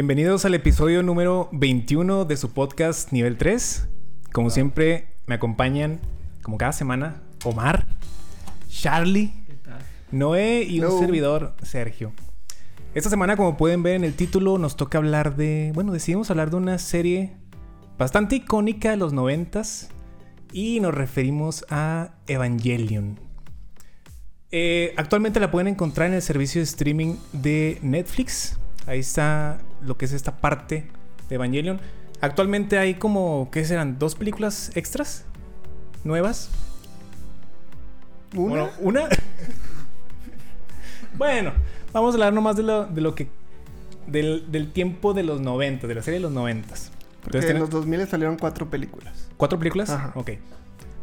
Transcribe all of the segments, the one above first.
Bienvenidos al episodio número 21 de su podcast Nivel 3. Como siempre, me acompañan, como cada semana, Omar, Charlie, Noé y un servidor, Sergio. Esta semana, como pueden ver en el título, nos toca hablar de. Bueno, decidimos hablar de una serie bastante icónica de los noventas. Y nos referimos a Evangelion. Eh, actualmente la pueden encontrar en el servicio de streaming de Netflix. Ahí está lo que es esta parte de Evangelion. Actualmente hay como, ¿qué serán? ¿Dos películas extras? ¿Nuevas? ¿Una? Bueno, ¿Una? bueno, vamos a hablar nomás de lo, de lo que... Del, del tiempo de los 90, de la serie de los 90. Porque Entonces, en los 2000 salieron cuatro películas. ¿Cuatro películas? Ajá. Ok.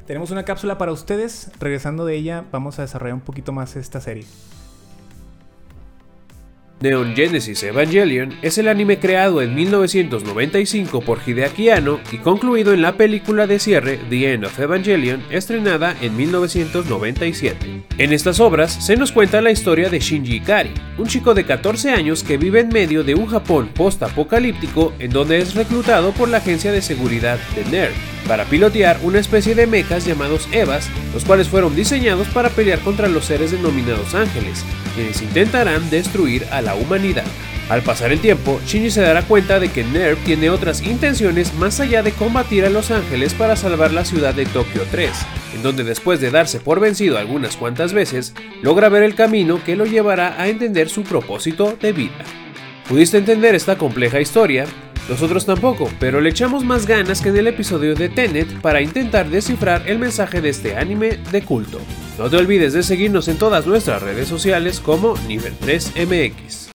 Tenemos una cápsula para ustedes. Regresando de ella, vamos a desarrollar un poquito más esta serie. Neon Genesis Evangelion es el anime creado en 1995 por Hideaki Anno y concluido en la película de cierre The End of Evangelion, estrenada en 1997. En estas obras se nos cuenta la historia de Shinji Ikari, un chico de 14 años que vive en medio de un Japón post-apocalíptico en donde es reclutado por la agencia de seguridad de NERD para pilotear una especie de mechas llamados Evas, los cuales fueron diseñados para pelear contra los seres denominados ángeles, quienes intentarán destruir a la humanidad. Al pasar el tiempo, Shinji se dará cuenta de que NERV tiene otras intenciones más allá de combatir a los ángeles para salvar la ciudad de Tokio 3, en donde después de darse por vencido algunas cuantas veces, logra ver el camino que lo llevará a entender su propósito de vida. ¿Pudiste entender esta compleja historia? Nosotros tampoco, pero le echamos más ganas que en el episodio de Tenet para intentar descifrar el mensaje de este anime de culto. No te olvides de seguirnos en todas nuestras redes sociales como Nivel 3 MX.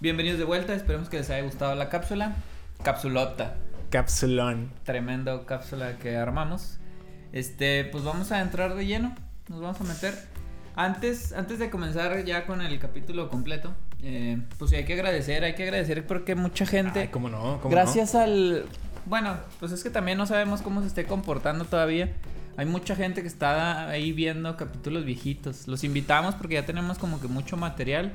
Bienvenidos de vuelta, esperemos que les haya gustado la cápsula. Capsulota, Capsulón. tremendo cápsula que armamos. Este, pues vamos a entrar de lleno, nos vamos a meter. Antes, antes de comenzar ya con el capítulo completo, eh, pues sí, hay que agradecer, hay que agradecer porque mucha gente, Ay, ¿cómo no? ¿Cómo gracias al, bueno, pues es que también no sabemos cómo se esté comportando todavía. Hay mucha gente que está ahí viendo capítulos viejitos. Los invitamos porque ya tenemos como que mucho material.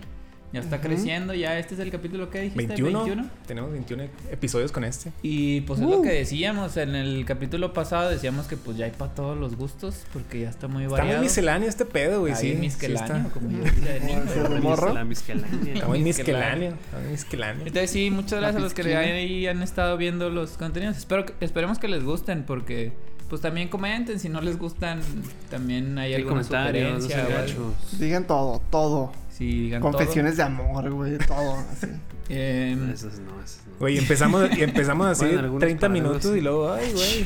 Ya está creciendo, ya este es el capítulo que dijiste, 21. 21. Tenemos 21 episodios con este. Y pues es lo Uh. que decíamos en el capítulo pasado, decíamos que pues ya hay para todos los gustos, porque ya está muy Está muy variado. misceláneo este pedo, güey. Sí, sí misceláneo, está. como yo decía de niño. Sí. Está muy misceláneo. misceláneo. Está muy misceláneo. Entonces sí, muchas gracias a los que ahí han estado viendo los contenidos. Espero que- esperemos que les gusten, porque pues también comenten, si no les gustan, también hay El alguna comentario, no sugerencia. Digan todo, todo. Sí, digan todo. Confesiones de amor, güey, todo. Así. Esas no, esas no. Güey, empezamos, y empezamos así Bueno, algunos 30 para minutos sí. y luego, ay, güey.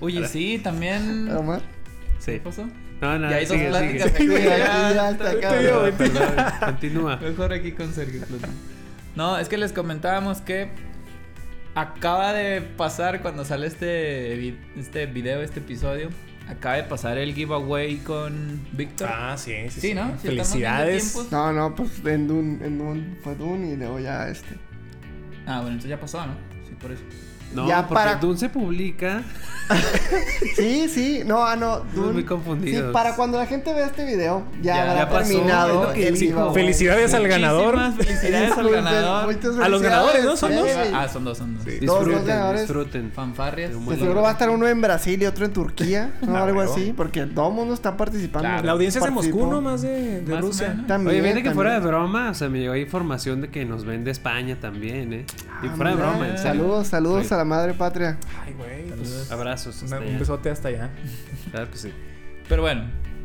oye, sí, también... Omar. ¿Qué Sí. pasó? No, no, Ya hay dos sigue, pláticas sigue. aquí, ya, está. Continúa. Mejor aquí con Sergio. Plutón. No, es que les comentábamos que acaba de pasar cuando sale este, vi- este video, este episodio. Acaba de pasar el giveaway con Víctor. Ah, sí, sí. Sí, ¿no? Si estamos viendo Felicidades. No, no, pues en Dune, en Dune fue Dune y luego ya este. Ah, bueno, entonces ya pasó, ¿no? Sí, por eso. No, Ya porque para- Dune se publica. Sí, sí, no, ah, no. Dune. muy Sí, confundidos. para cuando la gente vea este video, ya, Ya, habrá ya pasó, terminado el. Felicidades al ganador. Felicidades al ganador. A los ganadores, ¿no? Son sí. Ah, son dos, son dos. Sí. Dos, dos Disfruten, ganadores. disfruten. Fanfarrias. De un De buen seguro va a estar uno en Brasil y otro en Turquía, ¿no? Algo así, porque todo el mundo está participando. Claro. La audiencia es de. Moscú, ¿no? Más de, de Más o Rusia. También, Oye, fíjate que fuera de broma, o sea, me llegó información de que nos ven de España también, ¿eh? Y Ah, fuera de broma. Saludos, saludos Sí. a la madre patria. Ay, güey. pues, Abrazos. hasta un allá. besote hasta allá. Claro que sí. Pero bueno,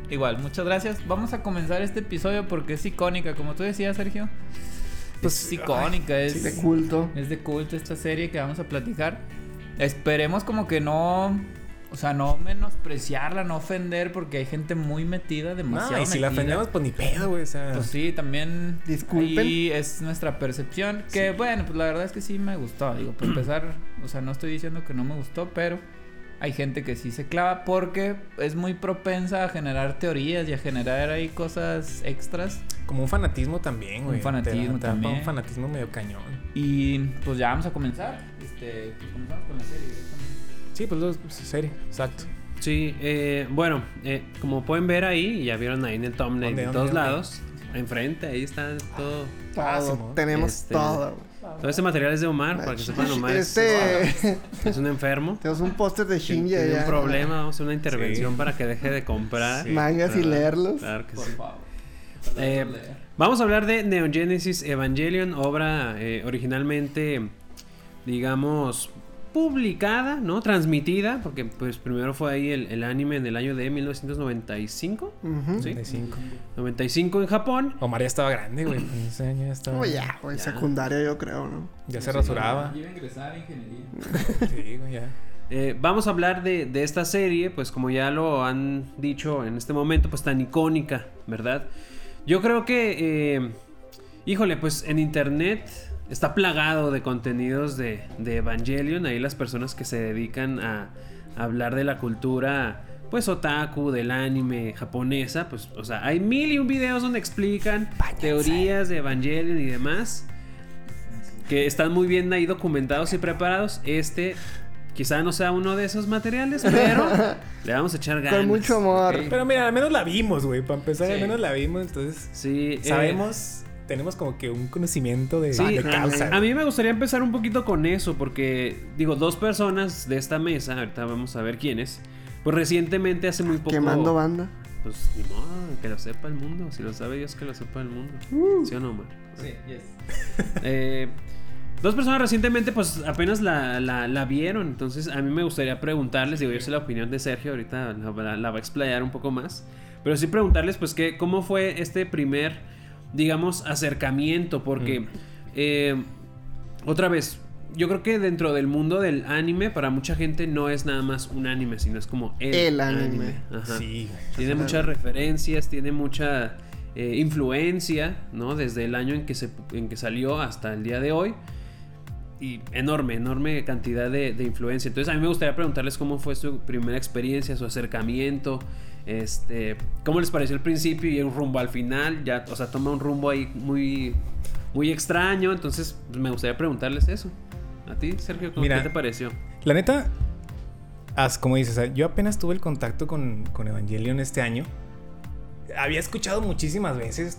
igual, muchas gracias. Vamos a comenzar este episodio porque es icónica, como tú decías, Sergio. Pues, es icónica, ay, es, sí, De culto. es de culto esta serie que vamos a platicar. Esperemos como que no, o sea, no menospreciarla, no ofender porque hay gente muy metida, demasiado No, y si la ofendemos, pues ni pedo, güey. O sea, Pues sí, también Disculpen. ahí es nuestra percepción. Que bueno, pues la verdad es que sí me gustó. Digo, para empezar, o sea, no estoy diciendo que no me gustó, pero hay gente que sí se clava porque es muy propensa a generar teorías y a generar ahí cosas extras. como un fanatismo también, Un güey. fanatismo Te también. Un fanatismo medio cañón. Y pues ya vamos a comenzar. Este, pues comenzamos con la serie. Sí, pues los, serie, exacto. Sí, eh, bueno, eh, como pueden ver ahí, ya vieron ahí en el thumbnail ¿Dónde, de dónde, todos dónde? lados, enfrente, ahí está todo Ah, Todo. Tenemos Este, todo. Todo este material es de Omar, para que sepan, Omar es- Este. es un enfermo. Tenemos un póster de Shinji Tiene un problema, vamos a hacer una intervención Sí. para que deje de comprar. Mangas y leerlos. Claro que Por sí. favor. Eh, vamos a hablar de Neon Genesis Evangelion, obra eh, originalmente, digamos, publicada, ¿no? Transmitida, porque pues primero fue ahí el, el anime en el año de 1995. Ujú. Sí. 95. 95 en Japón. Omar ya estaba grande, güey. En ese año ya estaba. Oh, ya, güey. Secundaria, yo creo, ¿no? Ya se rasuraba. Iba a ingresar a ingeniería. Sí, güey, ya. Eh, vamos a hablar de, de esta serie, pues como ya lo han dicho en este momento, pues tan icónica, ¿verdad? Yo creo que, eh, híjole, pues en internet está plagado de contenidos de, de Evangelion, ahí las personas que se dedican a, a hablar de la cultura, pues otaku, del anime japonesa, pues, o sea, hay mil y un videos donde explican teorías de Evangelion y demás, que están muy bien ahí documentados y preparados. Este quizá no sea uno de esos materiales, pero le vamos a echar ganas. Con mucho amor. Pero mira, al menos la vimos, güey. Para empezar, al menos la vimos. Entonces, Sí, eh, sabemos, tenemos como que un conocimiento de, Sí, de causa. a mí me gustaría empezar un poquito con eso, porque, digo, dos personas de esta mesa, ahorita vamos a ver quiénes, pues recientemente, hace muy poco. Quemando banda. Pues ni modo, que lo sepa el mundo. Si lo sabe Dios, que lo sepa el mundo. Uh. ¿Sí o no, Omar? Sí, yes. Eh, dos personas recientemente, pues apenas la, la- la vieron. Entonces, a mí me gustaría preguntarles, digo, yo sé la opinión de Sergio, ahorita la, la- la va a explayar un poco más. Pero sí preguntarles, pues, que, cómo fue este primer, digamos, acercamiento. Porque, eh, otra vez, yo creo que dentro del mundo del anime, para mucha gente no es nada más un anime, sino es como el, El anime. Ajá. Sí. Tiene muchas referencias, tiene mucha eh, influencia, ¿no? Desde el año en que, se, en que salió hasta el día de hoy. Y enorme, enorme cantidad de, de influencia. Entonces a mí me gustaría preguntarles cómo fue su primera experiencia, su acercamiento, este, cómo les pareció el principio y un rumbo al final. Ya, o sea, toma un rumbo ahí muy, muy extraño. Entonces pues, me gustaría preguntarles eso. A ti, Sergio, ¿cómo Mira, ¿qué te pareció? La neta, as- como dices, sea, yo apenas tuve el contacto con, con Evangelion este año. Había escuchado muchísimas veces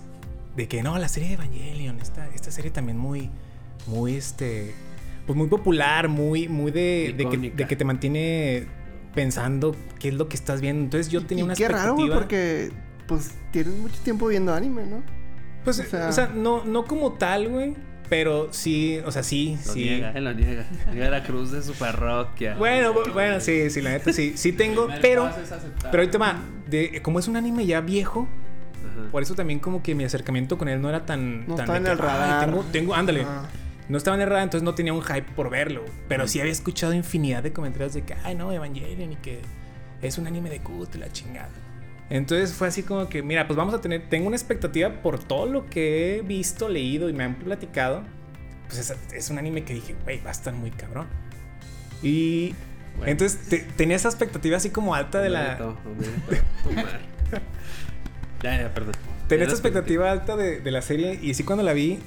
de que no, la serie de Evangelion, esta, esta serie también muy, muy, este, pues muy popular, muy, muy de, de, que, Icónica. de que te mantiene pensando qué es lo que estás viendo. Entonces yo tenía y una qué raro, güey, expectativa. porque pues tienen mucho tiempo viendo anime, ¿no? Pues, o sea- o sea, no, no como tal, güey. Pero sí, o sea, sí, Lo sí. niega, él lo niega. Niega la cruz de su parroquia. Bueno, bu- bueno, sí, sí, la neta sí. Sí tengo, pero. paso es aceptar. Pero ahorita va, de, como es un anime ya viejo, Ajá. por eso también como que mi acercamiento con él no era tan... No tan en que, el "Ay, radar". tengo, tengo, ándale. Ah. No estaba en el radar, entonces no tenía un hype por verlo. Pero sí había escuchado infinidad de comentarios de que, ay no, Evangelion y que es un anime de culto la chingada. Entonces fue así como que, mira, pues vamos a tener, tengo una expectativa por todo lo que he visto, leído y me han platicado. Pues es, es un anime que dije, güey, va a estar muy cabrón. Y Bueno. entonces te- tenía esa expectativa así como alta de la... Tomar. Ya, ya, perdón. Tenía permití. expectativa alta de, de la serie y sí cuando la vi,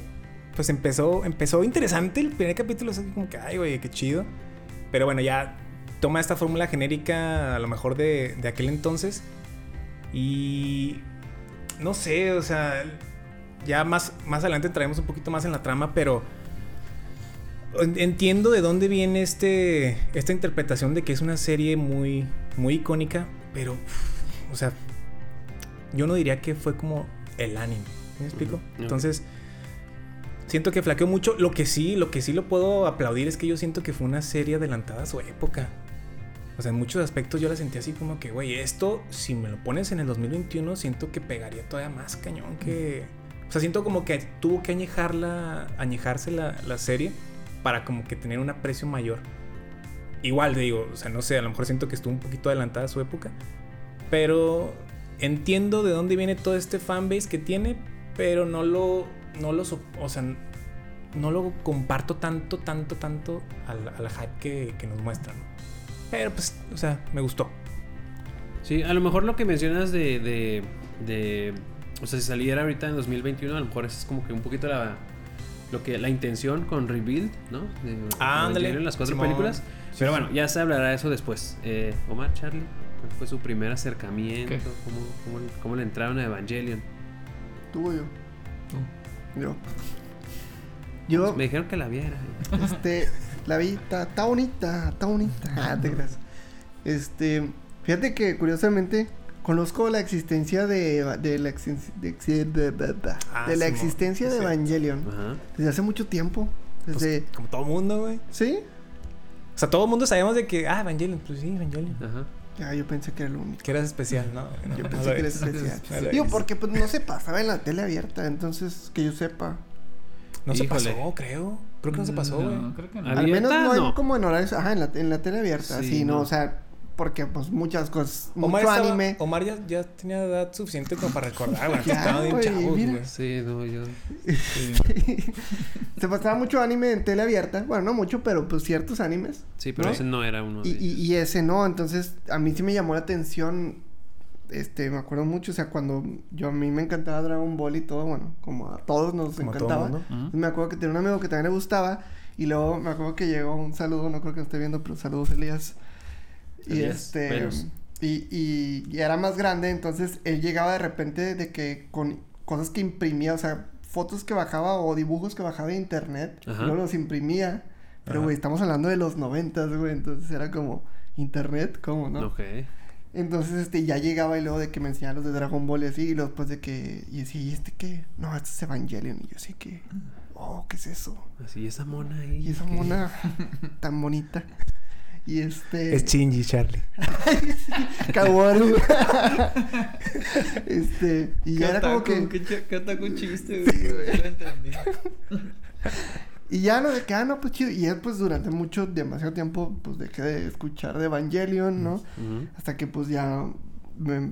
pues empezó, empezó interesante el primer capítulo, así como que, ay, güey, qué chido. Pero bueno, ya toma esta fórmula genérica a lo mejor de, de aquel entonces y no sé, o sea, ya más, más adelante traemos un poquito más en la trama, pero en- entiendo de dónde viene este, esta interpretación de que es una serie muy, muy icónica, pero, o sea, yo no diría que fue como el anime. ¿Me explico? Entonces, siento que flaqueó mucho. Lo que sí, lo que sí lo puedo aplaudir es que yo siento que fue una serie adelantada a su época. O sea, en muchos aspectos yo la sentí así como que, güey, esto, si me lo pones en el 2021, siento que pegaría todavía más cañón que... O sea, siento como que tuvo que añejarla, añejarse la, la serie para como que tener un aprecio mayor. Igual, digo, o sea, no sé, a lo mejor siento que estuvo un poquito adelantada a su época. Pero entiendo de dónde viene todo este fanbase que tiene, pero no lo, no lo, o sea, no lo comparto tanto, tanto, tanto al, al hype que, que nos muestran. Pero pues, o sea, me gustó. Sí, a lo mejor lo que mencionas de, de, de- O sea, si saliera ahorita en 2021, a lo mejor esa es como que un poquito la. Lo que, la intención con Rebuild, ¿no? De, Ah, ándale. Evangelion, las cuatro Simón. películas. Sí, Pero sí. bueno, ya se hablará de eso después. Eh, Omar, Charlie, ¿cuál fue su primer acercamiento? ¿Cómo, cómo, cómo le entraron a Evangelion? Tú o yo. Me dijeron que la viera. este, la vi, está está bonita, está bonita. Ah, te creas. Este, fíjate que curiosamente conozco la existencia de, de la, existen- de, exi- de- de- de- Ah, de la existencia de. Evangelion Ajá. desde hace mucho tiempo. Pues, Desde, como todo mundo, güey. ¿sí? O sea, todo el mundo sabíamos de que, ah, Evangelion, pues sí, Evangelion. Ajá. Ya, yo pensé que era lo único. Que eras especial, ¿no? No, Yo pensé que era eres. especial. No lo Digo, porque pues no se pasaba en la tele abierta, entonces que yo sepa. No se pasó, creo. Creo que no se pasó, güey. No, creo que no. Al menos no, como en horarios, ajá, en la, en la tele abierta, Sí, no. o sea, porque pues muchas cosas, Omar, mucho estaba- anime. Omar ya, ya tenía edad suficiente como para recordar, güey. Ya, Estaba bien güey, chavos, mira. güey. Sí, no, yo. se pasaba mucho anime en tele abierta, bueno, no mucho, pero pues ciertos animes. Sí, pero ¿No? ese no era uno de Y, y, ellos. y ese no, entonces a mí sí me llamó la atención, este, me acuerdo mucho, o sea, cuando yo a mí me encantaba Dragon Ball y todo, bueno, como a todos nos Como a todo encantaba. mundo. Me acuerdo que tenía un amigo que también le gustaba y luego me acuerdo que llegó un saludo, no creo que lo esté viendo, pero saludos Elías. Y Elías, este y, y, y era más grande, entonces él llegaba de repente de que con cosas que imprimía, o sea, fotos que bajaba o dibujos que bajaba de internet, Ajá. luego los imprimía. Pero güey, estamos hablando de los noventas, güey, entonces era como internet, ¿cómo no? Ok. Entonces, este, ya llegaba y luego de que me enseñaba los de Dragon Ball y así, y luego después de que, y decía, ¿y este qué? No, este es Evangelion, y yo así que, oh, ¿qué es eso? Así, esa mona ahí. Y esa ¿qué? mona tan bonita. Y este... Es Shinji, Charlie. Kaworu. este, y ya era como que... ¿Qué otaku chiste, güey? Lo entendí. Y ya no de que, ah, no, pues chido. Y él, pues, durante mucho, demasiado tiempo, pues, dejé de escuchar de Evangelion, ¿no? Hasta que, pues, ya... me-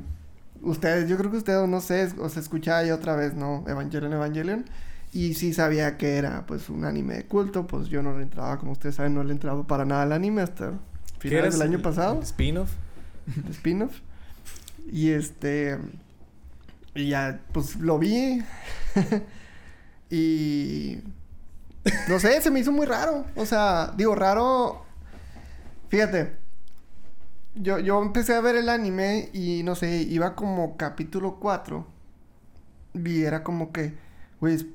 Ustedes, yo creo que ustedes, no sé, o se escuchaba ya otra vez, ¿no? Evangelion, Evangelion. Y sí sabía que era, pues, un anime de culto. Pues, yo no le entraba, como ustedes saben, no le entraba para nada al anime hasta ¿Qué finales del año ¿El- pasado. Spin-off. spin-off. Y este. Y ya, pues lo vi. y. No sé, se me hizo muy raro. O sea, digo, raro. Fíjate. Yo, yo empecé a ver el anime y no sé, iba como capítulo 4. Y era como que, güey,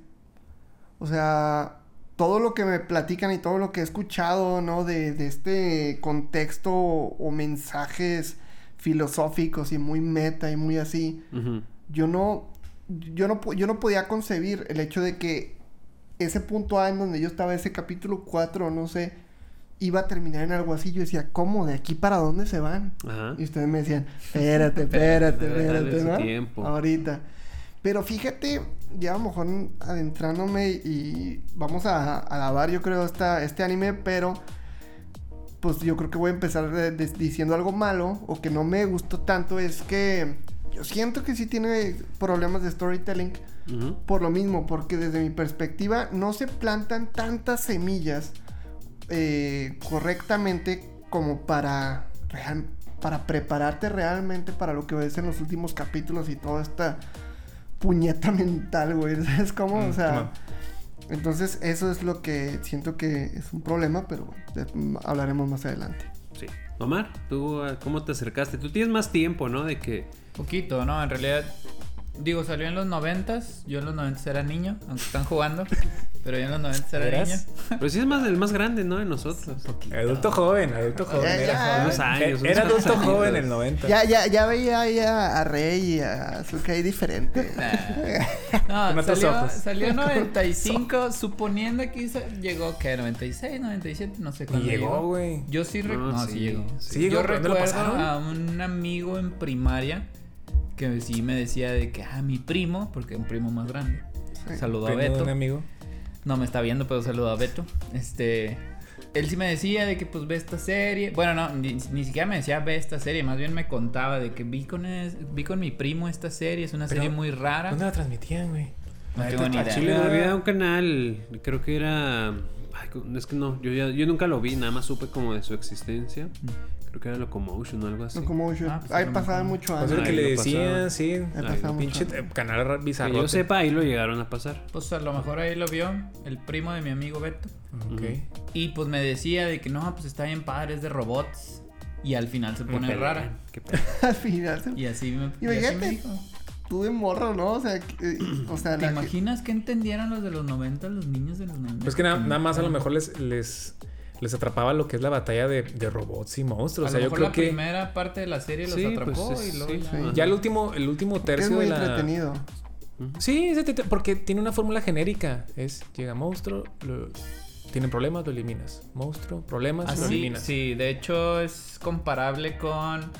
o sea, todo lo que me platican y todo lo que he escuchado, ¿no? De, de este contexto o, mensajes filosóficos y muy meta y muy así, yo no, yo no, yo no podía concebir el hecho de que ese punto A en donde yo estaba, ese capítulo 4, no sé, iba a terminar en algo así. Yo decía, ¿cómo? ¿De aquí para dónde se van? Ajá. Y ustedes me decían, espérate, espérate, espérate, ¿no? tiempo. Ahorita. Pero fíjate, ya a lo mejor adentrándome y vamos a alabar, yo creo, esta, este anime, pero pues yo creo que voy a empezar de- de- diciendo algo malo o que no me gustó tanto. Es que yo siento que sí tiene problemas de storytelling por lo mismo, porque desde mi perspectiva no se plantan tantas semillas eh, correctamente como para, real- para prepararte realmente para lo que ves en los últimos capítulos y toda esta puñeta mental, güey. ¿Sabes cómo? Mm, o sea, entonces eso es lo que siento que es un problema, pero bueno, hablaremos más adelante. Sí. Omar, ¿tú ah, cómo te acercaste? Tú tienes más tiempo, ¿no? De que... Poquito, ¿no? En realidad, digo, salió en los noventas. Yo en los noventas era niño, aunque están jugando. Pero yo en los noventas era ¿Eras? niño. Pero sí es más el más grande, ¿no? De nosotros. Adulto joven, adulto joven. Ya, era ya. joven. Unos años, unos Era adulto joven en el 90. Ya, ya, ya veía ahí a, a Rey y a Azuka ahí diferente. No, Con otros salió, salió en 95, suponiendo que hizo- llegó, ¿qué? 96, 97, no sé Y cuándo llegó, güey. Yo sí, No, no, sí, sí, llegó. sí llegó, Yo ¿pero dónde lo recuerdo a un amigo en primaria que sí me decía de que, ah, mi primo, porque un primo más grande, Sí. saludó a Primo de Beto. un amigo. No me está viendo, pero saludo a Beto. Este. Él sí me decía de que pues ve esta serie. Bueno, no, ni, ni siquiera me decía ve esta serie, más bien me contaba de que vi con, es- vi con mi primo esta serie, es una Pero, serie muy rara. ¿Dónde la transmitían, güey? No tengo ni al idea. Chile, había un canal, creo que era... ay, es que no, yo, ya- yo nunca lo vi, nada más supe como de su existencia. Creo que era Locomotion o algo así. Locomotion. Ah, pues ahí pasaba mucho Pues es antes. lo que Ahí le decían, sí. Ahí pasaba pinche canal Que bizarro. yo sepa, ahí lo llegaron a pasar. Pues a lo mejor ahí lo vio el primo de mi amigo Beto. Ok. Y pues me decía de que no, pues está bien padre, es de robots. Y al final se Que pone rara. que. Al final. se- Y así me, Y y así me dijo. tú de morro, ¿no? O sea, que- eh, o sea, ¿Te la imaginas que entendieran los de los 90, los niños de los 90? Pues que nada, nada más a lo mejor les, les, les atrapaba lo que es la batalla de, de robots y monstruos. A o sea, lo yo creo la que primera parte de la serie los Sí, atrapó pues, es- y luego sí, ya... sí. ya el último, el último es tercio muy de la... entretenido. Sí, porque tiene una fórmula genérica. Es, llega monstruo, lo, tienen problemas, lo eliminas. Monstruo, problemas, lo Así, eliminas. Ah, sí, de hecho es comparable con...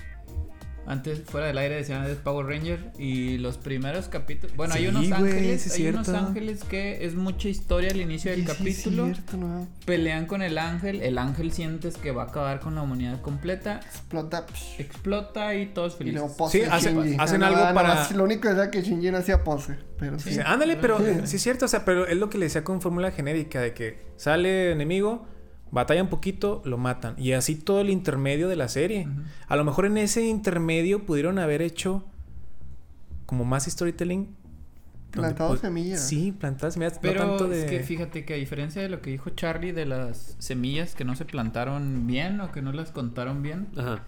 Antes, fuera del aire, decían de Power Ranger y los primeros capítulos... Bueno, hay unos ángeles, sí es hay unos ángeles que es mucha historia al inicio del Sí, sí, capítulo. cierto, ¿no? Pelean con el ángel, el ángel sientes que va a acabar con la humanidad completa, Explota. psh, explota y todos Y felices. luego pose Sí, hace- hacen algo no, para- Lo único es que Shinji no hacía pose. Pero sí. Sí, ándale, pero sí es cierto, o sea, pero es lo que le decía con fórmula genérica de que sale enemigo, batalla un poquito, lo matan y así todo el intermedio de la serie. A lo mejor en ese intermedio pudieron haber hecho como más storytelling. Plantado semillas. Sí, plantadas semillas. no Pero tanto de... es que fíjate que a diferencia de lo que dijo Charlie de las semillas que no se plantaron bien o que no las contaron bien, Ajá.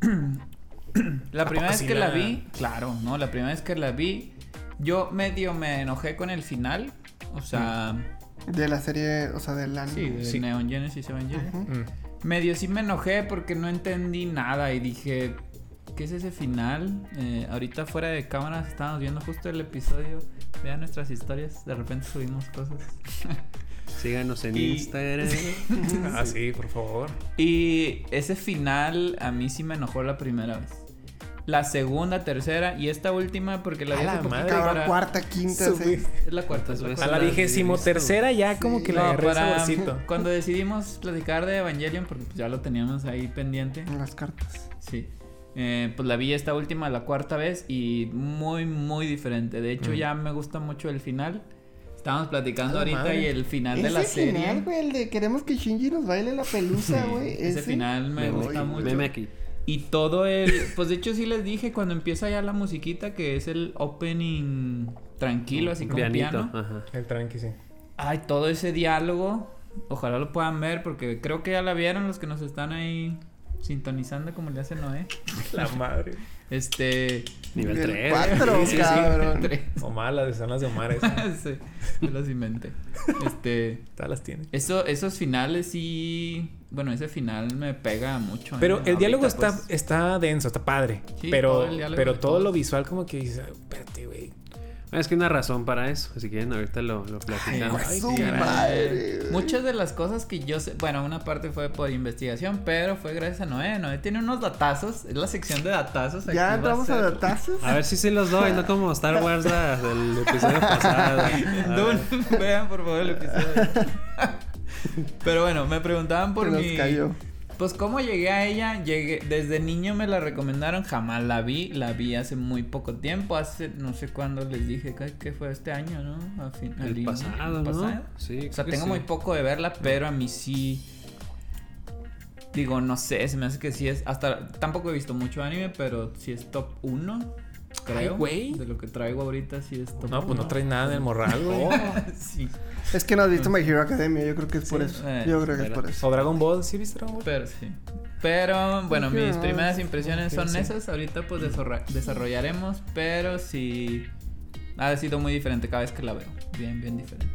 la ¿A primera vez que la... la- vi, claro, no, la primera vez que la vi, yo medio me enojé con el final, o sea, De la serie, o sea, del anime. sí, de Sí. Neon Genesis Evangelion. Ujú. Mm. Medio sí me enojé porque no entendí nada y dije, ¿qué es ese final? Eh, ahorita fuera de cámaras estábamos viendo justo el episodio. Vean nuestras historias, de repente subimos cosas. Síganos en Y- Instagram. Ah, sí, por favor. Y ese final a mí sí me enojó la primera vez. La segunda, tercera y esta última porque la A la madre. Cabrón, para- cuarta, quinta, sexta. Es la cuarta. es la Pues, A la la vigésimo tercera ya como que le No, para- cuando decidimos platicar de Evangelion, porque pues ya lo teníamos ahí pendiente. En las cartas. Sí. Eh, pues la vi esta última, la cuarta vez, y muy, muy diferente. De hecho, Mm. ya me gusta mucho el final. Estábamos platicando la ahorita madre. y el final de la Ese serie. final, güey, el de queremos que Shinji nos baile la pelusa, Sí, güey. ese final me Uy, gusta mucho. Meme aquí. Y todo el. Pues de hecho, sí les dije cuando empieza ya la musiquita, que es el opening tranquilo, así como Pianito. piano. Ajá. El tranqui, sí. Ay, todo ese diálogo. Ojalá lo puedan ver, porque creo que ya la vieron los que nos están ahí sintonizando, como le hace Noé. La madre. Este. Nivel El 3. cuatro, Sí, sí, sí, cabrón. tres. Omar, las de son las de Omar, esas. sí, yo las inventé. Este. Todas las tiene. Eso, esos finales sí. Bueno, ese final me pega mucho. ¿eh? Pero el diálogo está, pues, está denso, está padre. Sí, pero todo pero todo todos. lo visual como que dices, espérate, güey. Es que hay una razón para eso. Si quieren, ahorita lo, lo platicamos. Ay, madre. Muchas de las cosas que yo sé, bueno, una parte fue por investigación, pero fue gracias a Noé. Noé tiene unos datazos, es la sección de datazos. aquí Ya entramos a datazos. A ver si sí los doy, no como Star Wars la- del episodio pasado. Dun, vean por favor el episodio. Pero bueno, me preguntaban por mi. cayó. Pues cómo llegué a ella, llegué, desde niño me la recomendaron, jamás la vi, la vi hace muy poco tiempo, hace no sé cuándo les dije que, fue este año, ¿no? A fin- El pasado, el ¿no? pasado. Sí, O sea, tengo sí. muy poco de verla, pero a mí sí. Digo, no sé, se me hace que sí es. Hasta tampoco he visto mucho anime, pero sí es top 1. Creo. güey. De lo que traigo ahorita, sí es No, pues no uno. traes nada en el morral, güey. sí. Es que no has visto My Hero Academia, yo creo que es por Sí, eso. eh, yo creo que es pero- por eso. O Dragon Ball, ¿sí viste Dragon Ball? Pero sí. Pero bueno, mis primeras impresiones son Sí. esas. Ahorita pues desarrollaremos, pero sí ha sido muy diferente cada vez que la veo. Bien, bien diferente.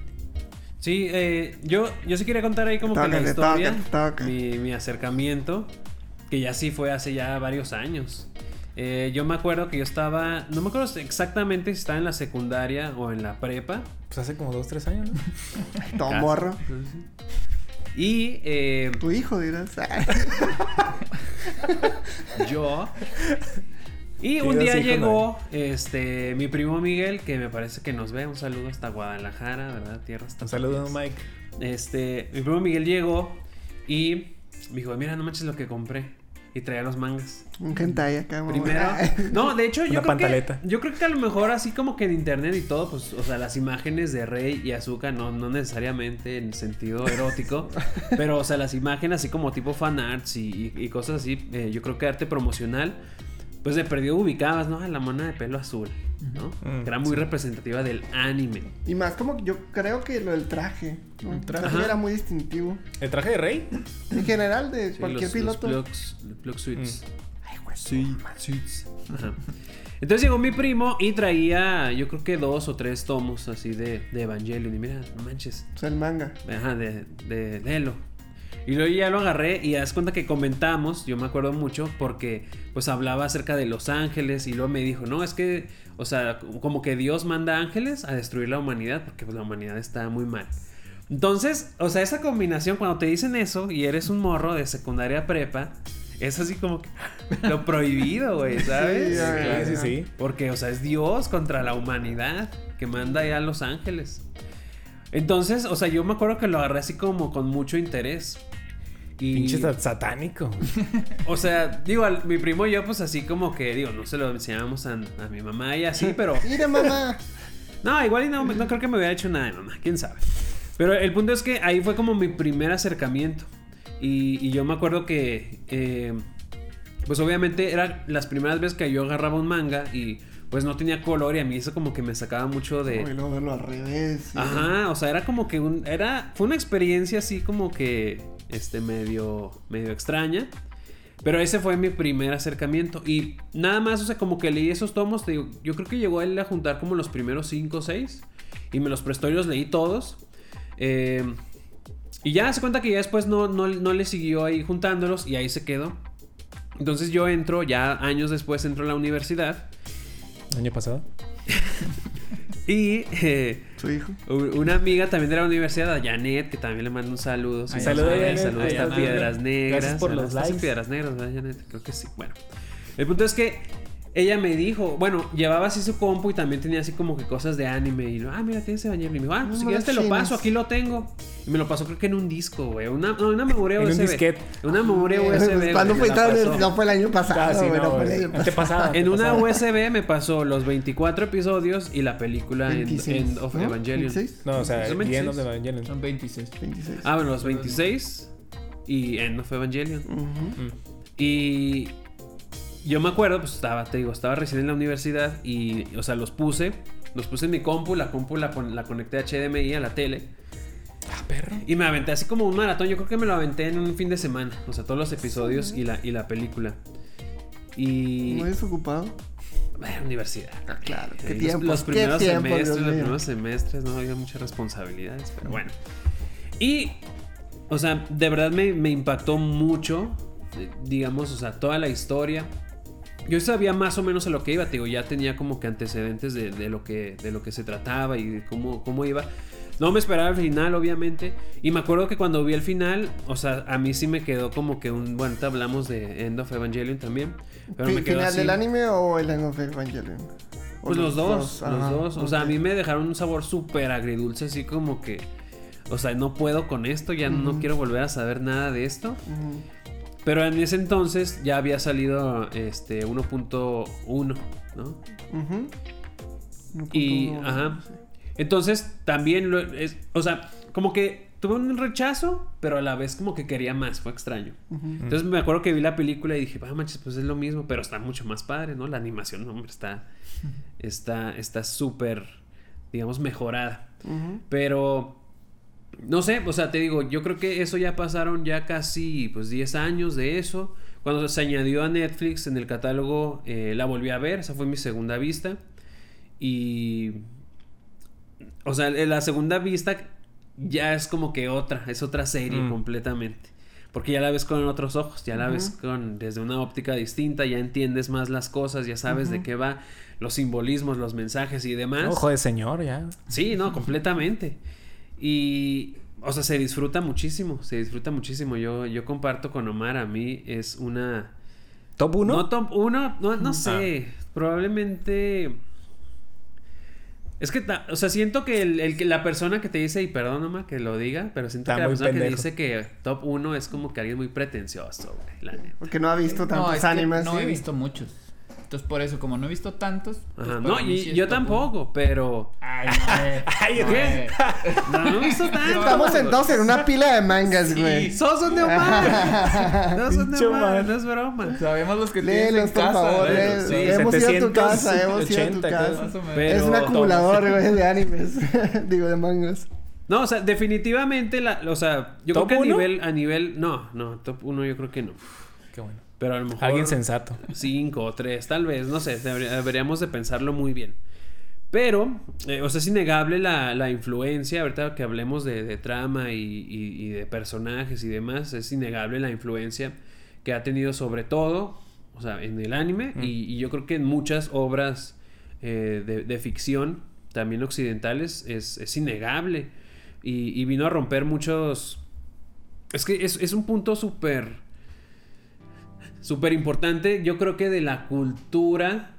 Sí, eh, yo, yo sí quería contar ahí como que la historia, tócate, tócate. mi, mi acercamiento, que ya sí fue hace ya varios años. Eh, yo me acuerdo que yo estaba, no me acuerdo exactamente si estaba en la secundaria o en la prepa. Pues hace como dos, tres años, ¿no? Todo morro. Y eh, Tu hijo dirás. yo. Y un día llegó este mi primo Miguel, que me parece que nos ve. Un saludo hasta Guadalajara, ¿verdad? Tierra hasta Un saludo, Mike. Este, mi primo Miguel llegó y me dijo, mira, no manches lo que compré. Y traía los mangas. Un hentai acá. Primero. No, de hecho, yo Una creo pantaleta. que. Yo creo que a lo mejor así como que en internet y todo, pues, o sea, las imágenes de Rey y Azúcar, no, no necesariamente en sentido erótico. pero, o sea, las imágenes así como tipo fan arts y, y- y cosas así, eh, yo creo que arte promocional. Pues de perdido ubicabas, ¿no? A la mona de pelo azul, ¿no? Mm, que era muy representativa del anime. Y más como yo creo que lo del traje. ¿no? El traje. Ajá. era muy distintivo. ¿El traje de rey? En general, de Sí, cualquier los, piloto. Los plugs, plug suits. Ay, güey. Sí, suits. Ajá. Entonces llegó mi primo y traía, yo creo que dos o tres tomos así de, de Evangelion. Y mira, no manches. O sea, el manga. Ajá, de, de, léelo. Y luego ya lo agarré y haz cuenta que comentamos, yo me acuerdo mucho, porque pues hablaba acerca de los ángeles y luego me dijo, no, es que, o sea, como que Dios manda ángeles a destruir la humanidad porque pues, la humanidad está muy mal. Entonces, o sea, esa combinación, cuando te dicen eso y eres un morro de secundaria prepa, es así como que lo prohibido, güey, ¿sabes? Sí, sí, sí. Porque, o sea, es Dios contra la humanidad que manda ya a los ángeles. Entonces, o sea, yo me acuerdo que lo agarré así como con mucho interés. Y, Pinche sat- satánico. o sea, digo, al- mi primo y yo, pues así como que, digo, no se lo enseñábamos a, a mi mamá y así, pero Mira, mamá. no, igual y no, no creo que me hubiera hecho nada de mamá, quién sabe. Pero el punto es que ahí fue como mi primer acercamiento. Y, y yo me acuerdo que, eh, pues obviamente eran las primeras veces que yo agarraba un manga y pues no tenía color y a mí eso como que me sacaba mucho de... Y luego verlo al revés. sí. Ajá, o sea, era como que un. Era. Fue una experiencia así como que. Este, medio. medio extraña. Pero ese fue mi primer acercamiento. Y nada más, o sea, como que leí esos tomos. Te digo, yo creo que llegó él a juntar como los primeros 5 o 6. Y me los prestó y los leí todos. Eh, y ya se cuenta que ya después no, no, no le siguió ahí juntándolos. Y ahí se quedó. Entonces yo entro, ya años después entro a la universidad. Año pasado. Y. eh, Su hijo. Una amiga también de la universidad, a Janet, que también le mando un saludo. Sí, saludo, saludos, Janet. saludos Ay, hasta Janet. Piedras Negras. Gracias por los likes. Piedras Negras, ¿verdad, Janet? Creo que sí. Bueno, el punto es que ella me dijo, bueno, llevaba así su compu y también tenía así como que cosas de anime. Y yo, ah, mira, tienes Evangelion. Y me dijo, ah, pues si No quieres te lo paso, aquí lo tengo. Y me lo pasó, creo que en un disco, güey. Una, no, una memoria En un USB. disquete. Una memoria USB. ¿Cuándo güey, fue? pasó. No fue el año pasado. Ah, sí, güey, no, no fue el año Te pasado. pasaba. En te una pasaba. USB me pasó los 24 episodios y la película en, 26, End of ¿no? Evangelion. 26, No, o sea, End 26. of Evangelion. Son 26. 26. Ah, bueno, los 26 y End of Evangelion. Ujú. Y yo me acuerdo, pues estaba, te digo, estaba recién en la universidad y, o sea, los puse, los puse en mi compu, la compu la, la conecté a HDMI a la tele Ah, perro. y me aventé así como un maratón, yo creo que me lo aventé en un fin de semana, o sea, todos los episodios y la, y la película. Y... Muy desocupado. Bueno, universidad. Ah, claro. ¿Qué tiempos? Los, los ¿Qué primeros semestres, Dios los mío? primeros semestres, no había muchas responsabilidades, pero bueno. Y, o sea, de verdad me, me impactó mucho, eh, digamos, o sea, toda la historia. Yo sabía más o menos a lo que iba, te digo, ya tenía como que antecedentes de, de lo, que, de lo que se trataba y de cómo, cómo iba. No me esperaba el final, obviamente. Y me acuerdo que cuando vi el final, o sea, a mí sí me quedó como que un. Bueno, ahorita hablamos de End of Evangelion también. Pero me quedó ¿Final así. del anime o el End of Evangelion? ¿O Pues los dos, los Ajá, dos. O sea, a mí me dejaron un sabor súper agridulce, así como que. O sea, no puedo con esto, ya no Ujú. quiero volver a saber nada de esto. Ujú. Pero en ese entonces ya había salido este 1.1, ¿no? Un Y, ajá. Entonces también, lo, es, o sea, como que tuve un rechazo, pero a la vez como que quería más, fue extraño. Entonces me acuerdo que vi la película y dije, ah, manches, pues es lo mismo, pero está mucho más padre, ¿no? La animación, hombre, está está está súper, digamos, mejorada. Pero, no sé, o sea, te digo, yo creo que eso ya pasaron ya casi, pues, 10 años de eso. Cuando se añadió a Netflix en el catálogo, eh, la volví a ver, esa fue mi segunda vista. Y, o sea, en la segunda vista ya es como que otra, es otra serie Mm. completamente. Porque ya la ves con otros ojos, ya la ves con desde una óptica distinta, ya entiendes más las cosas, ya sabes de qué va, los simbolismos, los mensajes y demás. Ojo de señor, ya. Sí, no, completamente. Y, o sea, se disfruta muchísimo, se disfruta muchísimo. Yo, yo comparto con Omar, a mí es una... ¿Top 1? No top 1, no, Ah. no sé, probablemente... Es que, ta- o sea, siento que, el, el que la persona que te dice, y perdón, Omar, que lo diga, pero siento Está que la persona que pendejo. dice que top 1 es como que alguien muy pretencioso, güey, la neta. Porque no ha visto tantos no, es que animes. no he sí. visto muchos. Entonces, por eso, como no he visto tantos. pues, Ajá, no, y sí yo tampoco, pero... Ay, no, eh. Ay, No, ¿qué? eh. No, no he visto tanto. Estamos sentados en una pila de mangas, güey. ¡Sos son de Omar! No son de Omar, no es broma. Sabemos los que tienes Léelos, en por casa. favor. ¿eh? sí, hemos ido a tu 780, casa, hemos ido a tu casa. Pero- es un acumulador, güey, de animes. Digo, de mangas. No, o sea, definitivamente la, o sea, yo ¿Top creo que a uno? nivel, a nivel, no, no, top 1 yo creo que no. Qué bueno. Pero a lo mejor... Alguien sensato. Cinco o tres, tal vez, no sé, debería- deberíamos de pensarlo muy bien. Pero, eh, o sea, es innegable la, la influencia, ahorita que hablemos de, de trama y, y- y de personajes y demás, es innegable la influencia que ha tenido sobre todo, o sea, en el anime y, y yo creo que en muchas obras eh, de, de ficción, también occidentales, es, es innegable. Y, y vino a romper muchos... Es que es, es un punto súper súper importante, yo creo que de la cultura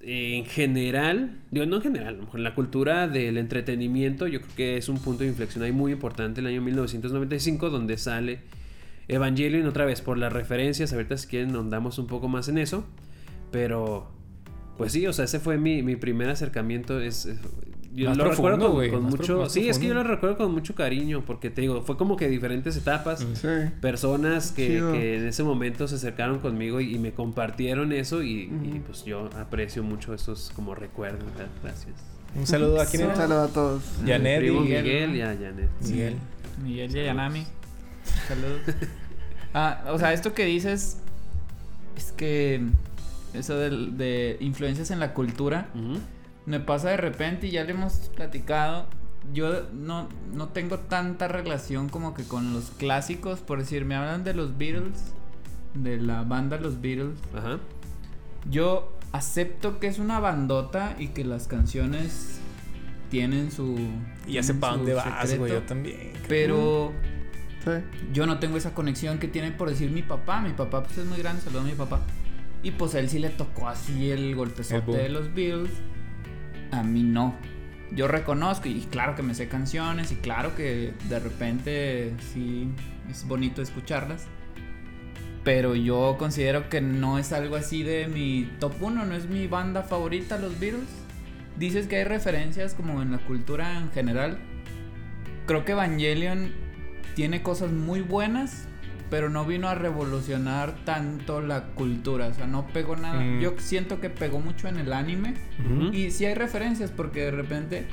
eh, en general, digo, no en general, a lo mejor la cultura del entretenimiento, yo creo que es un punto de inflexión ahí muy importante. El año 1995, donde sale Evangelion otra vez por las referencias, ahorita si quieren andamos un poco más en eso, pero pues sí, o sea, ese fue mi, mi primer acercamiento, es- yo Más lo profundo, recuerdo con, pro- mucho... sí, es que yo lo recuerdo con mucho cariño, porque te digo, fue como que diferentes etapas. Sí. personas que, en ese momento se acercaron conmigo y, y me compartieron eso y, y, pues yo aprecio mucho esos como recuerdos. Gracias. Un saludo a quién Un saludo a todos. Janet A primo y- Miguel y a Janet. Miguel. Miguel Yayanami. Saludos. Ah, o sea, esto que dices es que eso de, influencias en la cultura Ujú. Me pasa de repente y ya le hemos platicado. Yo no, no tengo tanta relación como que con los clásicos, por decir, me hablan de los Beatles, de la banda Los Beatles. Ajá. Yo acepto que es una bandota y que las canciones tienen su. Y ya su dónde vas, güey. Yo también. Pero Sí. yo no tengo esa conexión que tiene por decir mi papá. Mi papá pues es muy grande, saludo a mi papá. Y pues a él sí le tocó así el golpezote de los Beatles. A mí no. Yo reconozco y claro que me sé canciones y claro que de repente sí es bonito escucharlas. Pero yo considero que no es algo así de mi top 1, no es mi banda favorita, los Beatles. Dices que hay referencias como en la cultura en general. Creo que Evangelion tiene cosas muy buenas, pero no vino a revolucionar tanto la cultura. O sea, no pegó nada. Mm. Yo siento que pegó mucho en el anime. Y sí hay referencias, porque de repente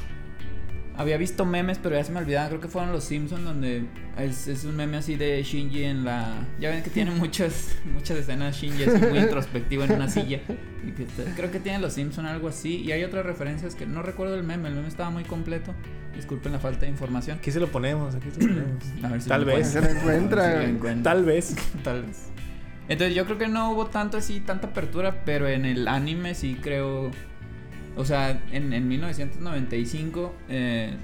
había visto memes, pero ya se me olvidaban. Creo que fueron los Simpsons, donde es, es un meme así de Shinji en la. Ya ven que tiene muchas, muchas escenas Shinji así muy introspectivo en una silla. Y que está- creo que tiene los Simpsons algo así. Y hay otras referencias que no recuerdo el meme. El meme estaba muy completo. Disculpen la falta de información. Aquí se lo ponemos, aquí se lo ponemos. A ver si Tal lo vez. Se lo encuentra. A ver si lo encuentra. Tal vez. Tal vez. Entonces yo creo que no hubo tanto así, tanta apertura, pero en el anime sí creo... O sea, en, en 1995, eh,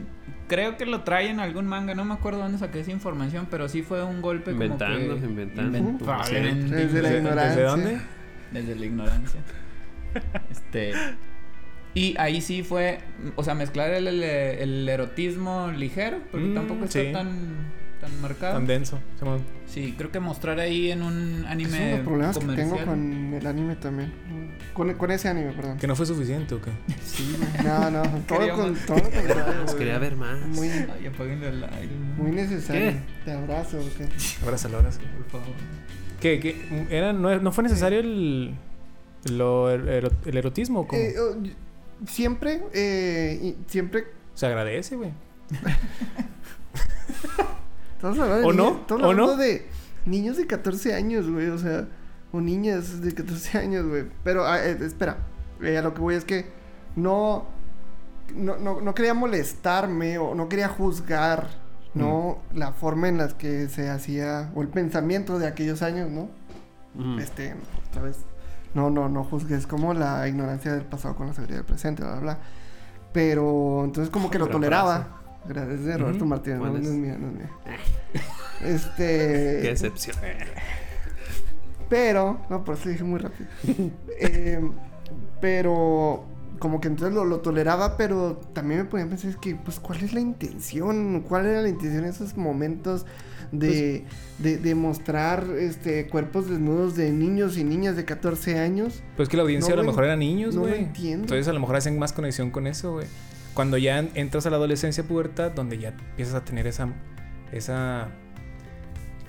creo que lo trae en algún manga, no me acuerdo dónde saqué esa información, pero sí fue un golpe Inventando, como que... inventando. Inven- Sí. probablemente Desde la ¿Desde- ignorancia. ¿Desde dónde? desde la ignorancia. este... Y ahí sí fue, o sea, mezclar el, el- el erotismo ligero, porque Mm, tampoco está sí. tan, tan marcado. Tan denso. Sí, creo que mostrar ahí en un anime son los problemas que tengo con el anime también. Con, con ese anime, perdón. Que no fue suficiente, ¿o qué? Sí, no, no. Todo con todo güey. quería ver más. Muy, Ay, apáguenle el aire. muy necesario. ¿Qué? Te abrazo. ¿ok? Abrázalo, abrázalo. Por favor. ¿Qué? qué? Era, no, no fue necesario el, lo- el, ero- el erotismo? ¿o ¿Cómo? Eh, oh, siempre, eh, siempre. Se agradece, güey. Estamos hablando de ¿O no? estamos ¿O hablando no? de niños de 14 años, güey. O sea, o niñas de 14 años, güey. Pero, ah, eh, espera. Eh, a lo que voy es que no, no, no, no quería molestarme o no quería juzgar, ¿no? Mm. La forma en la que se hacía, o el pensamiento de aquellos años, ¿no? Ujú. Este, otra vez. No, no, no juzgues como la ignorancia del pasado con la sabiduría del presente, bla, bla, bla. Pero entonces como que lo toleraba. Gracias de Roberto Ujú. Martínez, no, ¿Cuál no es? mía, no es mía. Este. Qué excepción. Pero, no, por eso dije muy rápido. Eh, pero, como que entonces lo, lo toleraba, pero también me ponía a pensar, es que, pues, ¿cuál es la intención? ¿Cuál era la intención en esos momentos de, de, de mostrar este, cuerpos desnudos de niños y niñas de 14 años? Pues que la audiencia No a lo mejor en- eran niños, no lo güey. entiendo. Entonces a lo mejor hacen más conexión con eso, güey. Cuando ya en- entras a la adolescencia pubertad, donde ya empiezas a tener esa... esa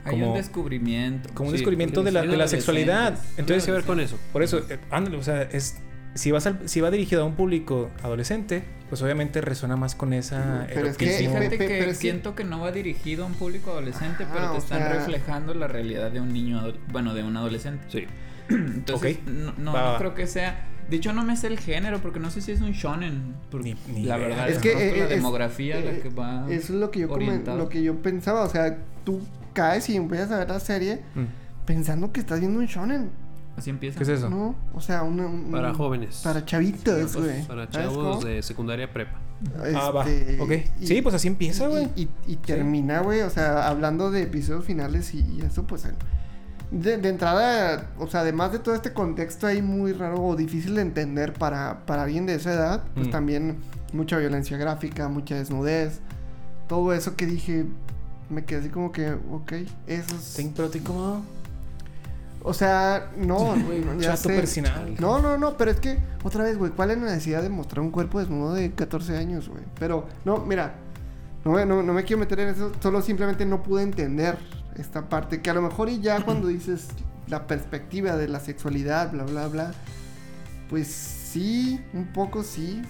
Hay Como- un descubrimiento. como un Sí, descubrimiento de la, de la sexualidad. Entonces, que ver con eso. por eso, eh, ándale, o sea, es si, vas al- si va dirigido a un público adolescente, pues obviamente resuena más con esa... Pero es que-. Fíjate que pero siento que no va dirigido a un público adolescente, Ajá, pero te están sea- reflejando la realidad de un niño, bueno, de un adolescente. Sí. Entonces, no, no, Va, no va. creo que sea. De hecho, no me sé el género, porque no sé si es un shonen. por- Ni- ni la verdad, Es es que, eh, la es- demografía la eh, que va. Eso es lo que yo orientado. lo que yo pensaba, o sea, tú caes y empiezas a ver la serie Mm. pensando que estás viendo un shonen, Así empieza. ¿Qué es eso? ¿no? O sea, una- un, Para jóvenes. para chavitos, Pues, güey. para ¿Sabes chavos de secundaria prepa. Ah, va. Este, Ok. y- Sí, pues así empieza, güey. Y, y- y termina, güey, o sea, hablando de episodios finales y, y eso, pues. De, de entrada, o sea, además de todo este contexto ahí muy raro o difícil de entender para, para alguien de esa edad, pues Mm. también mucha violencia gráfica, mucha desnudez, todo eso que dije, me quedé así como que, ok, eso es... ¿Te pero incómodo? O sea, no, güey, no, ya Chato sé. personal. No, no, no, pero es que, otra vez, güey, ¿cuál es la necesidad de mostrar un cuerpo desnudo de 14 años, güey? Pero, no, mira, no, no, no me quiero meter en eso, solo simplemente no pude entender esta parte, que a lo mejor y ya cuando dices la perspectiva de la sexualidad, bla, bla, bla, pues sí, un poco sí.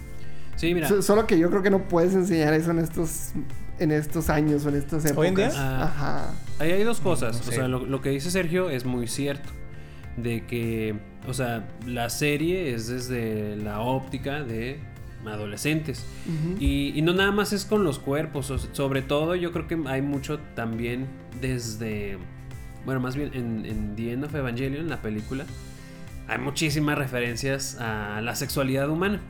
Sí, mira. So- solo que yo creo que no puedes enseñar eso en estos, en estos años o en estas épocas. ¿Hoy en día? Ah. Ajá. Ahí hay dos cosas. No O sé. sea, lo, lo que dice Sergio es muy cierto. De que, o sea, la serie es desde la óptica de adolescentes. Y, y no nada más es con los cuerpos. sobre todo yo creo que hay mucho también desde... Bueno, más bien en, en The End of Evangelion, la película, hay muchísimas referencias a la sexualidad humana.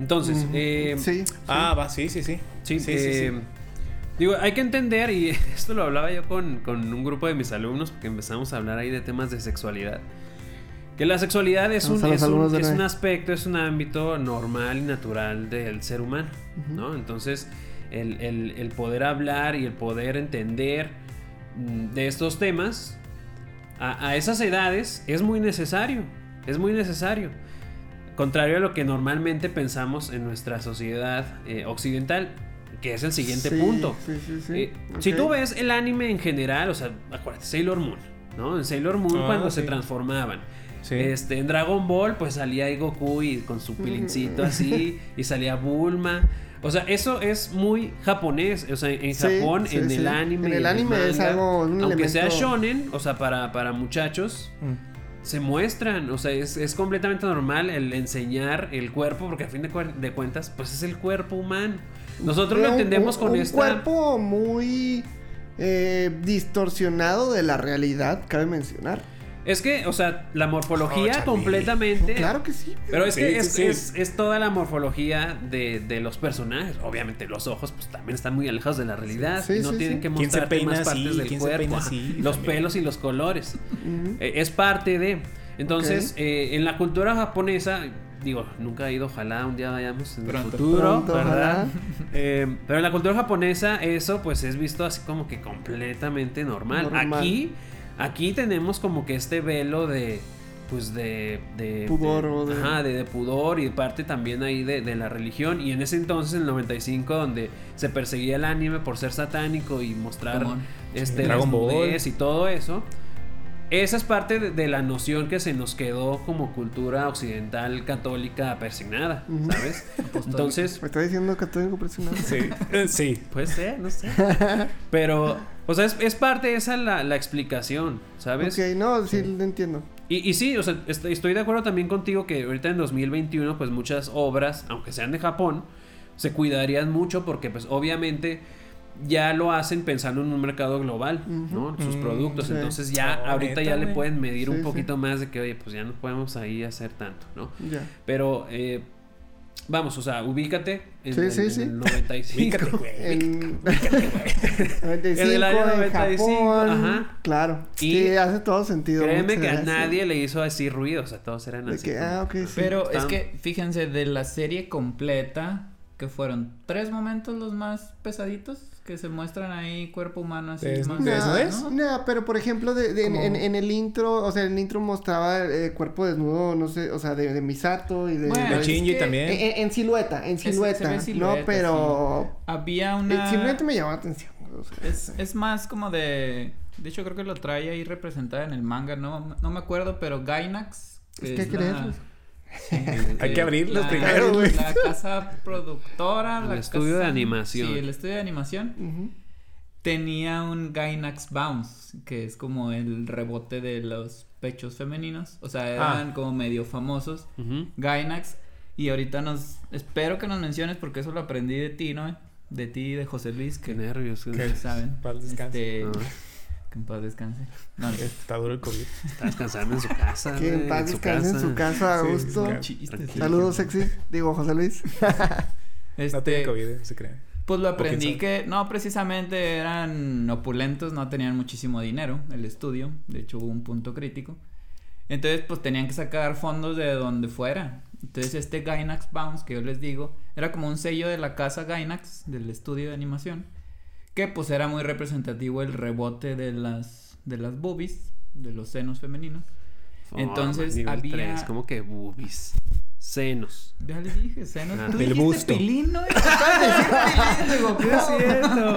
Entonces, eh, sí, sí. Ah, va, sí, sí, sí. Sí, sí, sí, eh, sí. Digo, hay que entender, y esto lo hablaba yo con, con un grupo de mis alumnos, porque empezamos a hablar ahí de temas de sexualidad. Que la sexualidad es, un, es, un, es un aspecto, es un ámbito normal y natural del ser humano, ¿no? Entonces, el, el- el poder hablar y el poder entender mm, de estos temas a, a esas edades es muy necesario, es muy necesario. Contrario a lo que normalmente pensamos en nuestra sociedad eh, occidental, que es el siguiente Sí, punto. Sí, sí, sí. Eh, Si Ok. tú ves el anime en general, o sea, acuérdate, Sailor Moon, ¿no? En Sailor Moon Ah, cuando sí. se transformaban. Sí. Este, en Dragon Ball, pues salía ahí Goku y con su pilincito así, y salía Bulma. O sea, eso es muy japonés. O sea, en Japón, sí, en el anime. En y el anime es algo, un Aunque sea shonen, o sea, para, para muchachos, Mm. se muestran. O sea, es, es completamente normal el enseñar el cuerpo, porque a fin de, cuentas, pues es el cuerpo humano. Nosotros lo entendemos un, con un esta. cuerpo muy eh, distorsionado de la realidad, cabe mencionar. Es que, o sea, la morfología Oh, completamente. Claro que sí. Pero es Sí, que sí, es, sí. es- es toda la morfología de, de los personajes. Obviamente los ojos pues también están muy alejados de la realidad no sí, tienen sí. que ¿Quién se mostrarte peina más partes del ¿Quién se cuerpo. así? Los También. pelos y los colores. Eh, es parte de. Entonces, eh, en la cultura japonesa, digo, nunca he ido, ojalá un día vayamos en Pronto. el futuro, Pronto, ¿verdad? Eh, pero en la cultura japonesa eso pues es visto así como que completamente normal. Normal. Aquí, aquí tenemos como que este velo de pues de, de Pudor de- o de- ajá, de, de pudor y de parte también ahí de, de la religión. Y en ese entonces en el 95 donde se perseguía el anime por ser satánico y mostrar este Dragon Ball. y todo eso esa es parte de, de la noción que se nos quedó como cultura occidental católica persignada. ¿sabes? Entonces, Me está diciendo católico presionado. Sí. Sí. puede ser, no sé. Pero, o sea, es, es parte esa la, la explicación, ¿sabes? Ok, no, sí, lo entiendo. Y, y sí, o sea, est- estoy de acuerdo también contigo que ahorita en 2021, pues muchas obras, aunque sean de Japón, se cuidarían mucho porque, pues, obviamente ya lo hacen pensando en un mercado global, ¿no? Sus Mm, productos. sí. Entonces ya Oh, ahorita ya le pueden medir Sí, un sí. poquito más de que, oye, pues ya no podemos ahí hacer tanto, ¿no? Ya. Pero, eh, vamos, o sea, ubícate en, Sí, en- sí, en sí. el 95. Ubícate, güey. En 95, En el año en 95, Japón. ajá. Claro. Y sí, hace todo sentido. Créeme que a nadie le hizo así ruido, o sea, todos eran De así. que, ah, ok, sí. Pero es que, fíjense, de la serie completa, que fueron tres momentos los más pesaditos, que se muestran ahí cuerpo humano así Des- más. de eso No, es? ¿no? no, pero por ejemplo, de, de- en, el intro, o sea, el intro mostraba el cuerpo desnudo, no sé, o sea, de, de Misato y de... Bueno, De es Shinji que- también. en, en- en silueta, en se ve silueta, silueta, no, pero... Había El una... silueta me llamó la atención. o sea, Es, es más como de... De hecho, creo que lo trae ahí representada en el manga, no, no me acuerdo, pero Gainax... que ¿Qué es crees? la- Hay que abrirlos la- primero, güey. La casa productora, El la estudio de animación. Sí, el estudio de animación tenía un Gainax Bounce, que es como el rebote de los pechos femeninos. O sea, eran como medio famosos. Ujú. Gainax. Y ahorita nos. Espero que nos menciones porque eso lo aprendí de ti, ¿no? De ti y de José Luis, Qué que nervios. que saben. Paz descanse. Este, Ah, Que en paz descanse. No, no. Está duro el COVID. está descansando en su casa. Que en paz descanse en su casa a gusto. Saludos, sexy. Digo, José Luis. No tiene Este, COVID, eh, se crean. Pues lo aprendí que no precisamente eran opulentos, no tenían muchísimo dinero el estudio, de hecho hubo un punto crítico. Entonces pues tenían que sacar fondos de donde fuera. Entonces este Gainax Bounce que yo les digo era como un sello de la casa Gainax del estudio de animación que pues era muy representativo el rebote de las de las boobies, de los senos femeninos. Entonces, nivel había- como que boobies. Senos. Ya les dije, senos. Ah, Tú dijiste busto. pilín, ¿no? Digo, es cierto.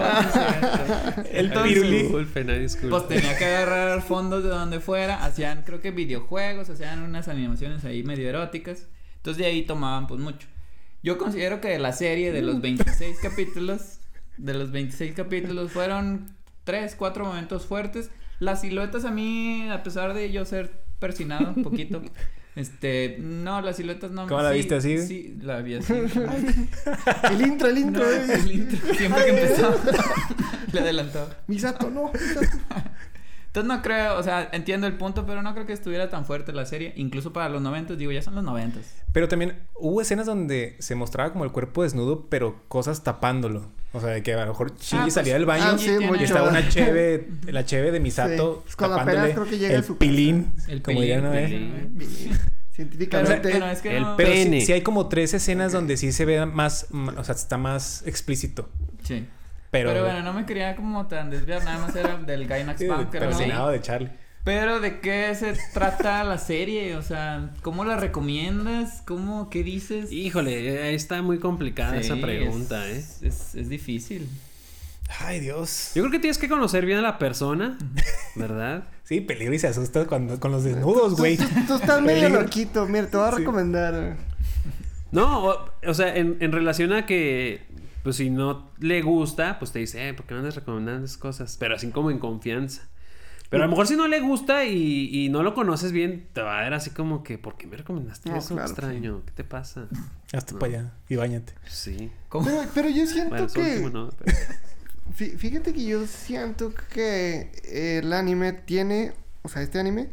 El Entonces, pirulí. Pues tenía que agarrar fondos de donde fuera, hacían creo que videojuegos, hacían unas animaciones ahí medio eróticas. Entonces de ahí tomaban pues mucho. Yo considero que de la serie de los 26 capítulos, de los 26 capítulos fueron 3, 4 momentos fuertes. Las siluetas a mí, a pesar de yo ser persinado un poquito, este, no, las siluetas no ¿Cómo la sí, viste así? Sí, la vi así. El intro, el intro. No, eh. el intro, siempre que empezaba le adelantaba. Misato, no. Misato. Entonces no creo, o sea, entiendo el punto, pero no creo que estuviera tan fuerte la serie. Incluso para los 90, digo, ya son los 90. Pero también hubo escenas donde se mostraba como el cuerpo desnudo, pero cosas tapándolo. O sea, de que a lo mejor Shinji pues, salía del baño ah, sí, y estaba una cheve, la cheve de Misato Sí, tapándole apenas creo que llega a el su pilín, El como pilín, ya no el es. pilín. Bien. Pero, Científicamente. bueno, es que El no- Pero sí, Pene. sí hay como tres escenas donde sí se ve más, o sea, está más explícito. Sí. Pero, Pero, bueno, no me quería como tan desviar, nada más era del Gainax sí, persinado ahí. de Charlie. Pero ¿de qué se trata la serie? O sea, ¿cómo la recomiendas? ¿Cómo? ¿Qué dices? Híjole, ahí está muy complicada esa pregunta, ¿eh? es, Es, es difícil. Ay, Dios. Yo creo que tienes que conocer bien a la persona, ¿verdad? Sí, peligro y se asusta cuando, con los desnudos, güey. Tú, tú estás medio loquito. Mira, te voy a Sí. recomendar. No, o, o sea, en, en relación a que, pues si no le gusta, pues te dice, eh, ¿por qué no andas recomendando esas cosas? Pero así como en confianza. Pero a lo mejor si no le gusta y, y no lo conoces bien, te va a ver así como que, ¿por qué me recomendaste No, eso claro, extraño? ¿Qué te pasa? Hazte No. para allá y bañate. Sí. ¿Cómo? Pero, pero yo siento Bueno, que. último no, pero- Fí- Fíjate que yo siento que el anime tiene, o sea, este anime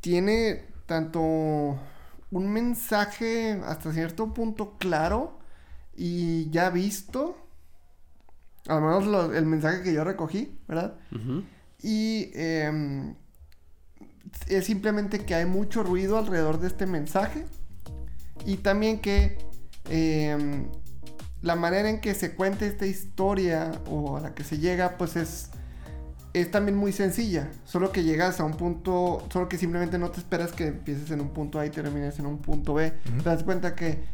tiene tanto un mensaje hasta cierto punto claro y ya visto, al menos lo- el mensaje que yo recogí, ¿verdad? Y em, es simplemente que hay mucho ruido alrededor de este mensaje. Y también que em, la manera en que se cuenta esta historia o a la que se llega, pues es, es también muy sencilla. Solo que llegas a un punto, solo que simplemente no te esperas que empieces en un punto A y termines en un punto B. Te das cuenta que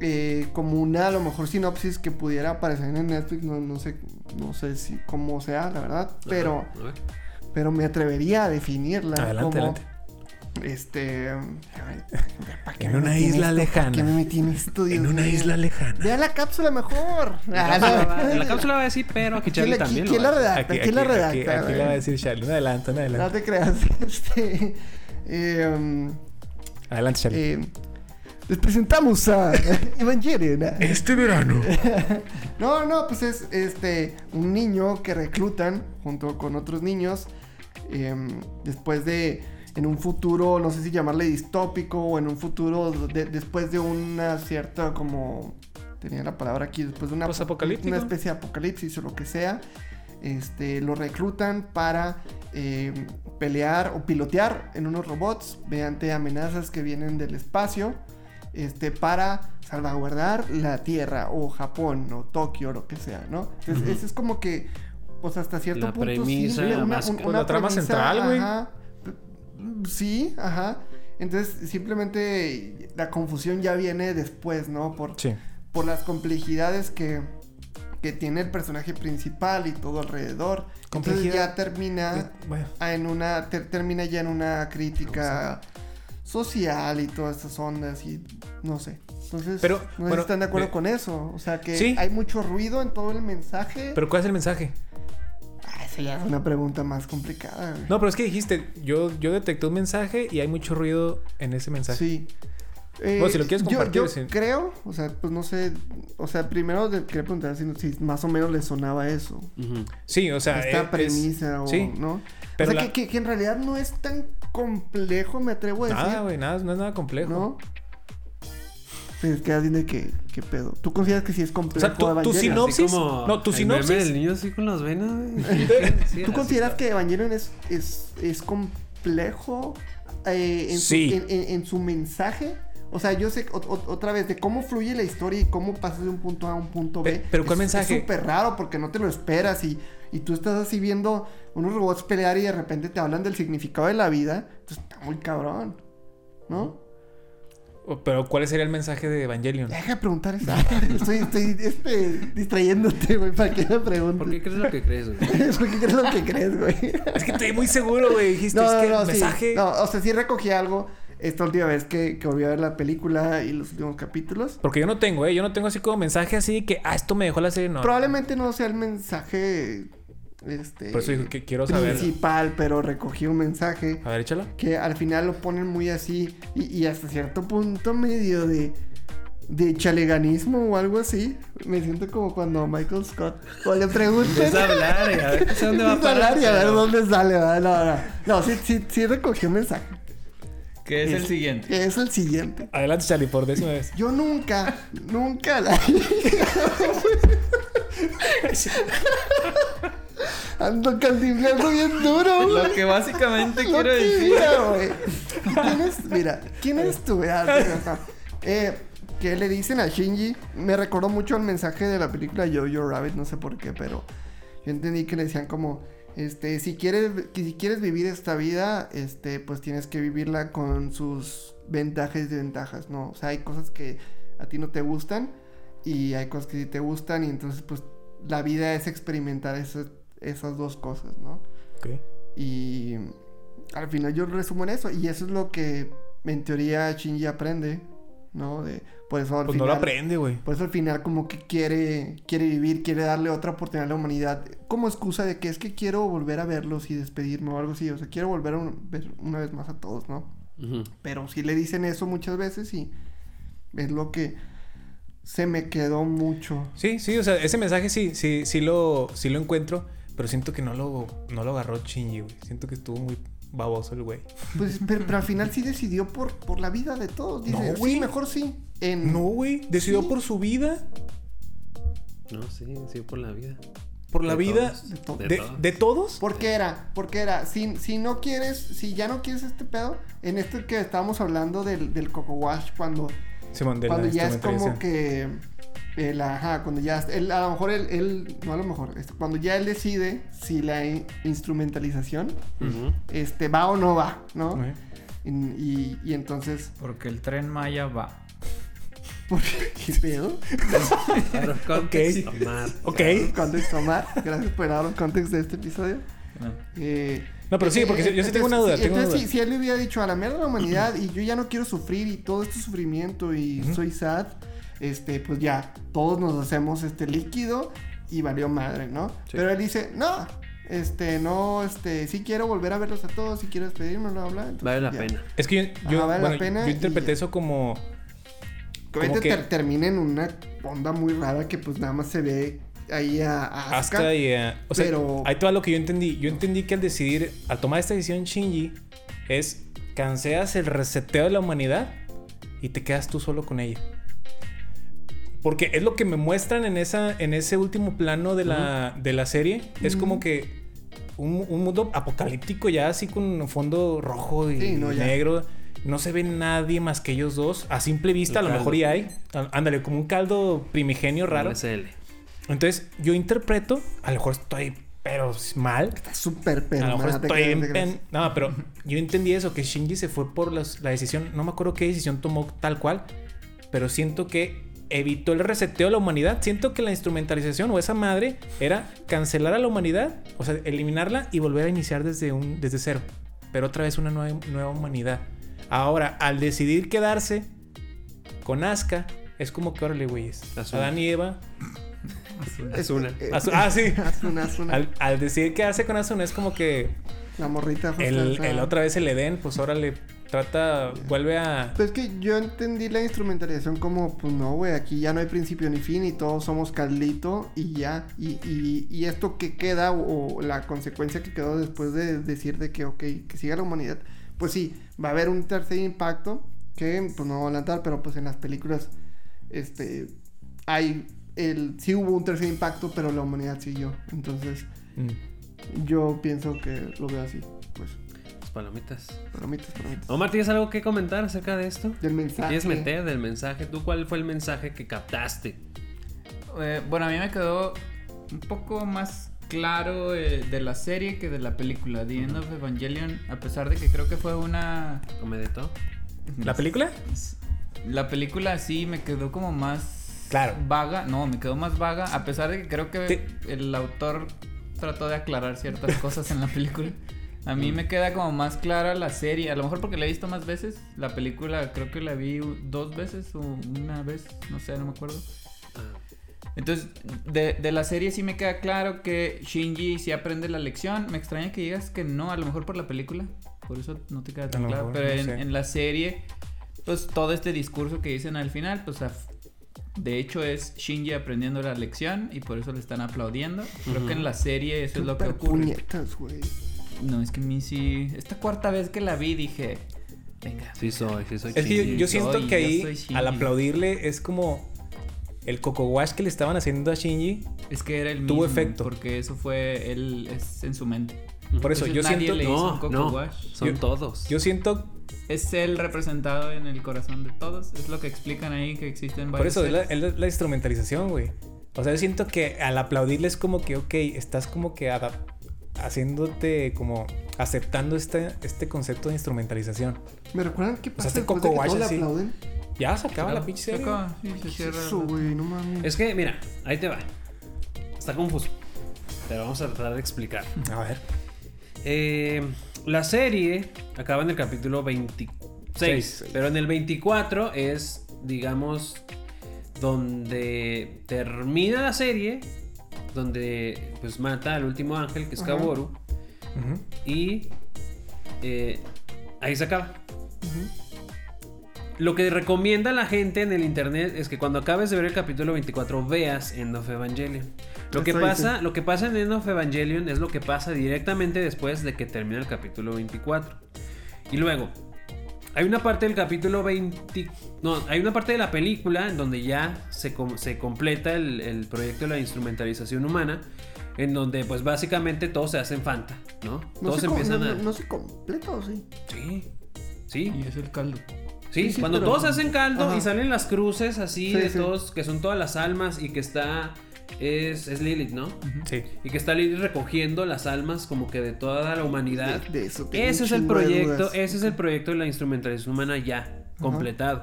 eh, como una a lo mejor sinopsis que pudiera aparecer en Netflix, no, no sé, no sé si cómo sea, la verdad, pero, Ajá, a ver. pero me atrevería a definirla Adelante, como adelante. este ay, ¿para qué En me una isla esto? ¿Para qué lejana. me metí en esto, Dios En una mío? isla lejana. Vea la cápsula mejor. La Ah, cápsula, no. va, la cápsula va a decir, pero aquí ¿Quién Charlie también quién la redacta? Aquí, ¿Quién la redacta? aquí- aquí la va a decir Charlie. Un adelante, un No adelante. te creas. Este, eh, Adelante, Charlie. eh, les presentamos a Evangelion. este verano. No, no, pues es este un niño que reclutan junto con otros niños em, después de en un futuro, no sé si llamarle distópico o en un futuro de- después de una cierta como tenía la palabra aquí después de una una especie de apocalipsis o lo que sea. Este, lo reclutan para em, pelear o pilotear en unos robots mediante amenazas que vienen del espacio este, para salvaguardar la Tierra o Japón o Tokio o lo que sea, ¿no? Entonces, eso es como que, pues hasta cierto La punto premisa sí, una, más- un- Pues la trama premisa, central, güey. ajá. Sí, ajá. Entonces, simplemente la confusión ya viene después, ¿no? Por, Sí. por las complejidades que, que tiene el personaje principal y todo alrededor. Entonces ya termina Bueno, en una ter- termina ya en una crítica social y todas estas ondas y no sé. Entonces, Pero, no sé si bueno, están de acuerdo con eso. O sea, que sí. hay mucho ruido en todo el mensaje. Pero ¿cuál es el mensaje? Ah, esa ya es una pregunta más complicada. güey. No, pero es que dijiste, yo, yo detecté un mensaje y hay mucho ruido en ese mensaje. Sí. Eh, Bueno, si lo quieres yo- compartir, Yo, sí. creo, o sea, pues no sé. O sea, primero quería preguntar si, si más o menos le sonaba eso. Sí, o sea, esta es- premisa o sí, no. pero o sea, la- que, que- que en realidad no es tan complejo, me atrevo a decir. Nada, güey, nada, no es nada complejo. ¿No? Pues quedas viendo de que, qué pedo. ¿Tú consideras que sí es O complejo? sea, tu, tu sinopsis. No, tu el meme sinopsis. del niño así con las venas, güey. Sí, ¿Tú consideras que Evangelion es, es, es complejo eh, en, Sí. su, en, en- en su mensaje? O sea, yo sé, o- o- otra vez, de cómo fluye la historia y cómo pasas de un punto A a un punto B. Pe- pero ¿cuál Es- mensaje? Es súper raro porque no te lo esperas y, y tú estás así viendo unos robots pelear y de repente te hablan del significado de la vida. Entonces está muy cabrón, ¿no? O- Pero ¿cuál sería el mensaje de Evangelion? Deja de preguntar eso. estoy estoy este, distrayéndote, güey, para que me preguntes. ¿Por qué crees lo que crees, güey? ¿Por qué crees lo que crees, güey? Es que estoy muy seguro, güey. Dijiste, No, es no, que no, el sí. mensaje. No, o sea, sí recogí algo esta última vez que, que volví a ver la película y los últimos capítulos. Porque yo no tengo, ¿eh? Yo no tengo así como mensaje así que, ah, esto me dejó la serie. No. Probablemente no sea el mensaje este Por eso digo que quiero saber. principal, pero recogí un mensaje A ver, échala. que al final lo ponen muy así y, y hasta cierto punto medio de de chaleganismo o algo así. Me siento como cuando Michael Scott o le preguntan a hablar y a ver qué dónde va a parar. hablar y a ver dónde sale, ¿verdad? No, no, no, sí, sí, sí recogí un mensaje. Que es el siguiente. Que es el siguiente. Adelante, Charlie, por décima vez. Yo nunca, nunca la. Ando cantinflando bien duro, güey. Lo que básicamente Lo quiero que decir. mira, güey. ¿Quién es? Mira, ¿quién es tú? Ah. Eh, que le dicen a Shinji. Me recordó mucho el mensaje de la película Jojo Rabbit, no sé por qué, pero yo entendí que le decían como. Este, si quieres, que si quieres vivir esta vida, este, pues tienes que vivirla con sus ventajas y desventajas, ¿no? O sea, hay cosas que a ti no te gustan y hay cosas que sí te gustan y entonces, pues, la vida es experimentar esas, esas dos cosas, ¿no? Ok. Y al final yo resumo en eso. Y eso es lo que en teoría Shinji aprende, ¿no? De, por eso al Pues no final. lo aprende, güey. Por eso al final como que quiere, quiere vivir, quiere darle otra oportunidad a la humanidad. Como excusa de que es que quiero volver a verlos y despedirme o algo así. O sea, quiero volver a un- ver una vez más a todos, ¿no? Pero sí le dicen eso muchas veces y es lo que se me quedó mucho. Sí, sí, o sea, ese mensaje sí, sí, sí lo, sí lo encuentro, pero siento que no lo, no lo agarró Shinji, güey. Siento que estuvo muy baboso el güey. Pues, pero, pero al final sí decidió por, por la vida de todos. Dice, No, sí, güey. mejor sí. En, No, güey. Decidió Sí. por su vida, No, sí, sí, por la vida. por la De vida todos. De to- De de, todos. de todos. ¿Por qué era? Porque era, si, si no quieres, si ya no quieres este pedo, en esto que estábamos hablando del, del Coco Wash, cuando, cuando ya es como que, el, ajá, cuando ya, él, a lo mejor él, él- no a lo mejor, este, cuando ya él decide si la in- instrumentalización, este, va o no va, ¿no? Y, y, y entonces, Porque el tren Maya va. ¿por qué, ¿Qué pedo? Context, Ok. Omar. Ok. Contexto, Omar. Gracias por dar el contexto de este episodio. No. Eh, No, pero sí, porque yo sí tengo una duda, una entonces, duda. Si, si él le hubiera dicho a la mierda de la humanidad y yo ya no quiero sufrir y todo este sufrimiento y soy sad, este, pues ya, todos nos hacemos este líquido y valió madre, ¿no? Pero él dice, no, este, no, este, sí quiero volver a verlos a todos, sí quiero despedirme, bla, bla, bla. entonces Vale la ya. pena. Es que yo, yo, Ajá, vale la bueno, pena yo interpreté eso como... Como que- ter- termina en una onda muy rara que pues nada más se ve ahí a, a Asuka. Hasta y, eh, o sea, pero- ahí todo lo que yo entendí. Yo entendí que al decidir, al tomar esta decisión Shinji, es cancelas el reseteo de la humanidad y te quedas tú solo con ella. Porque es lo que me muestran en, esa, en ese último plano de la, de la serie. Es como que un, un mundo apocalíptico ya así con fondo rojo y Sí, no, negro. No se ve nadie más que ellos dos. A simple vista, El a lo mejor caldo. ya hay. Ándale, como un caldo primigenio raro. SL. Entonces, yo interpreto, a lo mejor estoy, pero mal. Está súper pero a lo mejor estoy en pen- No, pero yo entendí eso, que Shinji se fue por las- la decisión. No me acuerdo qué decisión tomó tal cual, pero siento que evitó el reseteo de la humanidad. Siento que la instrumentalización o esa madre era cancelar a la humanidad, o sea, eliminarla y volver a iniciar desde, un, desde cero. Pero otra vez una nueva, nueva humanidad. Ahora, al decidir quedarse con Asuka, es como que, órale, güeyes. Adán y Eva. Asuna. Eh, Asu- ah, sí. Asuna, Asuna. Al, al decidir quedarse con Asuna es como que La morrita el, el otra vez el Edén, pues órale, trata, vuelve a... Pues es que yo entendí la instrumentalización como, pues no, güey, aquí ya no hay principio ni fin y todos somos caldito y ya. Y, y, y esto que queda o, o la consecuencia que quedó después de decir de que, ok, que siga la humanidad, pues sí, va a haber un tercer impacto que, pues no voy a adelantar, pero pues en las películas, este, hay, el, sí hubo un tercer impacto, pero la humanidad siguió. Entonces, Mm. yo pienso que lo veo así, pues, palomitas. palomitas, palomitas. Omar, ¿tienes algo que comentar acerca de esto? Del mensaje. ¿Quieres meter del mensaje? ¿Tú cuál fue el mensaje que captaste? Eh, bueno, a mí me quedó un poco más claro eh, de la serie que de la película. The End of Evangelion, a pesar de que creo que fue una... ¿Come de todo? ¿La película? La película sí me quedó como más Claro. vaga. No, me quedó más vaga. A pesar de que creo que el autor trató de aclarar ciertas cosas en la película. A mí me queda como más clara la serie. A lo mejor porque la he visto más veces. La película creo que la vi dos veces o una vez. No sé, no me acuerdo. Entonces, de, de la serie sí me queda claro que Shinji sí aprende la lección. Me extraña que digas que no, a lo mejor por la película. Por eso no te queda tan claro. mejor, Pero no en, la serie, pues todo este discurso que dicen al final, pues a- de hecho es Shinji aprendiendo la lección y por eso le están aplaudiendo. Creo que en la serie eso es lo que ocurre. puñetas, güey. No, es que a mí sí. Esta cuarta vez que la vi dije. Venga. Sí soy, sí soy. Es que yo, yo siento soy- que ahí, al aplaudirle, es como el coco wash que le estaban haciendo a Shinji. Es que era el Tuvo mismo, efecto. Porque eso fue él es en su mente. Por eso, Entonces yo nadie siento, le hizo un No, coco no, wash. son Yo- todos. yo siento, Es él representado en el corazón de todos. Es lo que explican ahí que existen por varios. eso, es la, es la- instrumentalización, güey. O sea, yo siento que al aplaudirle es como que, ok, estás como que adap- haciéndote como aceptando este, este concepto de instrumentalización. ¿Me recuerdan qué pasa este después Coco de que Wash todos le así. aplauden? Ya se acaba Claro, la pinche se serie. acaba, sí, se ¿Qué es cierra. eso, güey? No mames. Es que, mira, ahí te va. Está confuso. Pero vamos a tratar de explicar. A ver. Eh, la serie acaba en el capítulo 26. Seis. Pero en el 24 es, digamos, donde termina la serie. Donde pues mata al último ángel, que es. Kaworu. Y eh, ahí se acaba. Lo que recomienda la gente en el internet es que cuando acabes de ver el capítulo 24 veas End of Evangelion. Lo que, pasa, lo que pasa en End of Evangelion es lo que pasa directamente después de que termina el capítulo 24. Y luego, hay una parte del capítulo 20... No, hay una parte de la película en donde ya se, com- se completa el, el proyecto de la instrumentalización humana. En donde pues básicamente todos se hacen Fanta, ¿no? No todos se, empiezan no, a... no- no se completa o sí. Sí, sí. Y es el caldo. Sí, Sí, sí, cuando pero- todos hacen caldo Ajá. y salen las cruces así Sí, de sí. todos, que son todas las almas y que está. Es, es Lilith, ¿no? Sí. Y que está Lilith recogiendo las almas como que de toda la humanidad. De, de eso tengo Ese es el proyecto, ese es el proyecto de la instrumentalización humana ya, completado.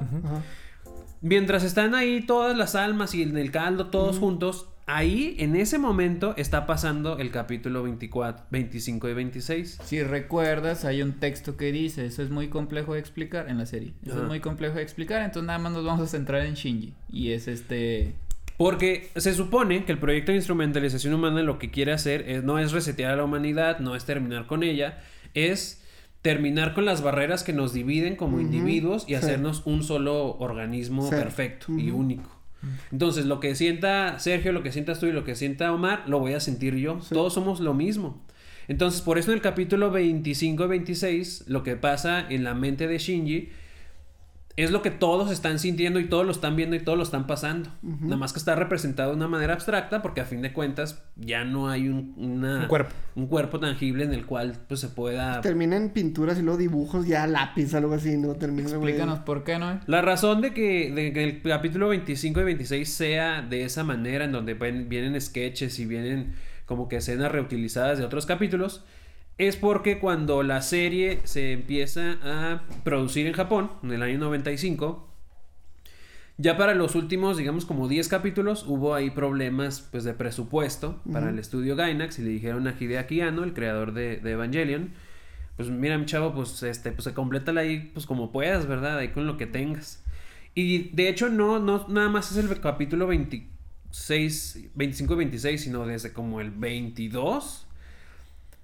Mientras están ahí todas las almas y en el caldo todos juntos, ahí en ese momento está pasando el capítulo 24, 25 y 26. Si recuerdas, hay un texto que dice, eso es muy complejo de explicar en la serie. Eso es muy complejo de explicar, entonces nada más nos vamos a centrar en Shinji. Y es este... Porque se supone que el proyecto de instrumentalización humana lo que quiere hacer es, no es resetear a la humanidad, no es terminar con ella, es terminar con las barreras que nos dividen como individuos y sí. hacernos un solo organismo Sí. perfecto y único. Entonces, lo que sienta Sergio, lo que sientas tú y lo que sienta Omar, lo voy a sentir yo. Sí. Todos somos lo mismo. Entonces, por eso en el capítulo 25 y 26, lo que pasa en la mente de Shinji es lo que todos están sintiendo y todos lo están viendo y todos lo están pasando. Ujú. Nada más que está representado de una manera abstracta porque a fin de cuentas ya no hay un, una- Un cuerpo. un cuerpo tangible en el cual pues, se pueda... Termina en pinturas y luego dibujos ya lápiz, algo así, ¿no? Termina. Explícanos por qué, ¿no? La razón de que, de que el capítulo 25 y 26 sea de esa manera, en donde ven- vienen sketches y vienen como que escenas reutilizadas de otros capítulos, es porque cuando la serie se empieza a producir en Japón, en el año 95, ya para los últimos, digamos, como 10 capítulos, hubo ahí problemas pues, de presupuesto para el estudio Gainax y le dijeron a Hideaki Anno, el creador de, de Evangelion, pues mira, mi chavo, pues este, pues se completa ahí, pues como puedas, ¿verdad? Ahí con lo que tengas. Y de hecho, no, no, nada más es el capítulo 26, 25 y 26, sino desde como el 22.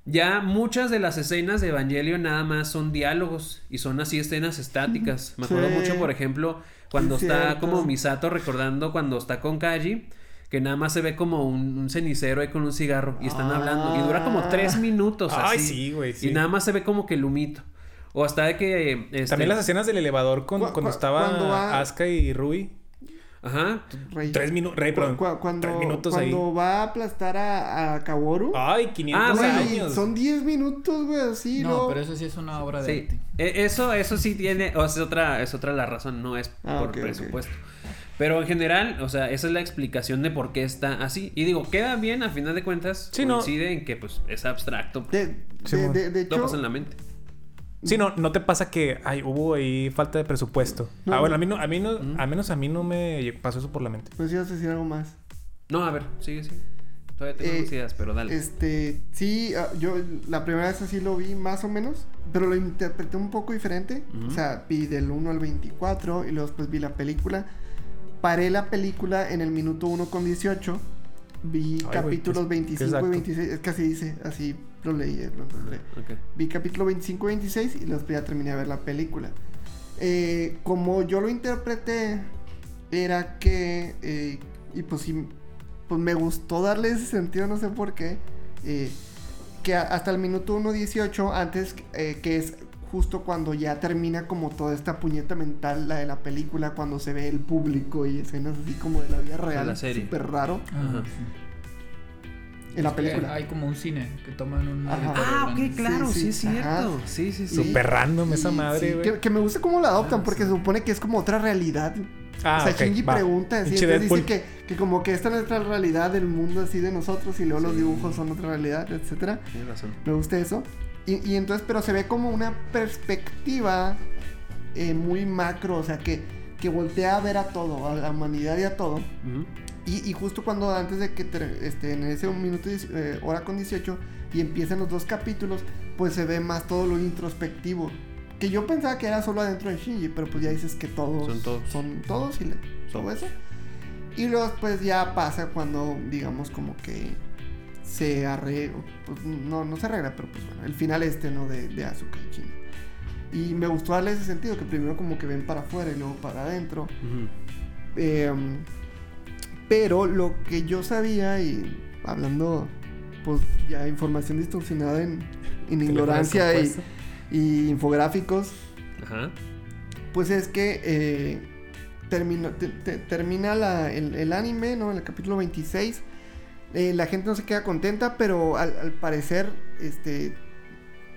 Ya muchas de las escenas de Evangelion nada más son diálogos y son así escenas estáticas. Me acuerdo Sí. mucho, por ejemplo, cuando Sí, está cierto. como Misato recordando cuando está con Kaji, que nada más se ve como un, un cenicero ahí con un cigarro y están hablando. Y dura como tres Ah. minutos. Ay, así. sí, güey, sí. Y nada más se ve como que el humito. O hasta de que. este, También las escenas del elevador con, cuando cu- estaba Asuka y Rui. Ajá. Rey. Tres minutos, Rey, perdón. cu- cuando, tres minutos cuando ahí. va a aplastar a, a Kaworu. Ay, 500 Ah, bueno, güey, años. son 10 minutos, güey, así, No, ¿no? pero eso sí es una obra de Sí. arte. E- Eso, eso sí tiene. O sea, es otra, es otra la razón, no es Ah, por presupuesto. Pero en general, o sea, esa es la explicación de por qué está así. Y digo, queda bien, a final de cuentas, Sí, no. coincide en que pues es abstracto. De, Sí, de, de, de Todo hecho, pasa en la mente. Sí, no, no te pasa que ay, hubo ahí falta de presupuesto. No, ah, bueno, no. a mí no, a mí no, Mm. al menos a mí no me pasó eso por la mente. pues ibas a decir algo más. No, a ver, sigue, sigue. Todavía tengo Eh, ideas, pero dale. Este, sí, ah, yo la primera vez así lo vi más o menos, pero lo interpreté un poco diferente. O sea, vi del 1 al 24 y luego después vi la película. Paré la película en el minuto 1 con 18. Vi Ay, capítulos qué 25 y exacto. 26. Es que así dice, así lo leí, eh, lo encontré. Ok. Vi capítulo 25 y 26 y después ya terminé de ver la película. Eh, como yo lo interpreté, era que, eh, y pues sí, pues me gustó darle ese sentido, no sé por qué, eh, que a- hasta el minuto 1.18, antes, eh, que es justo cuando ya termina como toda esta puñeta mental, la de la película, cuando se ve el público y escenas así como de la vida real, la serie. súper raro, Ajá. En la película. Hay como un cine que toman un Ah, ok, claro, Sí, sí, sí, es cierto. ajá. Sí, sí, sí. Súper random esa madre, güey. que, que me gusta cómo la adoptan, Ah, porque sí. se supone que es como otra realidad. Ah, o sea, ok, Shinji va. pregunta así, entonces dice que, que como que esta es nuestra realidad del mundo así de nosotros y luego los dibujos son otra realidad, etcétera. Tienes razón. Me gusta eso. Y, y entonces, pero se ve como una perspectiva eh, muy macro, o sea, que, que voltea a ver a todo, a la humanidad y a todo. Ujú. Y, y justo cuando antes de que ter- este, en ese un minuto, eh, hora con 18, y empiezan los dos capítulos, pues se ve más todo lo introspectivo. Que yo pensaba que era solo adentro de Shinji, pero pues ya dices que todos Son todos. son todos y le- todo eso. Y luego pues ya pasa cuando, digamos, como que se arregla, pues no, no se arregla, pero pues bueno, el final este, ¿no? De, de y Shinji. Y me gustó darle ese sentido, que primero como que ven para afuera y luego para adentro. Eh, pero lo que yo sabía y hablando pues ya información distorsionada en, en ignorancia y, infográficos, Ajá. pues es que eh, termina, te- te- termina la- el, el anime, ¿no? En el capítulo 26. eh, la gente no se queda contenta, pero al, al parecer, este,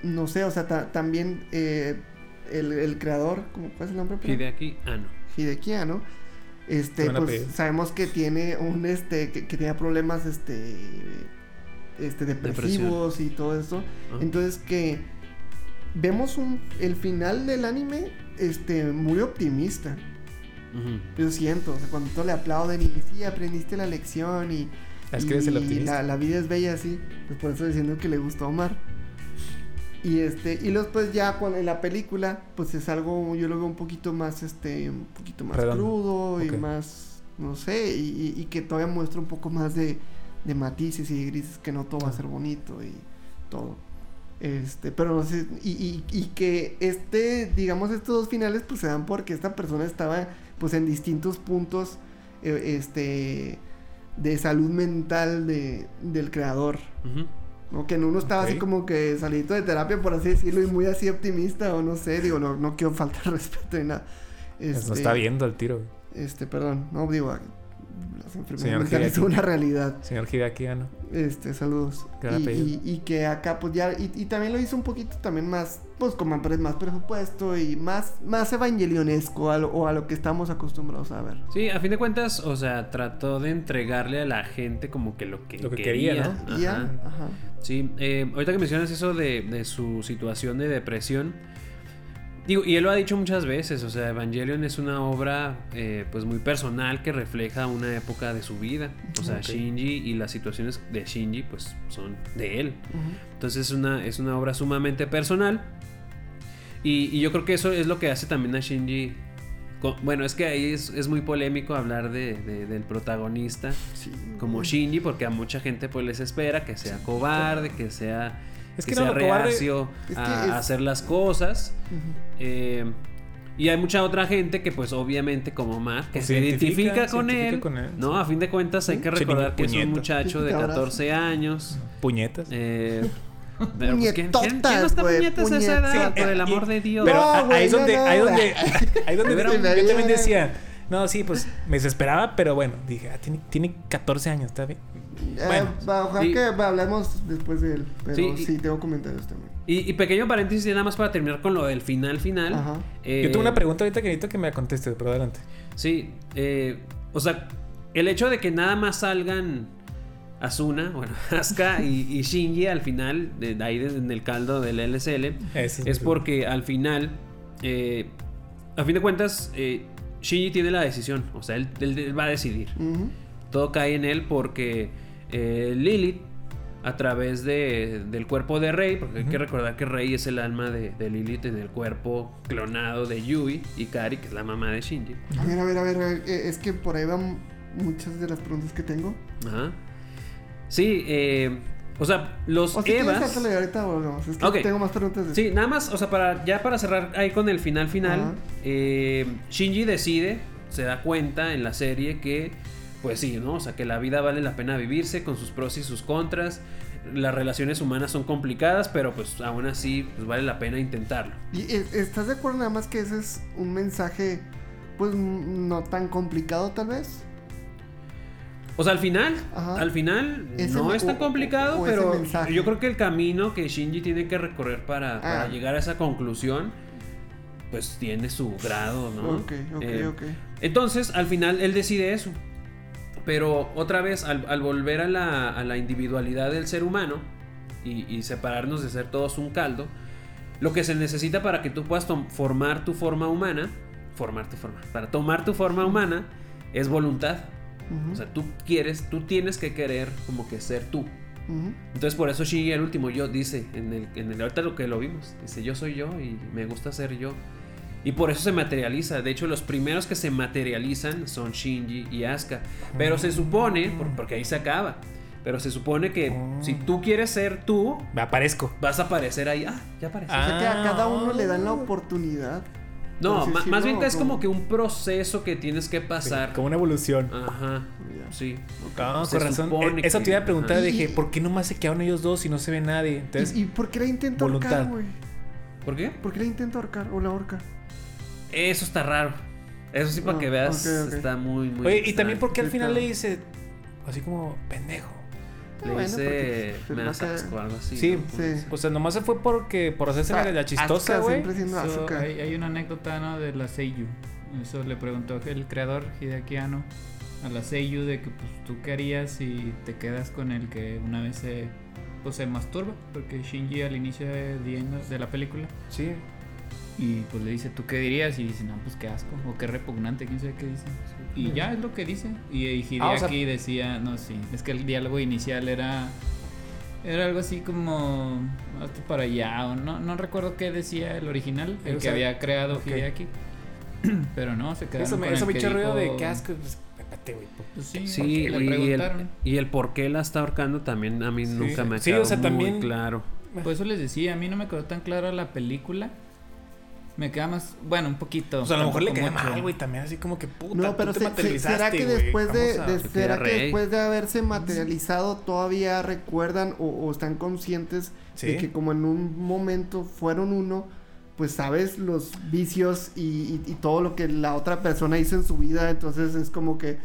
no sé, o sea, ta- también eh, el, el creador, ¿cómo, ¿cuál es el nombre? Hideaki Anno. Hideki Anno, este, pues sabemos que tiene un, este, que, que tenía problemas, este, este, depresivos y todo eso. Ah. Entonces que vemos un, el final del anime, este, muy optimista. Ujú. Yo siento, o sea, cuando todos le aplauden y sí, aprendiste la lección y, Es que eres el y optimista. La, la vida es bella así, pues por eso diciendo que le gustó a Omar. Y este, y luego pues ya cuando en la película, pues es algo, yo lo veo un poquito más, este, un poquito más crudo y más, no sé, y, que todavía muestra un poco más de, de matices y de grises, que no todo va a ser bonito y todo. Este, pero no sé, y, y, y que este, digamos, estos dos finales, pues se dan porque esta persona estaba, pues en distintos puntos, eh, este, de salud mental de, del creador. ¿No? Que en uno estaba así como que salidito de terapia, por así decirlo, y muy así optimista, o no sé, digo, no, no quiero faltar respeto ni nada. Este, No está viendo el tiro. Este, perdón, no digo, las Señor enfermedades mentales son una realidad. Señor Hideaki Anno. Este, saludos. Y, apellido. y- y que acá, pues ya, y, y también lo hizo un poquito también más, pues con más presupuesto y más, más evangelionesco a lo, o a lo que estamos acostumbrados a ver. Sí, a fin de cuentas, o sea, trató de entregarle a la gente como que lo que, Lo que quería. quería, ¿no? Ajá. Ajá. Sí, eh, ahorita que mencionas eso de, de su situación de depresión, Digo, y él lo ha dicho muchas veces, o sea, Evangelion es una obra eh, pues muy personal que refleja una época de su vida. O sea. Shinji y las situaciones de Shinji pues son de él. Entonces es una, es una obra sumamente personal. Y, y yo creo que eso es lo que hace también a Shinji. Bueno, es que ahí es, es muy polémico hablar de- de- del protagonista Sí. como Shinji, porque a mucha gente pues les espera que sea cobarde, que sea, Es que que no, sea reacio Es que a es- hacer las cosas. Eh, y hay mucha otra gente que pues obviamente como Matt, que Pues se se identifica, identifica- se con, identifica él, con él, No, a fin de cuentas hay que recordar que es un muchacho de Sí, abrazo. 14 años. Puñetas. Eh, pero, pues, ¿quién, quién- quién no está puñetas a esa edad? por el Y- amor de Dios. Pero No, a- güey, ahí es donde, no. ahí donde, ahí donde Pero- yo también decía, no, sí, pues me desesperaba, pero bueno, dije, ah, tiene, tiene 14 años, está bien. Eh, Bueno, ojalá y- que hablemos después de él. Pero Sí, sí, y- tengo comentarios también. Y, y pequeño paréntesis, nada más para terminar con lo del final final. Ajá. Eh, Yo tengo una pregunta ahorita que necesito que me la contestes, pero adelante. Sí, eh, o sea, el hecho de que nada más salgan Asuna, bueno, Asuka y, y Shinji al final, de, de ahí de- en el caldo del LSL, es porque al final, eh, a fin de cuentas, eh, Shinji tiene la decisión, o sea, él, él- él va a decidir. Todo cae en él porque eh, Lilith, a través de- del cuerpo de Rey, porque hay que recordar que Rey es el alma de, de Lilith en el cuerpo clonado de Yui y Kari, que es la mamá de Shinji. A ver, a ver, a ver. eh, es que por ahí van muchas de las preguntas que tengo. Ajá. Sí, eh, o sea, los O si quieres, Evas. ahorita volvemos. Es que Ok. tengo más preguntas. de- Sí, nada más, o sea, para ya para cerrar ahí con el final final, eh, Shinji decide, se da cuenta en la serie que, pues sí, ¿no? O sea, que la vida vale la pena vivirse con sus pros y sus contras. Las relaciones humanas son complicadas, pero pues aún así pues, vale la pena intentarlo. ¿Y eh, estás de acuerdo nada más que ese es un mensaje, pues no tan complicado tal vez? O sea, al final, Ajá. al final Ese no es tan complicado, o pero yo creo que el camino que Shinji tiene que recorrer para, para Ah. llegar a esa conclusión, pues tiene su grado, ¿no? Ok, ok, Eh, ok. Entonces, al final, él decide eso. Pero otra vez, al, al volver a la, a la individualidad del ser humano y, y separarnos de ser todos un caldo, lo que se necesita para que tú puedas formar tu forma humana, formar tu forma, para tomar tu forma humana, es voluntad. O sea, tú quieres, tú tienes que querer como que ser tú. Entonces por eso Shinji el último yo dice, en el, en el ahorita lo que lo vimos, dice yo soy yo y me gusta ser yo. Y por eso se materializa. De hecho, los primeros que se materializan son Shinji y Asuka. Pero se supone, por- porque ahí se acaba. Pero se supone que Oh. si tú quieres ser tú, Me aparezco. vas a aparecer ahí. Ah, ya apareció. O sea que a Ah. cada uno le dan la oportunidad. no, más bien que es como que un proceso que tienes que pasar. Como una evolución. Ajá, sí. No, Se con razón. supone Eh, Eso te iba a preguntar. ajá. Dije, ¿por qué nomás se quedaron ellos dos y no se ve nadie? Entonces, ¿Y, y por qué la intento voluntad. ahorcar, güey? ¿Por qué? ¿Por qué la intento ahorcar o la horca? Eso está raro. Eso sí, para Ah, que veas, está muy, muy. Oye, y también porque al final le dice, así como, pendejo. Le Ah, bueno, dice. Me das asco o algo así. Sí, ¿no? sí. O sea, nomás se fue porque, por hacerse la, Ah, la chistosa, güey. siempre siendo Eso, Asuka. hay, hay una anécdota ¿no? de la Seiyu. Eso le preguntó el creador Hideaki Anno a la Seiyu de que pues tú qué harías si te quedas con el que una vez se pues se masturba, porque Shinji al inicio de, de la película Sí. Y pues le dice, ¿tú qué dirías? Y dice, no, pues qué asco, o qué repugnante, quién sabe qué dice. Y ya es lo que dice. Y, y Hideaki Ah, o sea- decía, no, sí, es que el diálogo inicial era era algo así como hasta para allá, o no, no recuerdo qué decía el original, el O que sea, había creado ok. Hideaki. Pero no, se quedaron Eso me, con eso el me que hizo ruido de dijo- qué asco. Pues, espérate, güey. Pues sí, Sí, y, le y el, y el por qué la está ahorcando también a mí Sí. nunca me ha Sí, o sea, muy también- claro. Por eso les decía, a mí no me quedó tan clara la película. Me queda más, bueno, un poquito. O sea, a lo mejor le queda mucho. mal, güey. También así como que puta. No, pero tú se- te se- materializaste, será que después de, Vamos a- de- Que será quede que rey. después de haberse materializado todavía recuerdan o, o están conscientes Sí. de que como en un momento fueron uno, pues sabes los vicios y, y- y todo lo que la otra persona hizo en su vida, entonces es como que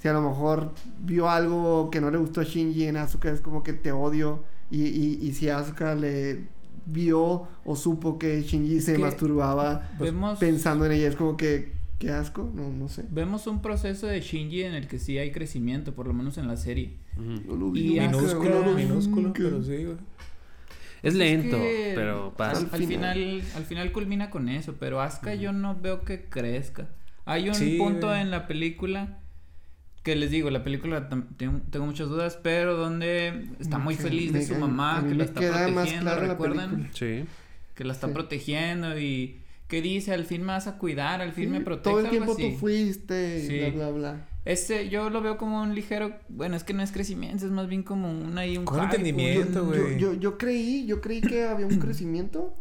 si a lo mejor vio algo que no le gustó a Shinji en Asuka es como que te odio y, y, y si Asuka le vio o supo que Shinji se que masturbaba Vemos, pensando en ella es como que qué asco, no no sé. vemos un proceso de Shinji en el que sí hay crecimiento, por lo menos en la serie. Ujú. No lo vi Y Minúsculo, güey. minúsculo, pero sí, güey. Es lento, que pero pasa. Al, Al al final. al final culmina con eso, pero Asuka yo no veo que crezca. Hay un Sí, punto en la película que les digo, la película tengo, muchas dudas, pero donde está muy feliz de me- su a mamá, que la está queda más protegiendo, ¿recuerdan? Sí. Que la está Sí. protegiendo y que dice, al fin me vas a cuidar, al fin me Sí, proteges. Todo el tiempo así. tú fuiste, Sí. bla, bla, bla. Este, yo lo veo como un ligero, bueno, es que no es crecimiento, es más bien como un ahí un Con hype, entendimiento. Siento, Yo, güey. yo, yo creí, yo creí que había un crecimiento,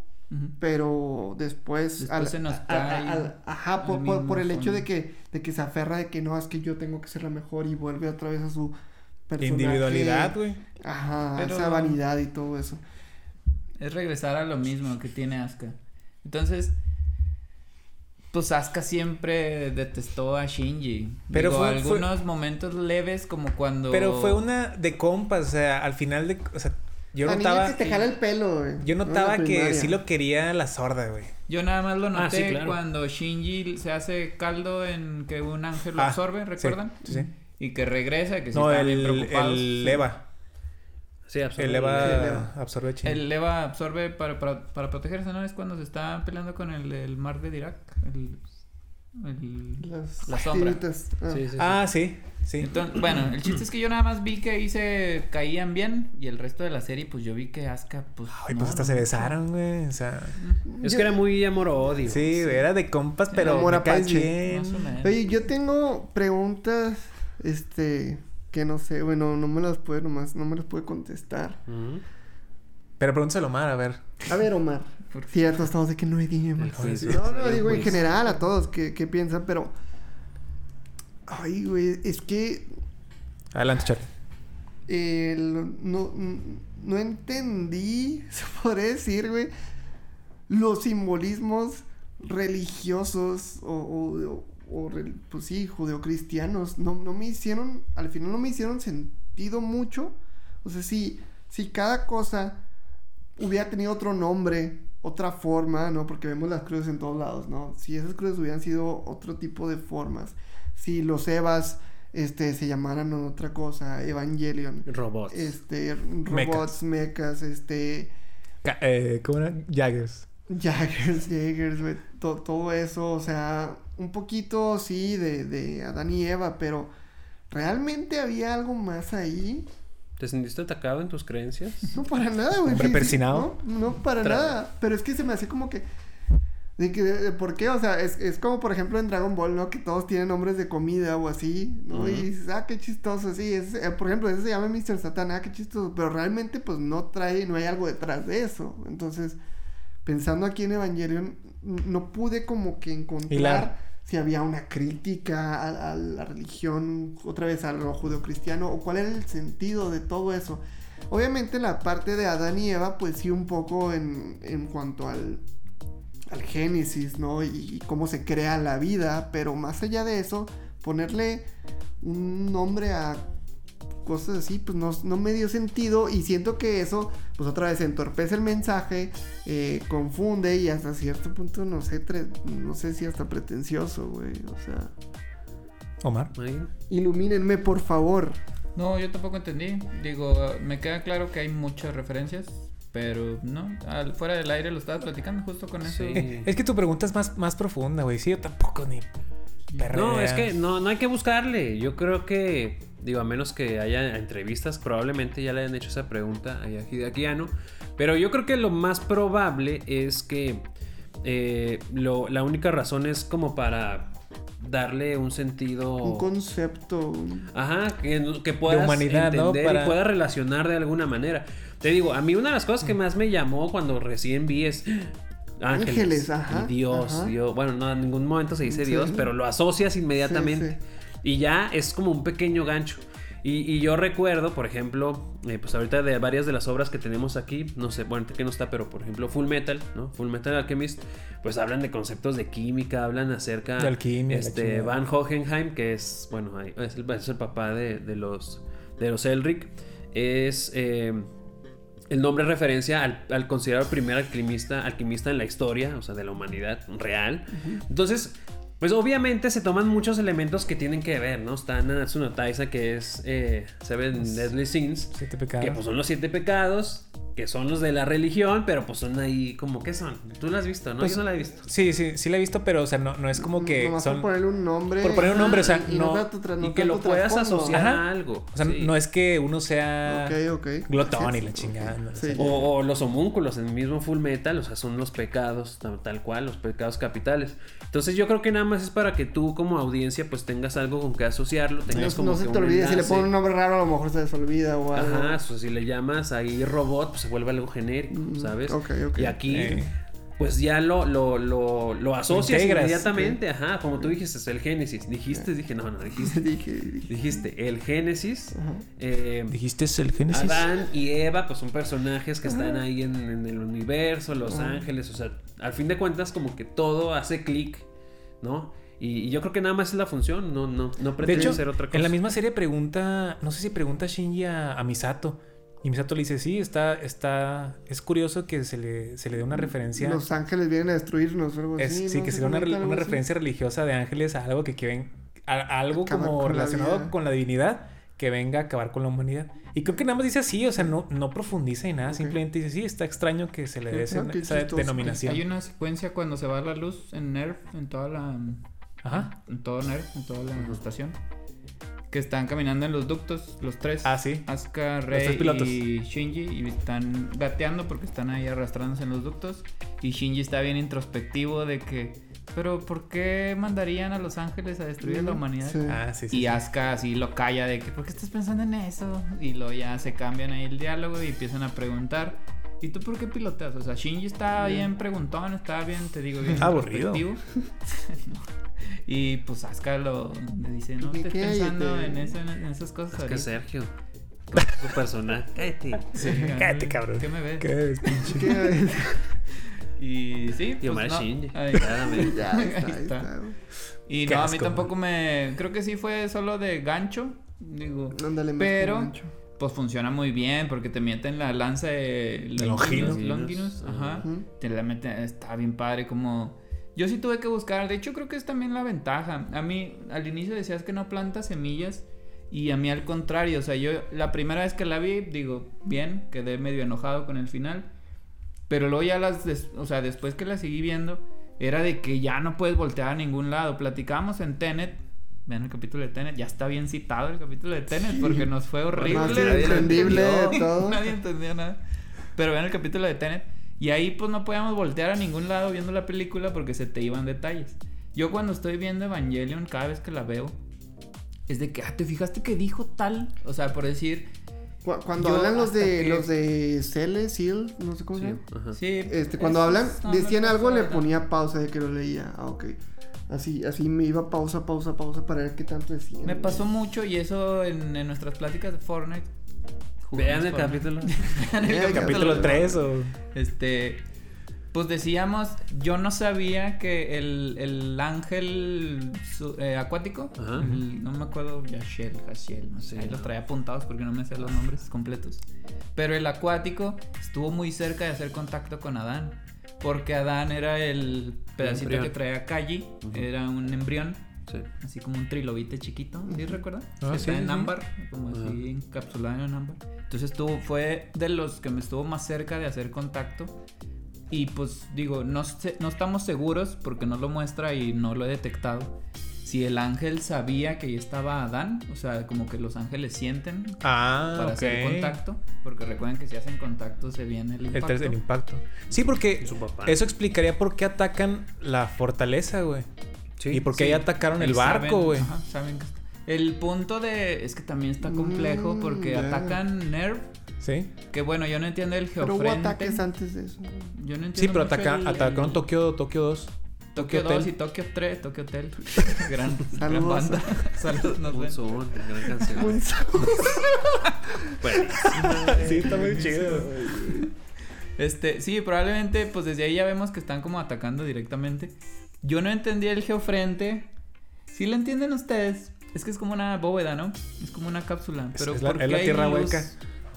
Pero después, Después se nos a- a- cae al- ajá, al por, por- mismo por el hecho de que, de que se aferra de que no, es que yo tengo que ser la mejor y vuelve otra vez a su personaje. Individualidad, güey. Ajá, Pero- esa vanidad y todo eso. Es regresar a lo mismo que tiene Asuka. Entonces, pues Asuka siempre detestó a Shinji. Pero Digo, fue- fue- algunos momentos leves como cuando... Pero fue una de compas, o sea, al final de. O sea, yo la niña notaba. que te jala el pelo, güey. Yo notaba que sí lo quería la sorda, güey. Yo nada más lo Ah, sí, noté claro. cuando Shinji se hace caldo en que un ángel lo Ah, absorbe, ¿recuerdan? Sí, sí. Y que regresa, que sí No, bien el, preocupados. el Sí. Eva. Sí, absolutamente. El Eva el absorbe. El Eva absorbe para, para, para protegerse, ¿no? Es cuando se está peleando con el, el mar de Dirac. El, el- Las la sombra. Ah. Sí, sí, sí. Ah, sí, sí. Entonces, bueno, el chiste es que yo nada más vi que ahí se caían bien y el resto de la serie, pues yo vi que Asuka, pues. Ay, no, pues hasta no, se besaron, güey. O sea. Es Yo- que era muy amor-odio. Sí, güey, era de compas, pero Amor me a cae paz, sí. bien. Más o menos. Oye, yo tengo preguntas, este, que no sé, bueno, no me las puede nomás, no me las puede contestar. Pero pregúntaselo, Omar, a ver. A ver, Omar. ¿Por qué? Cierto, estamos de que no hay El juicio. No, no, digo en juicio. general a todos que, que piensan, pero. Ay, güey, es que Adelante, Charlie. el- no, no entendí, se podría decir, güey, los simbolismos religiosos o, o, pues sí, judeocristianos. No, no me hicieron, al final no me hicieron sentido mucho. O sea, si, si cada cosa hubiera tenido otro nombre, otra forma, ¿no? Porque vemos las cruces en todos lados, ¿no? Si esas cruces hubieran sido otro tipo de formas, si los Evas, este, se llamaran otra cosa, Evangelion, Robots. este, robots, mechas, este, Ca- eh, ¿Cómo era? Jaggers. Jaggers, Jaggers, güey, to- todo eso, o sea, un poquito, sí, de, de Adán y Eva, pero ¿realmente había algo más ahí? ¿Te sentiste atacado en tus creencias? No para nada, güey. Hombre sí, sí, persinado. No, no para Tra- nada. Pero es que se me hace como que. De que, de- ¿Por qué? O sea, es, es como por ejemplo en Dragon Ball, ¿no? Que todos tienen nombres de comida o así, ¿no? Y dices, ah, qué chistoso, sí. Es, eh, por ejemplo, ese se llama Mr. Satan, ah, qué chistoso. Pero realmente, pues no trae, no hay algo detrás de eso. Entonces, pensando aquí en Evangelion, no pude como que encontrar Hilar. Si había una crítica a, la religión, otra vez a lo judeocristiano, o cuál era el sentido de todo eso. Obviamente la parte de Adán y Eva, pues sí un poco en, en cuanto al, al génesis, ¿no? Y cómo se crea la vida, pero más allá de eso, ponerle un nombre a cosas así, pues no, no me dio sentido y siento que eso, pues otra vez entorpece el mensaje, eh, confunde y hasta cierto punto, no sé, tre- no sé si hasta pretencioso, güey, o sea, Omar. Ilumínenme por favor. No, yo tampoco entendí. Digo, me queda claro que hay muchas referencias, pero no. Al, fuera del aire lo estaba platicando justo con eso. Sí. Es que tu pregunta es más, más profunda, güey. Sí, yo tampoco ni. perrea. No, es que no, no hay que buscarle. Yo creo que, digo, a menos que haya entrevistas, probablemente ya le hayan hecho esa pregunta a Hideaki Anno. Pero yo creo que lo más probable es que eh, lo- la única razón es como para darle un sentido... Un concepto. un- Ajá, que, que puedas humanidad, ¿no? entender Para- y puedas relacionar de alguna manera. Te digo, a mí una de las cosas que más me llamó cuando recién vi es ángeles, Ángeles, ajá, y Dios, ajá. Dios. Bueno, no en ningún momento se dice Sí. Dios, pero lo asocias inmediatamente. Y ya es como un pequeño gancho. Y, y yo recuerdo, por ejemplo, eh, pues ahorita de varias de las obras que tenemos aquí, no sé, bueno, que no está, pero por ejemplo Full Metal, ¿no? Full Metal Alchemist, pues hablan de conceptos de química, hablan acerca De alquimia, este. Van Hohenheim, que es, bueno, es el, es el papá de, de los de los Elric, es eh, el nombre referencia al, al considerado primer alquimista, alquimista en la historia, o sea, de la humanidad real. Entonces, pues obviamente se toman muchos elementos que tienen que ver, ¿no? Está Nanatsu no Taisa, que es eh, Seven Deadly Sins, Siete pecados. que pues son los siete pecados. Que son los de la religión, pero pues son ahí como que son. Tú lo has visto, ¿no? Pues, Yo no la he visto. Sí, sí, sí la he visto, pero, o sea, no, no es como que Nomás son... por ponerle un nombre. Por poner un nombre, o sea, y no- tra- no y que lo puedas asociar Ajá. a algo. O sea, sí. no es que uno sea glotón Sí, y la sí, chingada. ¿no? sí. O, o los homúnculos en el mismo Full Metal, o sea, son los pecados, tal, tal cual, los pecados capitales. Entonces yo creo que nada más es para que tú como audiencia pues tengas algo con que asociarlo, No, tengas como no se que te olvide, si le ponen un nombre raro, a lo mejor se les olvida o algo. Ajá, o sea, si le llamas ahí robot, pues se vuelve algo genérico, Mm, ¿sabes? Y aquí, Eh. pues ya lo, lo, lo, lo asocias integras, inmediatamente, ajá, como tú dijiste, es el Génesis. Dijiste, dije, no, no, dijiste. dije, dije. Dijiste, el Génesis. Eh, ¿Dijiste es el Génesis? Adán y Eva, pues son personajes que están ahí en, en el universo, Los Ajá. Ángeles, o sea, al fin de cuentas como que todo hace clic, ¿no? Y, y yo creo que nada más es la función, no, no, no De pretende hecho, ser otra cosa. en la misma serie pregunta, no sé si pregunta Shinji a, a Misato. Y Misato le dice, sí, está, está, es curioso que se le, se le dé una referencia. Los ángeles vienen a destruirnos o algo es- así. sí, ¿no? que Se le dé una, una así. referencia religiosa de ángeles a algo que quieren, a, a algo Acabar como con relacionado con la divinidad que venga a acabar con la humanidad. Y creo que nada más dice así, o sea, no, no profundiza en nada, simplemente dice, sí, está extraño que se le dé esa, denominación. Hay una secuencia cuando se va la luz en Nerf, en toda la. Ajá. En todo Nerf, en toda la estación. Que están caminando en los ductos, los tres. Ah, sí. Asuka, Rey y Shinji y están gateando porque están ahí arrastrándose en los ductos y Shinji está bien introspectivo de que pero ¿por qué mandarían a los ángeles a destruir a la humanidad? sí. Ah, sí, sí. Y sí. Asuka así lo calla de que ¿por qué estás pensando en eso? Y luego ya se cambian ahí el diálogo y empiezan a preguntar ¿Y tú por qué piloteas? O sea, Shinji está bien preguntón, está bien, te digo, bien Aburrido. No. Y pues Asuka lo le dice, no ¿Qué- estés pensando en, eso, en esas cosas. Es que ahorita". Sergio, su personaje, cállate. Sí, Cállate, cabrón. ¿Qué me ves? ¿Qué ves, pinche? ¿Qué? Y sí, pues no. Shinji, Ahí- claramente. ya, ahí está, Ahí ahí está. está. Y Qué no, a mí tampoco me... Creo que sí fue solo de gancho. Digo, Ándale, Pero- gancho. pues funciona muy bien porque te meten la lanza de. Longinus. Longinus, ajá. Ujú. Te la meten, está bien padre como... Yo sí tuve que buscar, de hecho creo que es también la ventaja. A mí al inicio decías que no plantas semillas y a mí al contrario, o sea, yo la primera vez que la vi, digo, bien, quedé medio enojado con el final, pero luego ya las, des- o sea, después que la seguí viendo, era de que ya no puedes voltear a ningún lado. Platicábamos en Tenet, vean el capítulo de Tenet, ya está bien citado el capítulo de Tenet porque nos fue horrible. Más nadie entendible todo. Nadie entendió nada. Pero vean el capítulo de Tenet. Y ahí pues no podíamos voltear a ningún lado viendo la película porque se te iban detalles. Yo cuando estoy viendo Evangelion, cada vez que la veo, es de que, ah, ¿te fijaste que dijo tal? O sea, por decir, Cu- Cuando Yo hablan los de que- los de Cele, Seal, no sé cómo se llama. sí. Este, cuando esos hablan, decían algo, le ponía pausa de que lo leía. Ah, ok. Así, así me iba pausa, pausa, pausa para ver qué tanto decían. Me pasó mucho y eso en, en nuestras pláticas de Fortnite. Jugamos Vean el capítulo. Vean el el Capítulo 3 o... Este, pues decíamos, yo no sabía que el, el ángel su- eh, acuático, el- no me acuerdo, Yashel, Hashiel, no sé, Sí, ahí los traía apuntados porque no me sé los nombres completos. Pero el acuático estuvo muy cerca de hacer contacto con Adán, porque Adán era el pedacito que traía Kaji, era un embrión. Sí. Así como un trilobite chiquito, ¿sí recuerdas? Ah, que sí, está sí, en sí. ámbar, como Ajá. así encapsulado en ámbar. Entonces estuvo, fue de los que me estuvo más cerca de hacer contacto. Y pues digo, no, sé- no estamos seguros porque no lo muestra y no lo he detectado. Si el ángel sabía que ahí estaba Adán, o sea, como que los ángeles sienten Ah, para ok. hacer contacto, porque recuerden que si hacen contacto se viene el El, impacto. tercer impacto. Sí, porque Su papá. eso explicaría por qué atacan la fortaleza, güey. Sí. y por qué Sí. ahí atacaron el barco, güey. ajá, saben que está- El punto de... Es que también está complejo Mm, porque atacan Nerv. Sí. Que bueno, yo no entiendo el Pero hubo geofrente. ataques antes de eso. Yo no entiendo Sí, pero ataca- el- atacaron el- Tokio, Tokio 2. Tokio Hotel. 2 y Tokio 3, Tokio Hotel. gran, gran banda. Saludos, nos Un son, gran canción. Un Sí, está muy chido. Este, sí, probablemente, pues desde ahí ya vemos que están como atacando directamente. Yo no entendí el geofrente. ¿Sí lo entienden ustedes? Es que es como una bóveda, ¿no? Es como una cápsula. Es- Pero es la- ¿por es la qué hay tierra luz? hueca.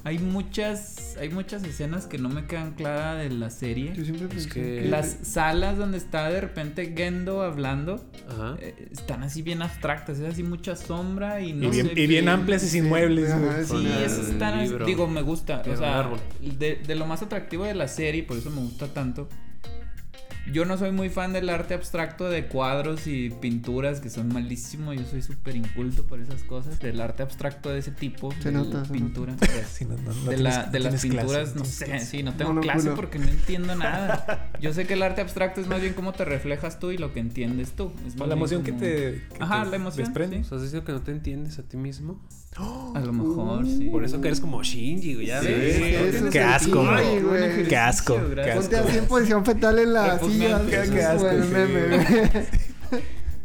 hay muchas hay muchas escenas que no me quedan claras de la serie. Yo siempre pensé que- Las salas donde está de repente Gendo hablando Ajá. eh, están así bien abstractas, es así mucha sombra y no y, bien, sé y bien qué- amplias y sin Sí, muebles, ajá, sí. Sí, esas están libro. digo, me gusta, o sea, árbol. de, de lo más atractivo de la serie, por eso me gusta tanto. Yo no soy muy fan del arte abstracto de cuadros y pinturas que son malísimos. Yo soy súper inculto por esas cosas. Del arte abstracto de ese tipo. Se de nota, se pintura. Sí, no, no, no de, tienes- la, no de las clase, pinturas, no sé, clase. sí, no tengo clase porque no entiendo nada. Yo sé que el arte abstracto es más bien cómo te reflejas tú y lo que entiendes tú. Es más La emoción que te, que Ajá, te la emoción, desprende. O sea, ¿has dicho que no te entiendes a ti mismo? A lo mejor, sí. Por eso que eres como Shinji, güey. Ya Sí, ves. sí, qué asco, güey. Güey. Qué asco, gracias. qué Ponte así en posición fetal en la silla. Qué asco, buen sí. meme, güey.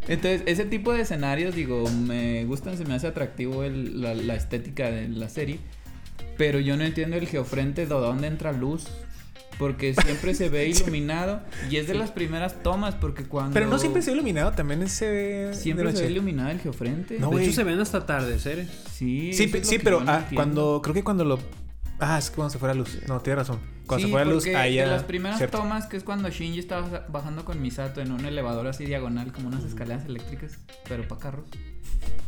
Entonces, ese tipo de escenarios, digo, me gustan, se me hace atractivo el- la, la estética de la serie. Pero yo no entiendo el geofrente de dónde entra luz. Porque siempre se ve iluminado. Y es de las primeras tomas, porque cuando. Pero no siempre se ve iluminado, también se ve Siempre de se ve iluminado el geofrente. No, de güey. hecho, se ven hasta atardeceres. Sí, Sí, pe- sí, pero ah, cuando creo que cuando lo Ah, es que cuando se fue la luz. No, tienes razón. Cuando Sí, se fue la luz ahí de ya- las primeras cierto. tomas, que es cuando Shinji estaba baja- bajando con Misato en un elevador así diagonal, como unas escaleras eléctricas, pero para carros.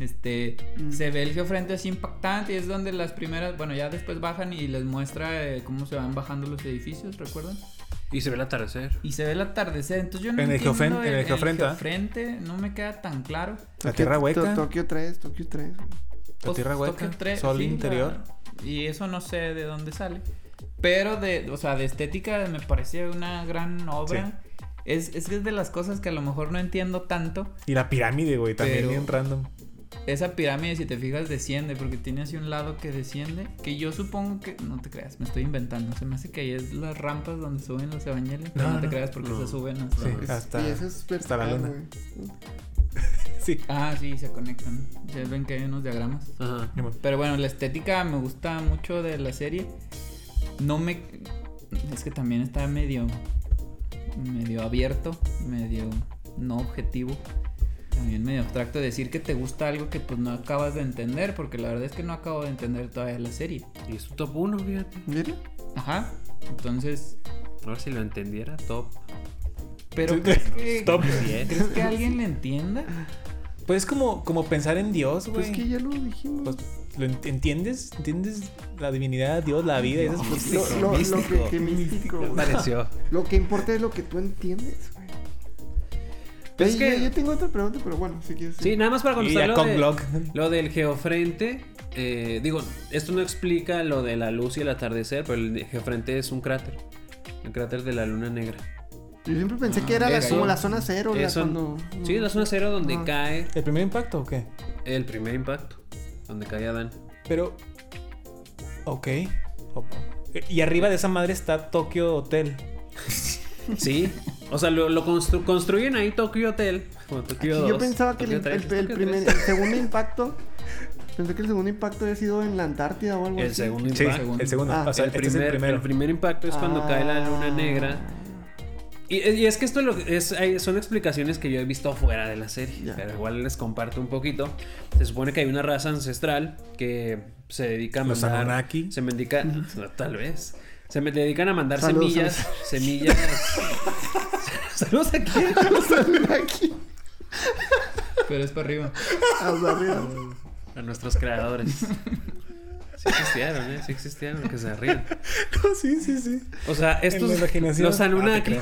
Este, Mm. se ve el geofrente así impactante y es donde las primeras, bueno, ya después bajan y les muestra eh, cómo se van bajando los edificios, ¿recuerdan? Y se ve el atardecer. Y se ve el atardecer, entonces yo no En el entiendo geofren- en el geofrente, ¿ah? geofrente, no me queda tan claro. La tierra hueca. Tokio 3, Tokio 3. güey. La Pues, tierra hueca. Tokio tres, sol interior. Y eso no sé de dónde sale. Pero de, o sea, de estética me parecía una gran obra. Es, es que es de las cosas que a lo mejor no entiendo tanto. Y la pirámide, güey, también bien random. Esa pirámide, si te fijas, desciende, porque tiene así un lado que desciende. Que yo supongo que. No te creas, me estoy inventando. Se me hace que ahí es las rampas donde suben los evangelios. Pero No, no, te no. creas porque No. se suben hasta. Sí. Hasta- y eso es hasta la luna. güey. Sí. Ah, sí, se conectan. Ya ven que hay unos diagramas. Ajá. Pero bueno, la estética me gusta mucho de la serie. No me. Es que también está medio. medio abierto, medio no objetivo. También medio abstracto decir que te gusta algo que pues no acabas de entender, porque la verdad es que no acabo de entender todavía la serie. Y es un top 1, fíjate. Mira. Ajá. Entonces. Ahora si lo entendiera, top. Pero ¿crees que, stop. ¿crees que alguien le entienda? Pues es como, como pensar en Dios, güey. Pues que ya lo dijimos. Pues, ¿lo ent- entiendes? ¿Entiendes la divinidad, Dios, la vida? y esas lo, lo- lo que, que místico. Pareció. Lo que importa es lo que tú entiendes, güey. Pues Ey, es que- yo, yo tengo otra pregunta, pero bueno, si quieres. Sí, nada más para contestar lo, con de- blog. lo del geofrente. eh, digo, esto no explica lo de la luz y el atardecer, pero el geofrente es un cráter. El cráter de la luna negra. Yo siempre pensé Ah, que era la- eso- como la zona cero, la cuando... Sí, la zona cero donde Ah. cae ¿El primer impacto o qué? el primer impacto. Donde cae Adán. Pero. Ok. Y arriba de esa madre está Tokyo Hotel. Sí. O sea, lo, lo constru- construyen ahí Tokyo Hotel. Como Tokyo Sí, 2, yo pensaba que el, Tokyo 3, el- el Tokyo primer, 3. el segundo impacto... Pensé que el segundo impacto había sido en la Antártida o algo El así. segundo Sí, impacto. el segundo. Ah. o sea, el, este primer, es el primero. el primer impacto es cuando cae la luna Ah. negra. Y, y es que esto lo, es, hay- son explicaciones que yo he visto fuera de la serie, Ya. pero igual les comparto un poquito. Se supone que hay una raza ancestral que se dedica a Los mandar... Anunnaki. Se dedica, no, tal vez. Se me dedican a mandar Saludos, semillas, semillas... Saludos aquí. Aquí, Pues Pero es para arriba. hasta arriba. A nuestros creadores. Sí existieron, ¿eh? Sí existieron, que se rían. sí, sí, sí. O sea, estos, la imaginación. los Ah, Anunnaki.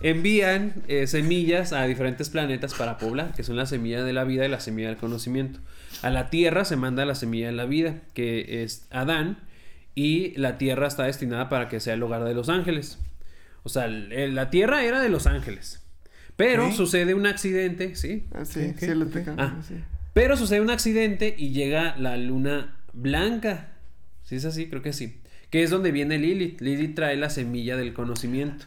Envían eh, semillas a diferentes planetas para poblar, que son la semilla de la vida y la semilla del conocimiento. A la Tierra se manda la semilla de la vida, que es Adán, y la Tierra está destinada para que sea el hogar de los ángeles. O sea, el- la Tierra era de los ángeles. Pero sucede un accidente, ¿sí? Ah, sí, lo Ah. sí. Pero sucede un accidente y llega la luna blanca. ¿Sí es así? Creo que sí. Que es donde viene Lilith. Lilith trae la semilla del conocimiento.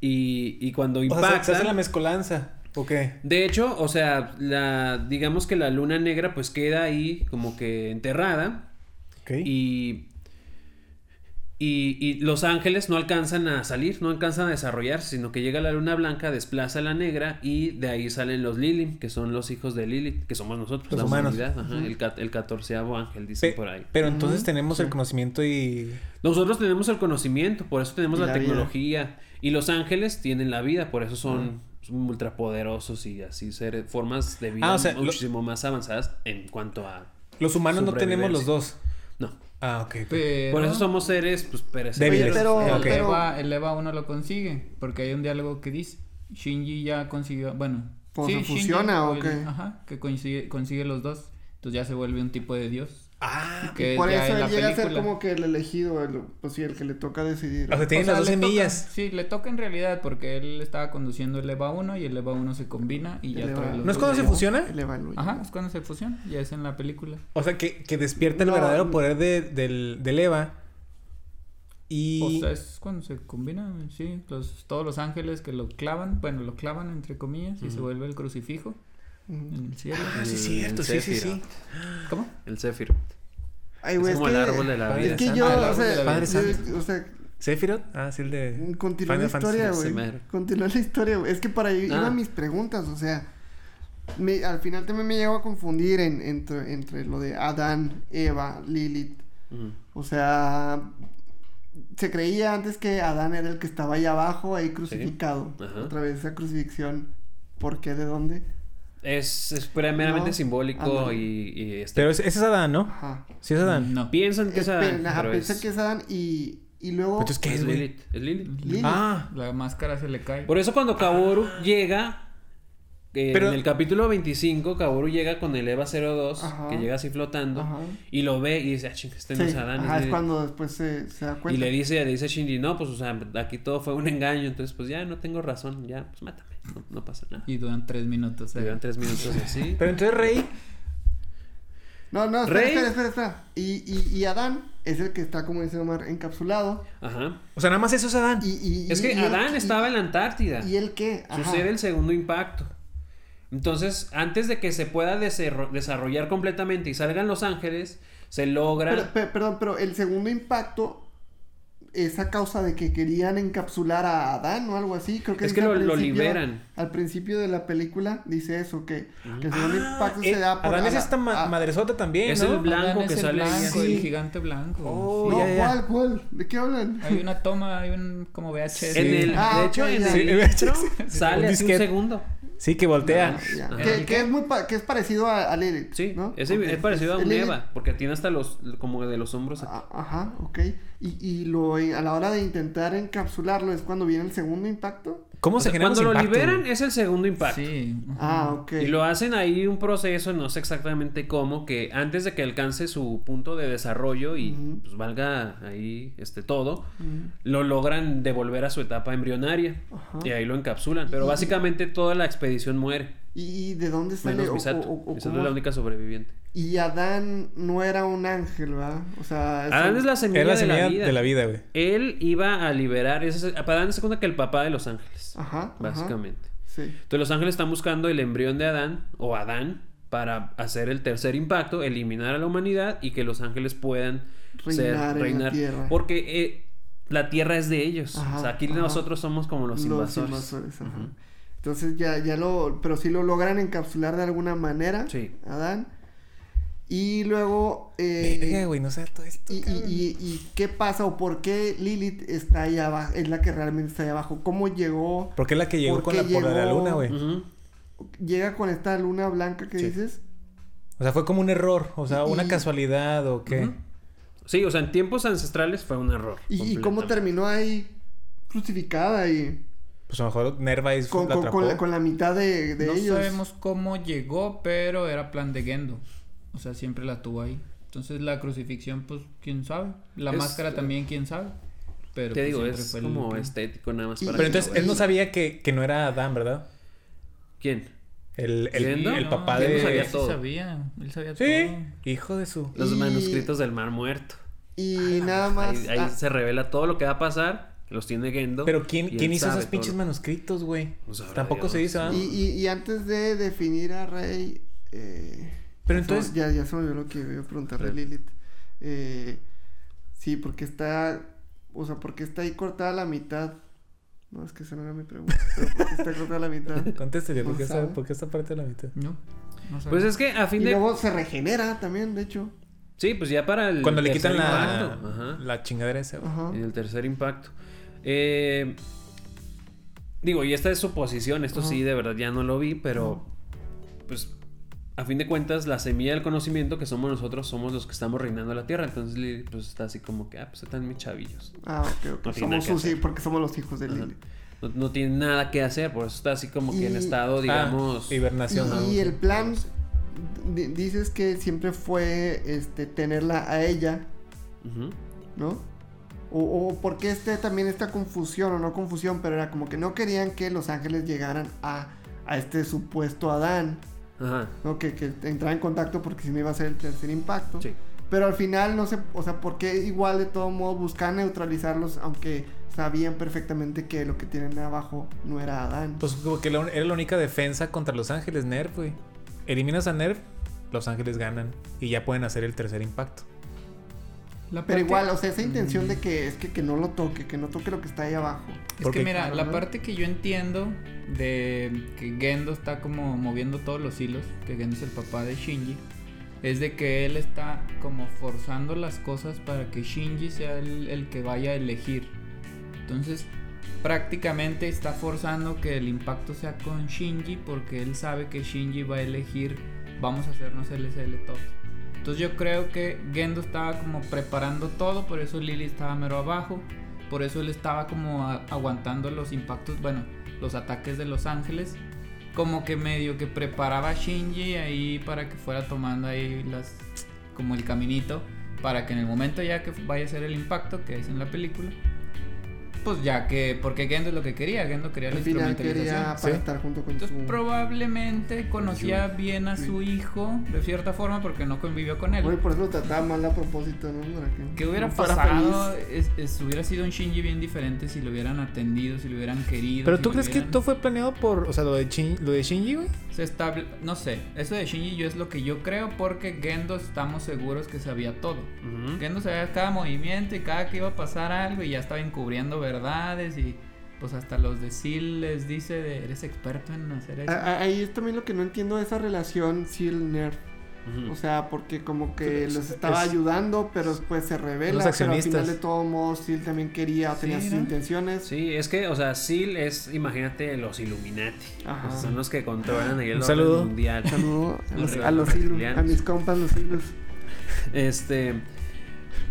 Y, y cuando O sea, se- impacta... hace la mezcolanza. ¿O qué? De hecho, o sea, la, digamos que la luna negra pues queda ahí como que enterrada. Ok. Y Y, y los ángeles no alcanzan a salir, no alcanzan a desarrollarse, sino que llega la luna blanca, desplaza a la negra y de ahí salen los Lilim, que son los hijos de Lilith, que somos nosotros, Los la humanos. humanidad, ajá, el, el catorceavo ángel, dicen Pe- por ahí. Pero entonces tenemos sí. el conocimiento y... Nosotros tenemos el conocimiento, por eso tenemos la, vida. Y los ángeles tienen la vida, por eso son, son ultrapoderosos y así seres, formas de vida Ah, o sea, lo- muchísimo más avanzadas en cuanto a... Los humanos no tenemos los dos. No. Ah, ok. Pero... Por eso somos seres pues, perecederos. Débiles. pero- el, Ok. Eva, el Eva 1 lo consigue, porque hay un diálogo que dice, Shinji ya consiguió, bueno... Pues, ¿se Shinji, fusiona o el- qué? Ajá, que consigue, consigue los dos, entonces ya se vuelve un tipo de dios. Ah, Que Por eso él llega a ser como que el elegido, el, pues sí, el que le toca decidir. o sea, O sea, las dos le toca- semillas. sí, le toca en realidad porque él estaba conduciendo el EVA 1 y el EVA 1 se combina y ya El trae EVA. los ¿No es cuando se fusiona? El Evan lo Ajá, es cuando se fusiona, ya es en la película. O sea, que, que despierta el No, verdadero poder de- del, del Eva. Y... O sea, es cuando se combina, sí, los, todos los ángeles que lo clavan, bueno, lo clavan entre comillas y se vuelve el crucifijo. En el cielo. Ah, sí, es cierto, sí, sí, sí. ¿Cómo? El Sephiroth. Ay, Es güey, es como que... el árbol de la vida. Es que yo, Ah, el o sea, Padre yo- o sea, Sephiroth, ah, sí, el de... continúa la historia, güey. Continúa la historia, güey. Es que para ahí Ah. iban mis preguntas, o sea, me- al final también me llevo a confundir en, entre, entre lo de Adán, Eva, Lilith. O sea, se creía antes que Adán era el que estaba ahí abajo, ahí crucificado. Ajá. Otra vez esa crucifixión. ¿Por qué? ¿De dónde? Es, es meramente No. simbólico Ah, y, y este, Pero ese ese es Adán, ¿no? Ajá. Sí es Adán. No. piensan que es Adán, ajá, pero es, que es Adán y, y luego... Entonces, ¿qué es? Lilith. Es Lilith. Lilith. Ah, La máscara se le cae. Por eso cuando Kaworu llega, eh, Pero- en el capítulo 25, Kaworu llega con el Eva 02, Ajá. que llega así flotando, Ajá. y lo ve y dice, ah, ching, este no Sí, es Adán, ajá, es es Lilith". cuando después se, se da Y cuenta. le dice, le dice a Shinji, no, pues, o sea, aquí todo fue un engaño, entonces, pues, ya no tengo razón, ya, pues, mátame, no, no pasa nada. Y duran tres minutos. Eh. llevan tres minutos así. pero entonces Rey... No, no, espera, Rey. espera, espera, espera. Y, y, y Adán es el que está, como dice Omar, encapsulado. Ajá. O sea, nada más eso es Adán. Y, y, Es y- que Adán estaba en la Antártida. ¿Y él qué? Ajá. Sucede el segundo impacto. Entonces, antes de que se pueda desarro- desarrollar completamente y salgan los ángeles, se logra... Pero- perdón, pero el segundo impacto es a causa de que querían encapsular a Adán o algo así. Creo que Es que lo- liberen. Al principio de la película dice eso, que, que el segundo impacto Eh, se da por... Adán es esta ma- a- madresota también, Es ¿no? el blanco Adán que es el sale blanco, el gigante blanco. Oh, sí. No, ya, ya. ¿cuál, cuál? ¿De qué hablan? Hay una toma, hay un como VHS. En el, Ah, de hecho, ok, en el sale un segundo. Sí, que voltea. Ya. Ajá. Que, que es muy pa- que es parecido a, a Lilith. Sí, ¿no? es, Ok, es parecido a un. Eva, porque tiene hasta los, como de los hombros aquí. A- Ajá, ok. Y, y lo, a la hora de intentar encapsularlo es cuando viene el segundo impacto. ¿Cómo O se sea, genera cuando lo impacto, liberan es el segundo impacto. Sí. Ah, ok. Y lo hacen ahí un proceso, no sé exactamente cómo, que antes de que alcance su punto de desarrollo y pues valga ahí este todo, lo logran devolver a su etapa embrionaria y ahí lo encapsulan. Pero básicamente toda la expedición muere. ¿Y, de dónde sale? Menos o- Misato. o- o Misato cómo- es la única sobreviviente. Y Adán no era un ángel, ¿verdad? O sea... Adán es la semilla, la de, la vida. de la vida, güey. Él iba a liberar. Es, para Adán se cuenta que el papá de los ángeles. Ajá, ajá. Básicamente. Sí. Entonces los ángeles están buscando el embrión de Adán o Adán para hacer el tercer impacto, eliminar a la humanidad y que los ángeles puedan Reinar ser en la reinar. tierra. Porque eh, la tierra es de ellos. Ajá, o sea, aquí ajá. nosotros somos como los invasores. invasores, ajá. Entonces ya, ya lo... Pero sí lo logran encapsular de alguna manera. Sí. Adán. Y luego... eh, Verga, güey, no sé todo esto. Y, y, cabrón. y, y qué pasa o por qué Lilith está ahí abajo, es la que realmente está ahí abajo. ¿Cómo llegó? ¿Por qué la que llegó ¿Por con la, qué por la llegó? luna, güey? Llega con esta luna blanca que Sí. dices. O sea, fue como un error. O sea, Y- una y- casualidad o qué. Sí, o sea, en tiempos ancestrales fue un error. Y, y cómo terminó ahí crucificada y Pues a lo mejor Nervais con, la con, con la, con la mitad de, de no ellos. sabemos cómo llegó, pero era plan de Gendo. O sea, siempre la tuvo ahí. Entonces la crucifixión, pues, quién sabe. La Es- máscara también, quién sabe. Pero Te pues, digo, es fue el como estético nada más para Pero entonces él no sabía que, que no era Adán, ¿verdad? ¿Quién? El, el, ¿Gendo? el No, papá de. sabía Sí todo. sabía, él sabía Sí, todo. hijo de su. Los Y- manuscritos del Mar Muerto. Y nada más. Ahí, ahí ah, se revela todo lo que va a pasar. Los tiene Gendo. Pero ¿quién, ¿quién él hizo esos pinches lo- manuscritos, güey? Sabrá Tampoco Dios, se dice, ¿ah? y, y, y antes de definir a Rey. eh, Pero ya se me- entonces- Ya, ya se me olvidó lo que iba a preguntarle a. Lilith. Eh, sí, porque está. o sea, ¿por qué está ahí cortada la mitad? No, es que esa no era mi pregunta. Pero ¿por qué está cortada la mitad? Contéstele, ¿por No qué, esta, sabe. por qué esta parte de la mitad? No, no sé. Pues es que a Y fin de... luego se regenera también, de hecho. Sí, pues ya para el Cuando le tercer quitan la, impacto. Ajá. la chingadera esa. En el tercer impacto. Eh, digo, y esta es su posición, esto Ajá. sí, de verdad ya no lo vi, pero pues a fin de cuentas la semilla del conocimiento que somos nosotros somos los que estamos reinando la tierra, entonces Lily pues está así como que, ah, pues están mis chavillos. Ah, ok, ok. No somos sus hijos, porque somos los hijos de Ajá. Lili. No, no tiene nada que hacer, por eso está así como que en estado, digamos... Ah, hibernación. Y, el plan, di- dices que siempre fue este tenerla a ella. ¿no? O, o porque este también esta confusión, o no confusión, pero era como que no querían que los ángeles llegaran a, a este supuesto Adán, Ajá, ¿no? Que, que entrara en contacto porque si no iba a ser el tercer impacto. sí. Pero al final no sé, o sea, ¿por qué igual de todo modo buscaban neutralizarlos aunque sabían perfectamente que lo que tienen abajo no era Adán? Pues como que la era la única defensa contra los ángeles Nerf, güey. Eliminas a Nerf, los ángeles ganan. Y ya pueden hacer el tercer impacto. La Pero igual, o sea, esa intención de que es que, que no lo toque, que no toque lo que está ahí abajo. Es Porque- que mira, Claro, la ¿no? parte que yo entiendo de que Gendo está como moviendo todos los hilos, que Gendo es el papá de Shinji, es de que él está como forzando las cosas para que Shinji sea el, el que vaya a elegir. Entonces, prácticamente está forzando que el impacto sea con Shinji porque él sabe que Shinji va a elegir, vamos a hacernos LSL todos. Entonces yo creo que Gendo estaba como preparando todo, por eso Lily estaba mero abajo, por eso él estaba como aguantando los impactos, bueno, los ataques de los ángeles, como que medio que preparaba a Shinji ahí para que fuera tomando ahí las, como el caminito, para que en el momento ya que vaya a ser el impacto, que es en la película, pues ya que, porque Gendo es lo que quería, Gendo quería la Al final instrumentalización. quería para Sí. estar junto con Entonces su... probablemente conocía bien a su hijo de cierta forma porque no convivió con él. Oye, por eso lo trataba mal a propósito, ¿no? Que, ¿Qué hubiera no pasado? Es, es- hubiera sido un Shinji bien diferente si lo hubieran atendido, si lo hubieran querido. Pero si tú crees que hubieran- todo fue planeado por. O sea, lo de, Shin- lo de Shinji, güey. se estable... No sé, eso de Shinji yo es lo que yo creo porque Gendo estamos seguros que sabía todo. Ujú. Gendo sabía cada movimiento y cada que iba a pasar algo y ya estaba encubriendo verdades y pues hasta los de Seal les dice de, eres experto en hacer eso. Ahí es también lo que no entiendo de esa relación Seal-Nerf. O sea, porque como que Es- los estaba es- ayudando, pero después se revela. Los Pero al final de todos modos, Seal también quería, Sí, tenía sus ¿no? intenciones. Sí, es que, o sea, Seal es, imagínate, los Illuminati. Ajá. Pues son los que controlan ahí el Un saludo. mundial. Saludo a los, a los hilos, a mis compas los hilos. Este.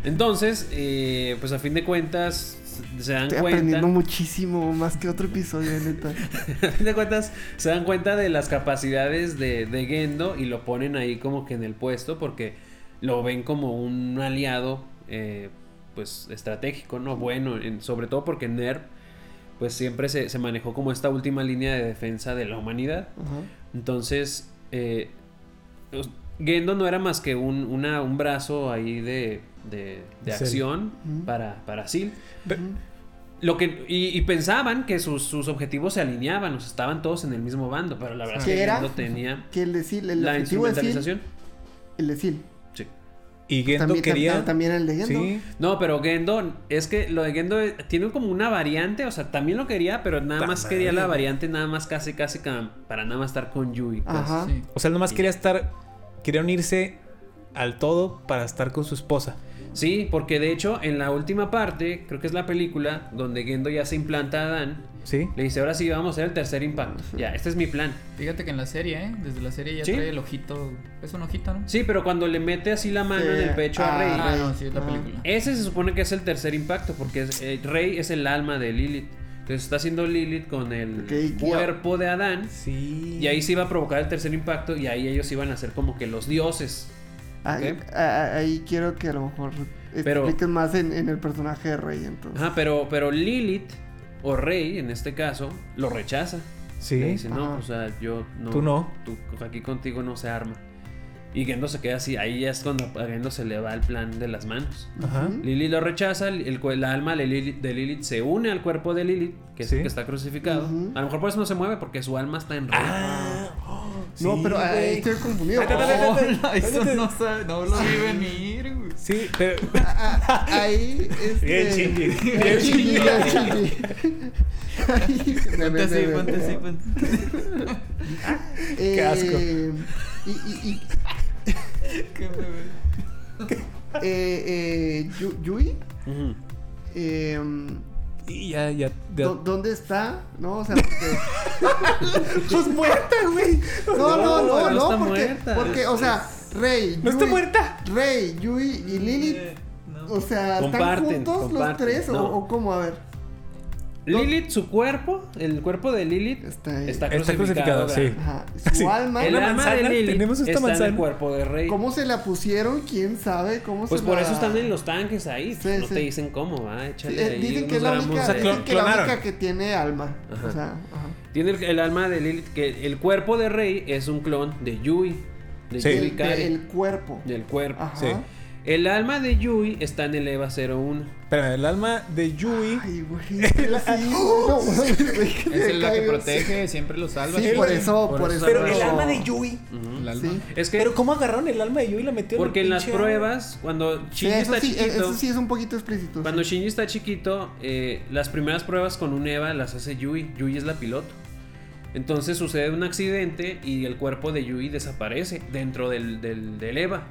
Entonces, eh, pues a fin de cuentas, se dan Estoy cuenta. aprendiendo muchísimo, más que otro episodio, neta. de cuentas, se dan cuenta de las capacidades de, de Gendo y lo ponen ahí como que en el puesto porque lo ven como un aliado, eh, pues estratégico, ¿no? Bueno, en- sobre todo porque NERV, pues siempre se, se manejó como esta última línea de defensa de la humanidad. Entonces, eh, os- Gendo no era más que un, una- un brazo ahí de, de, acción para, para Ujú. Lo que, y, y pensaban que sus, sus objetivos se alineaban, o sea, estaban todos en el mismo bando, pero la verdad es ¿Qué que era? Gendo tenía Que el de Seal, el la objetivo de Seal, instrumentalización. el de Seal. Sí. Y Gendo También, quería. tam- también el de Gendo. Sí. No, pero Gendo, es que lo de Gendo eh, tiene como una variante, o sea, también lo quería, pero nada más quería la variante, nada más casi, casi para nada más estar con Yui. pues. Ajá. Sí. O sea, él nomás Sí. quería estar. Quería unirse al todo para estar con su esposa. Sí, porque de hecho en la última parte, creo que es la película, donde Gendo ya se implanta a Adán, ¿Sí? le dice, ahora sí, vamos a hacer el tercer impacto. Ya, este es mi plan. Fíjate que en la serie, ¿eh? Desde la serie ya Sí. trae el ojito. Es un ojito, ¿no? Sí, pero cuando le mete así la mano Sí. en el pecho a Ah, Rey, Ah, no, sí, es la Ah. película. ese se supone que es el tercer impacto, porque es- eh, Rey es el alma de Lilith. Entonces está haciendo Lilith con el cuerpo de Adán. Sí. Y ahí se iba a provocar el tercer impacto y ahí ellos iban a ser como que los dioses. Ahí, Ok. a- a- ahí quiero que a lo mejor Pero- expliques más en, en el personaje de Rey, entonces. Ajá, pero, pero Lilith, o Rey en este caso, lo rechaza. Sí. Le dice, no, Ajá. o sea, yo no. Tú no. tú- aquí contigo no se arma. Y Gendo se queda así. Ahí ya es cuando a Gendo se le va el plan de las manos. Ajá. Lilith lo rechaza, el, el alma de Lilith, de Lilith se une al cuerpo de Lilith, que es el que está crucificado. A lo mejor por eso no se mueve, porque su alma está en. Ah. No, Sí, pero ahí estoy confundido. Ay, ay, ay, ay, ay. Hola, eso no, sabe- no lo vi venir, güey. Sí, pero. Ah, ah, ahí, este... Bien, Shinji. Bien, Shinji. bien, Ponte así, ponte así. Eh, asco. Y, y, y Qué bebé. eh, eh, Yu- Yui, eh, Y ya, ya. ya- ¿dó- ¿dónde está? No, o sea, porque... Pues muerta, güey. No, no, No, no, no no, está porque, muerta. porque, o sea, Rey, No está muerta. Rey, Yui y Lilith, no. o sea, ¿están Comparten, juntos los tres o, o cómo? A ver, Lilith, su cuerpo, el cuerpo de Lilith está está Está crucificado. crucificado, sí. Ajá, su Sí. alma, El alma de Lilith tenemos esta está en manzana. el cuerpo de Rey. ¿cómo se la pusieron? ¿Quién sabe? ¿Cómo Pues se por la- eso están en los tanques ahí. Sí, no sí. te dicen cómo, va, échale eh, ahí dicen que es la única, de- dicen que la clonaron. única que tiene alma. Ajá. O sea, ajá. Tiene el, el alma de Lilith, que el cuerpo de Rey es un clon de Yui. De Sí. Yui El, Kari, el cuerpo. Del cuerpo. Ajá. Sí. El alma de Yui está en el EVA 01. Espérame, el alma de Yui. Ay, güey. pero sí, no, Es el la que protege, siempre lo salva. Sí, sí, por güey. eso, Por por eso. Pero Pero- el alma de Yui. Ujú. El alma. Sí. Es que Pero ¿cómo agarraron el alma de Yui y la metieron porque en las pruebas, cuando Sí, Shinji eso está sí, chiquito, eso sí es un poquito explícito. cuando sí. Shinji está chiquito, eh, las primeras pruebas con un EVA las hace Yui. Yui es la piloto. Entonces sucede un accidente y el cuerpo de Yui desaparece dentro del, del, del EVA.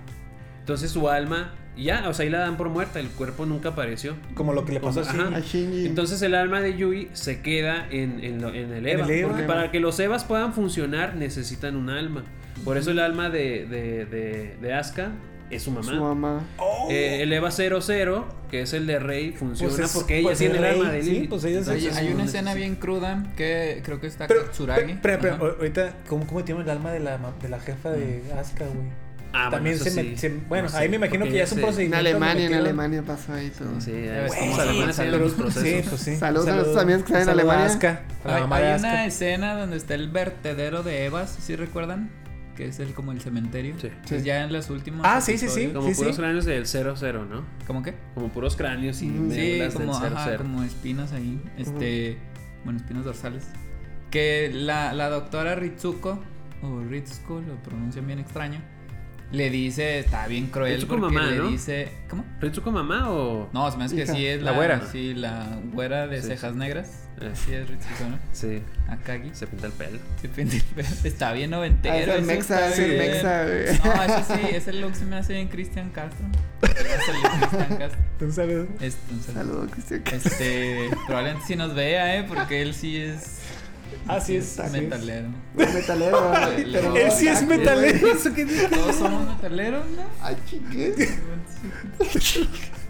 Entonces su alma, ya, o sea, ahí la dan por muerta, el cuerpo nunca apareció. Como lo que le pasó a Ajá. A Shinji. Entonces el alma de Yui se queda en, en lo- en el EVA. el EVA. Porque para que los EVAs puedan funcionar necesitan un alma. Por eso el alma de, de, de, de Asuka es su mamá. su mamá. Eh, el EVA 00, que es el de Rey, funciona Pues es- porque ella pues tiene el Rey, alma de sí, Lilith. pues ella es- Hay, Entonces, hay una escena bien cruda que creo que está Pero, Tsuragi. pero, pero, Ajá. ahorita, ¿cómo, cómo metieron el alma de la, de la jefa de Asuka, güey? Ah, También bueno, se, me- se- Bueno, No ahí sé, me imagino que ya es un se- En procedimiento. Alemania, en Alemania pasó ahí todo. Sí, sí, alemanes los procesos. Pues sí. Saludos a Un los amigos que están en a Alemania. Asuka, a la Hay, una escena donde está el vertedero de Evas, ¿sí recuerdan? Que es el como el cementerio. Sí. Pues ya en los últimos. Ah, sí, sí, sí. Como puros sí. cráneos del 00, ¿no? ¿Cómo qué? Como puros cráneos y Mm. Sí, como, del ajá, 00. como espinas ahí. Este. Bueno, espinas dorsales. Que la, la doctora Ritsuko, o Ritsuko, lo pronuncian bien extraño. Le dice, está bien cruel. Ritsuko porque mamá, le ¿no? dice. ¿Cómo? ¿Ritsuko mamá o...? No, se me hace que Hija. sí es La la, güera. Sí, la güera de Sí, cejas negras. Eh. Sí, es Ritsuko, ¿no? Sí, Akagi. se pinta el pelo. Se pinta el pelo. Está bien noventero. Ah, es el eso Mexa, está es el bien. Mexa, güey. No, eso sí, ese look se me hace bien Cristian Castro. Es el de Cristian Castro. Un saludo. Este, un saludo. Saludos, Cristian. Este, probablemente sí nos vea, ¿eh? Porque él sí es Ah, sí es. así es. metalero. Metalero, ¿verdad? Él Pero Él sí es metalero. güey. ¿Eso qué dice? Todos somos metaleros, ¿no? Ay, chique.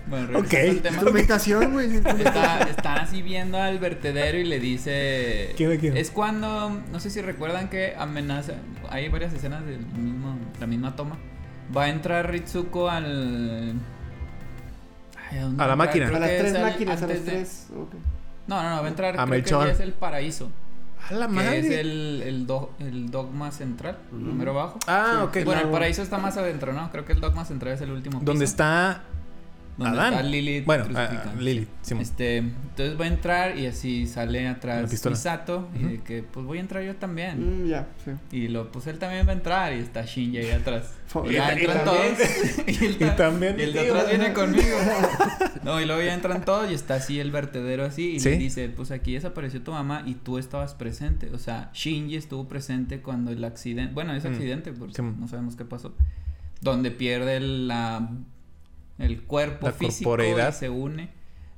Bueno, Ok. al tema. Güey. Está, están así viendo al vertedero y le dice. ¿Quién de quién? Es cuando. No sé si recuerdan que amenaza. Hay varias escenas de la misma toma. Va a entrar Ritsuko al. Ay, dónde A la máquina. Creo A las tres máquinas, a las tres. No, no, no, va a entrar. A creo que ya es el paraíso. A la Que madre. es el, el, do- el dogma central, número bajo. Ah, Sí, ok. Bueno, el paraíso está más adentro, ¿no? Creo que el dogma central es el último piso. Donde está donde Adán. está Lilith Bueno, crucificada. ah, Lilith, Simón. Este, entonces va a entrar y así sale atrás. Misato y Ujú. de que pues voy a entrar yo también. Mm, ya, sí. Y lo pues él también va a entrar y está Shinji ahí atrás. Y ya entran también- todos. y, él y ta- también y el de atrás viene conmigo. No, y luego ya entran todos y está así el vertedero así y Sí. le dice, "Pues aquí desapareció tu mamá y tú estabas presente." O sea, Shinji estuvo presente cuando el accidente, bueno, es Mm. accidente porque Sí. no sabemos qué pasó. Donde pierde la el cuerpo La físico corporeidad. se une.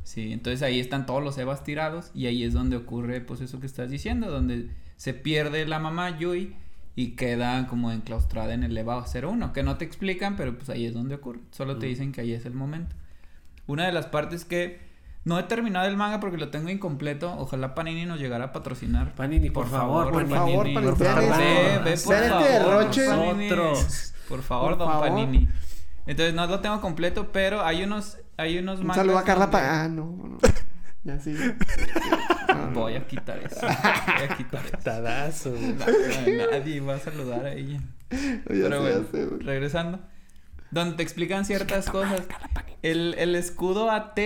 Sí, entonces ahí están todos los Evas tirados y ahí es donde ocurre pues eso que estás diciendo, donde se pierde la mamá Yui y queda como enclaustrada en el Eva 01, que no te explican, pero pues ahí es donde ocurre, solo te dicen que ahí es el momento. Una de las partes que no he terminado el manga porque lo tengo incompleto, ojalá Panini nos llegara a patrocinar. Panini, por, favor, Por Panini. favor, Panini, por favor. ve, por este favor. Panini. Por favor, Por don favor. Panini. Entonces no lo tengo completo, pero hay unos hay unos Un mangas saludo a Carla donde- Pa. Ah, no. Ya sí. No, no. Voy a quitar eso. Voy a quitar eso. Nadie va a saludar a ella. Ya Pero sé, bueno, ya sé, güey. regresando. Donde te explican ciertas cosas. El, el escudo AT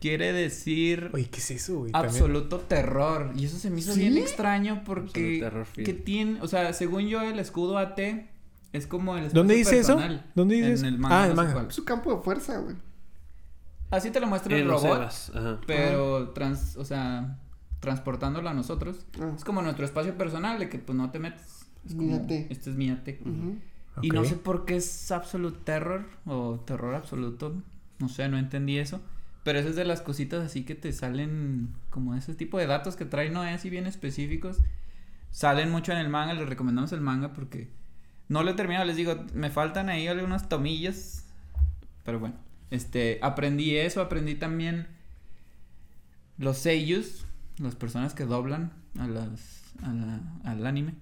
quiere decir Oye, ¿qué es eso, güey? También- absoluto terror. Y eso se me hizo ¿Sí? bien extraño porque que tiene, o sea, según yo el escudo AT Es como el ¿Dónde espacio dice eso? personal. ¿Dónde dice En eso? el manga. Ah, el manga. Es su campo de fuerza, güey. Así te lo muestra el En los robot, ajá. pero trans, o sea, transportándolo a nosotros. Ah. Es como nuestro espacio personal de que pues no te metes. Es como, Mírate. este es mi ate. Ujú. Y no sé por qué es absolute terror o terror absoluto. No sé, no entendí eso. Pero eso es de las cositas así que te salen como ese tipo de datos que trae Noé así bien específicos. Salen mucho en el manga, les recomendamos el manga porque no lo he terminado, les digo, me faltan ahí algunos tomillas. Pero bueno, este, aprendí eso, aprendí también los seiyus, las personas que doblan a las, a la- al anime.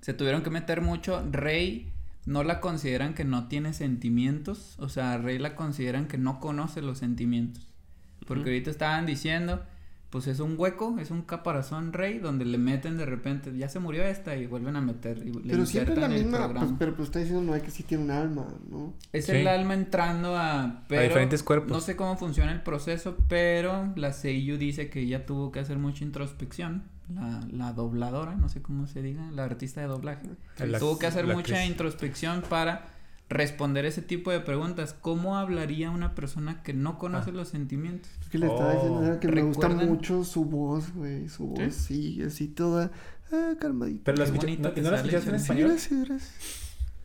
Se tuvieron que meter mucho. Rey no la consideran que no tiene sentimientos. O sea, Rey la consideran que no conoce los sentimientos. Porque ahorita estaban diciendo, pues es un hueco, es un caparazón Rey, donde le meten de repente, ya se murió esta y vuelven a meter. Y le Pero siempre es la misma. programa. Pues, pero pues está diciendo Noé que sí tiene un alma, ¿no? Es Sí. el alma entrando a... Pero diferentes cuerpos. No sé cómo funciona el proceso, pero la Seiyu dice que ella tuvo que hacer mucha introspección. La, la dobladora, no sé cómo se diga, la artista de doblaje. La- tuvo que hacer mucha actriz. introspección para responder ese tipo de preguntas. ¿Cómo hablaría una persona que no conoce Ah. los sentimientos? Es que le estaba diciendo que me gusta ¿Recuerdan? mucho su voz, güey. Su voz, sí, así toda ah, calmadita. Pero la bonito ¿no, te ¿y no la escuchaste en español? gracias, gracias.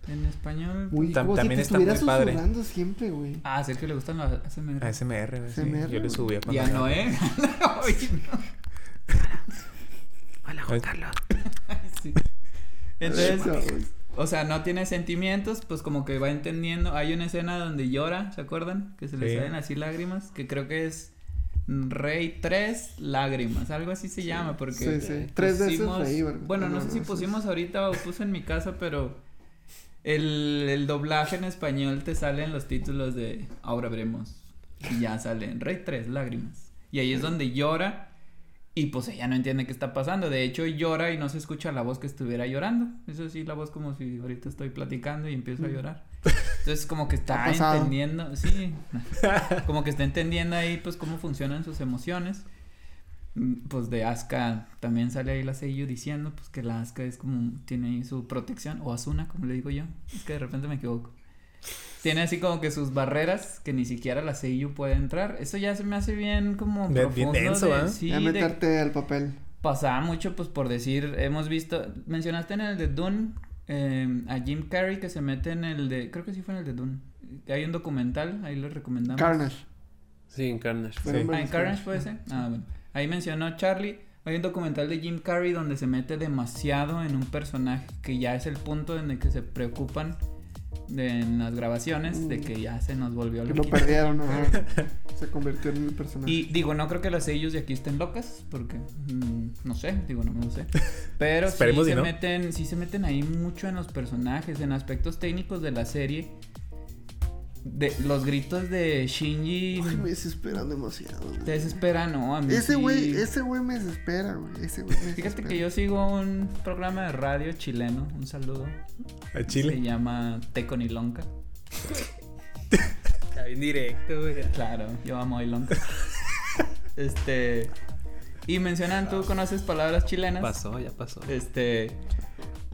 En español. Uy, Tam- como si también te está muy padre. siempre, güey. Ah, sé que le gustan las ASMR. ASMR, güey, sí. Yo le subía cuando Ya no, ¿eh? Oye, no. Hola, Juan Carlos. Sí. Entonces, O sea, no tiene sentimientos, pues como que va entendiendo. Hay una escena donde llora, ¿se acuerdan? Que se le Sí. salen así lágrimas, que creo que es Rey 3 lágrimas, algo así se llama, porque Sí, sí. Tres veces pusimos- ¿verdad? Bueno, no No, sé si pusimos ahorita o puse en mi casa, pero el, el doblaje en español te salen los títulos de Ahora veremos. Y ya salen Rey 3 lágrimas. Y ahí es donde llora. Y pues ella no entiende qué está pasando. De hecho, llora y no se escucha la voz que estuviera llorando. Eso sí, la voz como si ahorita estoy platicando y empiezo a llorar. Entonces, como que está entendiendo, sí, como que está entendiendo ahí, pues, cómo funcionan sus emociones. Mm, Pues de Asuka también sale ahí la Seiyu diciendo, pues, que la Asuka es como, tiene ahí su protección, o Asuna, como le digo yo. Es que de repente me equivoco. Tiene así como que sus barreras que ni siquiera la Seiyu puede entrar. Eso ya se me hace bien como Bien- bien profundo denso, de- ¿ah? sí, ya de- meterte al papel. pasaba mucho pues por decir, hemos visto, mencionaste en el de Dune eh, a Jim Carrey que se mete en el de, creo que sí fue en el de Dune. Hay un documental, ahí lo recomendamos. Carnage. Sí, en Carnage. Sí. Ah, en Carnage puede ser. Ah, bueno. Ahí mencionó Charlie. Hay un documental de Jim Carrey donde se mete demasiado en un personaje que ya es el punto en el que se preocupan de, en las grabaciones de que ya se nos volvió Que lo perdieron, ¿no? Se convirtió en el personaje. Y digo, no creo que las ellos de aquí estén locas, porque mm, no sé, digo, no me lo sé. Pero sí se no. meten, sí se meten ahí mucho en los personajes, en aspectos técnicos de la serie. De los gritos de Shinji Ay, me desesperan demasiado, güey. te desesperan, no, a mí Ese sí. güey, ese güey me desespera, güey. Ese güey me Fíjate desespera. que yo sigo un programa de radio chileno, un saludo. A Se Chile. llama Teco Nilonca. Está bien directo, güey. Claro, yo amo a Ilonca. este. Y mencionan, tú conoces palabras chilenas. Pasó, ya pasó. Este.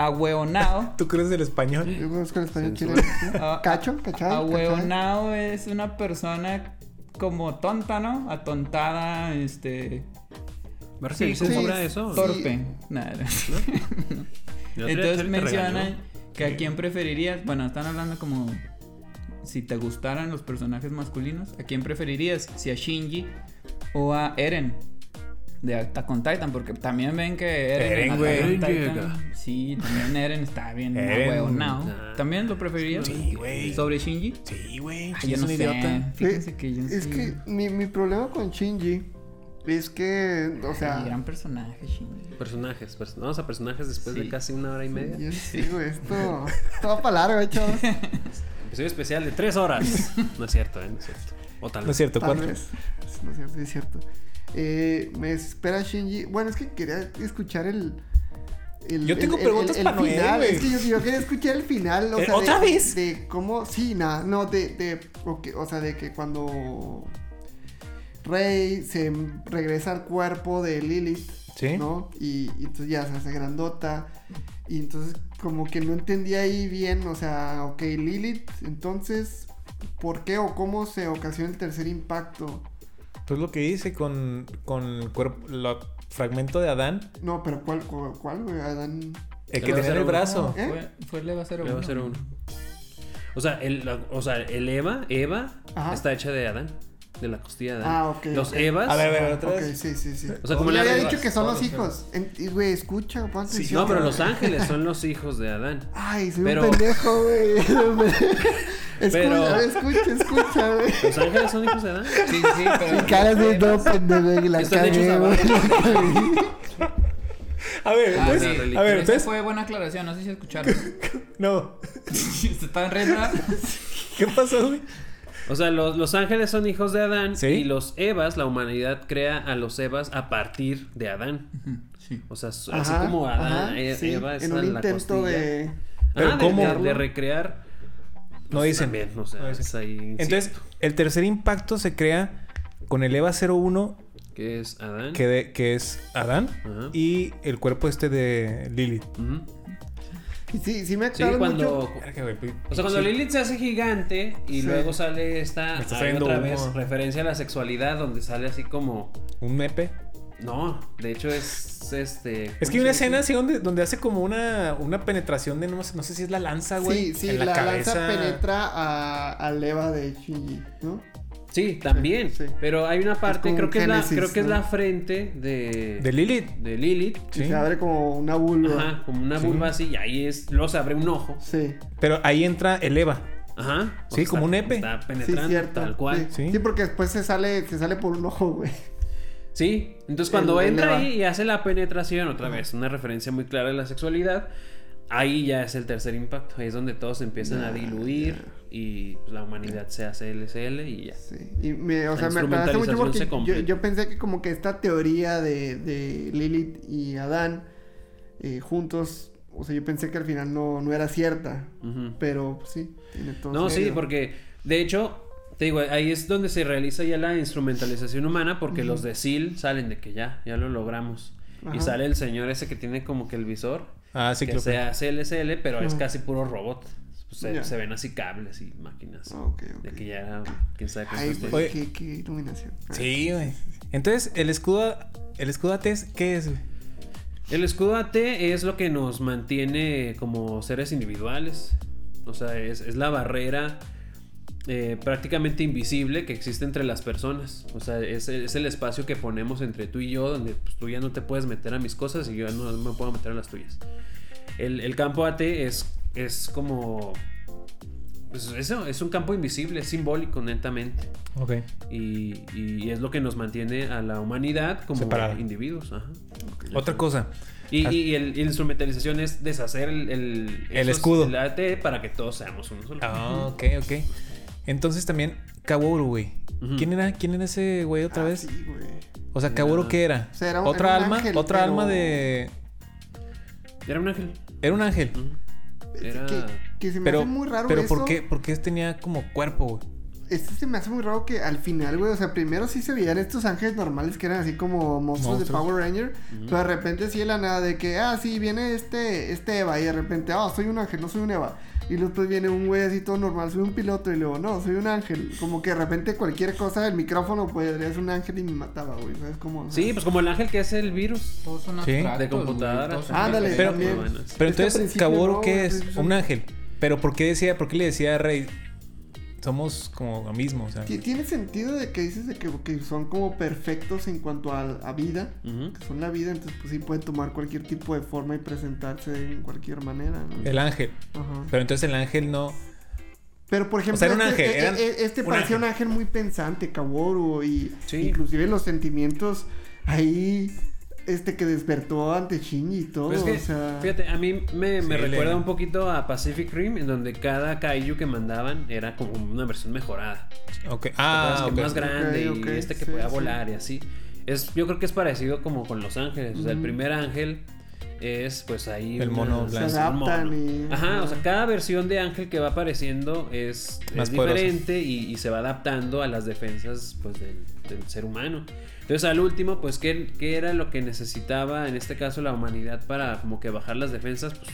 Ahueonao. ¿Tú crees el español? Yo conozco el español chileno. ¿sí? Ah, ¿Cacho? ¿Cachai? Ahueonao es una persona como tonta, ¿no? Atontada, este. ¿Va a referirse sí, sobre sí. eso? Torpe. Nada. Entonces mencionan que a quién preferirías. Bueno, están hablando como. Si te gustaran los personajes masculinos, ¿a quién preferirías? Si a Shinji o a Eren de Attack on Titan, porque también ven que Eren, Eren, en güey. Titan- llega. Sí, también Eren está bien Eren, ahueonao. nah. ¿También lo preferirías? Sí, güey. ¿Sobre Shinji? Sí, güey. Ay, yo es no un sé. idiota. Fíjense que yo Es sí- que mi, mi problema con Shinji es que, o Ay, sea, gran personaje, Shinji. Personajes, pers- vamos a personajes después Sí. de casi una hora y media. ya sí, güey, esto, esto va para largo, eh, chavos. Episodio especial de tres horas. no es cierto, ¿eh? No es cierto. O tal No es vez. cierto, Tal cuatro. vez. No es cierto, es cierto. Eh, me espera Shinji. Bueno, es que quería escuchar el. el- Yo tengo el- preguntas el- para final. Es que yo, yo quería escuchar el final. O Eh, sea, ¿otra de, vez? De cómo. Sí, nada. No, de. de o sea, de que cuando. Rey se regresa al cuerpo de Lilith. Sí. ¿no? Y, y entonces ya se hace grandota. Y entonces como que no entendía ahí bien, o sea, ok, Lilith, entonces, ¿por qué o cómo se ocasiona el tercer impacto? Pues lo que dice con, con el cuerpo, el fragmento de Adán, No, pero ¿cuál, cuál, cuál, güey? Adán... el que tenía en el brazo. ¿Eh? Fue, fue el Eva 01. Eva 01. O sea, el, la- o sea, el Eva, Eva, Ajá. está hecha de Adán. De la costilla de Adán. Ah, ok, Los ok. Evas. A ver, a ver, otra Ok, vez. sí, sí, sí. O sea, como le había dicho que son los hijos. En- Güey, escucha, pon Sí, atención. no, pero güey. los ángeles son los hijos de Adán. Ay, soy Pero- un pendejo, güey. escucha, Pero- escucha, escucha, güey. ¿Los ángeles son hijos de Adán? Sí, sí, pero. Mi cara de no, pendejo, y la Están hechos cagué, a güey. A ver, Ah, entonces, sí. a ver, Pero esa entonces, fue buena aclaración, no sé si escucharon. no. Se estaban riendo. ¿Qué pasó, güey? O sea, los, los ángeles son hijos de Adán Sí. y los Evas, la humanidad crea a los Evas a partir de Adán. Sí. O sea, así Ajá, como Adán, ajá, E- sí, Eva es en la un la intento costilla. de... Pero ¿cómo? De, de recrear. No pues, dicen. También, o sea, No dicen. es ahí Entonces, el tercer impacto se crea con el EVA 01, que es Adán. que, de- que es Adán, Ajá. y el cuerpo este de Lilith. Y sí, sí me Sí, aclaran cuando. mucho. Pues, O sea, cuando sí. Lilith se hace gigante y Sí. luego sale esta hay otra humo. vez referencia a la sexualidad donde sale así como Un mepe. no, de hecho es este Es ¿cómo que hay una escena así donde, donde hace como una, una penetración de no sé, no sé si es la lanza, güey. Sí, sí, en la, la, lanza penetra a, al Eva de Shinji, ¿no? Sí, también, Sí, sí. pero hay una parte, creo un que es la creo que es la frente de De Lilith. de Lilith. Sí. Y se abre como una vulva. Ajá, como una Sí. vulva así y ahí es luego se abre un ojo. Sí. Pero ahí entra el Eva. Ajá. Sí, como está- un nepe. Está Sí, penetrando cierto. tal cual. Sí. Sí. Sí, porque después se sale, se sale por un ojo, güey. Sí, entonces cuando El- entra ahí y hace la penetración, otra vez, una referencia muy clara de la sexualidad, ahí ya es el tercer impacto. Ahí es donde todos empiezan a diluir y la humanidad se hace LSL y ya. Sí. Y me, o sea, me mucho porque yo, yo pensé que como que esta teoría de, de Lilith y Adán eh, juntos, o sea, yo pensé que al final no, no era cierta. Pero pues, sí, tiene todo No, sí, porque de hecho, te digo, ahí es donde se realiza ya la instrumentalización humana porque los de SEAL salen de que ya, ya lo logramos. Y sale el señor ese que tiene como que el visor, Ah, sí, que claro. se hace LSL, pero es Ujú. casi puro robot. Pues se, ven así cables y máquinas. Ah, ok, ok. De que ya era, quién sabe Ay, cuántos güey, qué, qué iluminación. Sí, güey. Entonces, el escudo, el escudo AT, ¿qué es, güey? El escudo AT es lo que nos mantiene como seres individuales. O sea, es, es la barrera eh, prácticamente invisible que existe entre las personas. O sea, es, es el espacio que ponemos entre tú y yo, donde pues, tú ya no te puedes meter a mis cosas y yo ya no me puedo meter a las tuyas. El, el campo AT es, es como... pues, eso, es un campo invisible, es simbólico netamente. Ok. Y, y es lo que nos mantiene a la humanidad como individuos. Ajá. Otra cosa. Y, y el- y la instrumentalización es deshacer el, el, El esos- escudo. el AT para que todos seamos uno solo. Ah, ok, ok. Entonces también, Kaworu, güey. ¿Quién era, ¿Quién era ese güey otra Ah, vez? Sí, güey. O sea, Kaworu, ¿qué era? O sea, era un- otra era un alma, ángel, otra pero- alma de. Era un ángel. Era un ángel. Ujú. Era... Que, que se me Pero, hace muy raro pero eso. ¿por qué? Porque tenía como cuerpo, güey. Este se me hace muy raro que al final, güey, o sea, primero sí se veían estos ángeles normales que eran así como monstruos, de. Power Ranger, pero de repente sí de la nada de que, ah, sí, viene este, este Eva, y de repente, ah, soy un ángel, no soy un Eva. Y después viene un güey así todo normal, soy un piloto, y luego, no, soy un ángel. Como que de repente cualquier cosa del micrófono podría ser un ángel y me mataba, güey, ¿sabes cómo? Sí, pues como el ángel que es el virus. Todos son Sí. De computadora. Ándale, Pero- también. bueno, sí. Pero entonces, no, ¿qué es? Un ángel. Pero ¿por qué decía, por qué le decía a Rey? Somos como lo mismo, o sea. Ti- Tiene sentido de que dices de que, que son como perfectos en cuanto a, a vida, que son la vida, entonces pues sí pueden tomar cualquier tipo de forma y presentarse en cualquier manera, ¿no? El ángel. Ajá. Pero entonces el ángel no. Pero por ejemplo, sea, era un este, ángel, eran eh, este un parecía ángel. un ángel muy pensante, Kaworu, y Sí. inclusive los sentimientos ahí, este que despertó ante Shinji y todo, Pues es que, o sea... fíjate, a mí me, recuerda un poquito a Pacific Rim, en donde cada kaiju que mandaban era como una versión mejorada. Ok. Ah, más grande y este que sí, podía sí. volar y así. Es, yo creo que es parecido como con los ángeles. O sea, el primer ángel es pues ahí. El mono Se blanco. adaptan mono. y... Ajá, o sea, cada versión de ángel que va apareciendo es, Más es poderosa. diferente y, y se va adaptando a las defensas pues del, del ser humano. Entonces al último, pues, ¿qué, ¿qué era lo que necesitaba en este caso la humanidad para como que bajar las defensas? Pues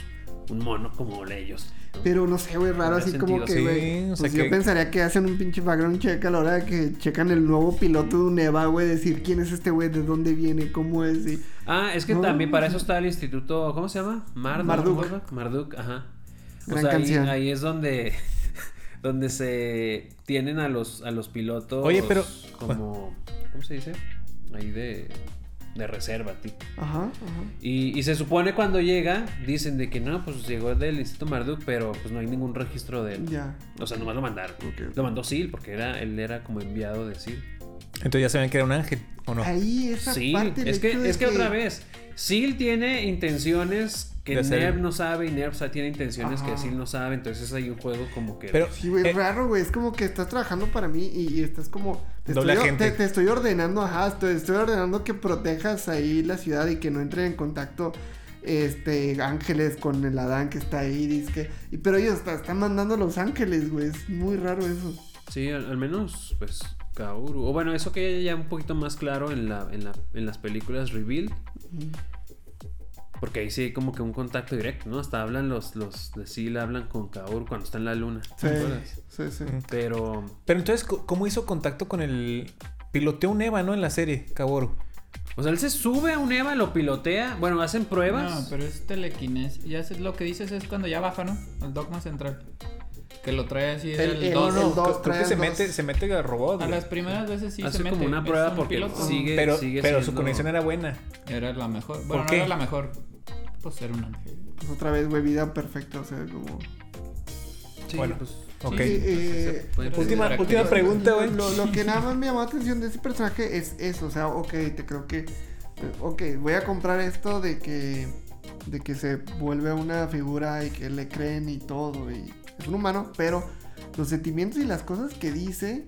un mono como ellos. ¿no? Pero no sé, güey, raro, así como que, Sí, güey. o sea pues que- yo pensaría que hacen un pinche background check a la hora de que checan el nuevo piloto de un EVA, güey, decir quién es este güey, de dónde viene, cómo es, y... Ah, es que No. también para eso está el instituto, ¿cómo se llama? Marduk. Marduk. Marduk, ajá. O Gran sea, ahí, canción. ahí es donde donde se tienen a los a los pilotos Oye, pero- como ¿cómo se dice? Ahí de de reserva, tipo. Ajá, ajá. Y, y se supone cuando llega, dicen de que no, pues llegó del Instituto Marduk, pero pues no hay ningún registro de él. Ya. O sea, nomás lo mandaron. Lo mandó Sil, porque era, él era como enviado de Sil. Entonces ya saben que era un ángel, ¿o no? Ahí esa Sí, parte el es que, hecho de es que otra vez, Sil tiene intenciones que Nerv no sabe y Nerv sa- tiene intenciones Ajá. que Sil no sabe, entonces hay un juego como que... Pero, Sí, güey, eh, es raro, güey. Es como que estás trabajando para mí y, y estás como. Te Doble estoy, agente. te, te estoy ordenando, ajá. Estoy, estoy ordenando que protejas ahí la ciudad y que no entre en contacto. Este, ángeles con el Adán que está ahí, dizque. Y, pero ellos está- están mandando a los ángeles, güey. Es muy raro eso. Sí, al, al menos, pues, Kaoru. O bueno, eso que ya un poquito más claro en, la, en, la, en las películas Reveal. Porque ahí sí hay como que un contacto directo, ¿no? Hasta hablan los, los de Sil, hablan con Kaoru cuando está en la luna. Sí, sí, sí. Pero... Pero entonces, ¿cómo hizo contacto con el... Piloteó un Eva, ¿no? En la serie, Kaworu. O sea, él se sube a un Eva, lo pilotea. Bueno, hacen pruebas. No, pero es telequinesis. Ya sé, lo que dices es cuando ya baja, ¿no? El dogma central. Que lo trae así El- del el- dos. el No, dos, creo, que se el mete, se mete al robot. A güey. las primeras veces sí Hace se mete. como una prueba un porque piloto. sigue- Pero, sigue pero su conexión era buena. Era la mejor. Bueno, no qué? era la mejor. Pues era un ángel. Pues otra vez, güey, vida perfecta. O sea, como. Sí, Bueno, pues, ok. Sí, eh, se puede- Última, última pregunta, güey. Lo, lo que nada más me llamó la atención de ese personaje es eso, o sea, ok, te creo que, eh, ok, voy a comprar esto de que, de que se vuelve una figura y que le creen y todo, y es un humano, pero los sentimientos y las cosas que dice,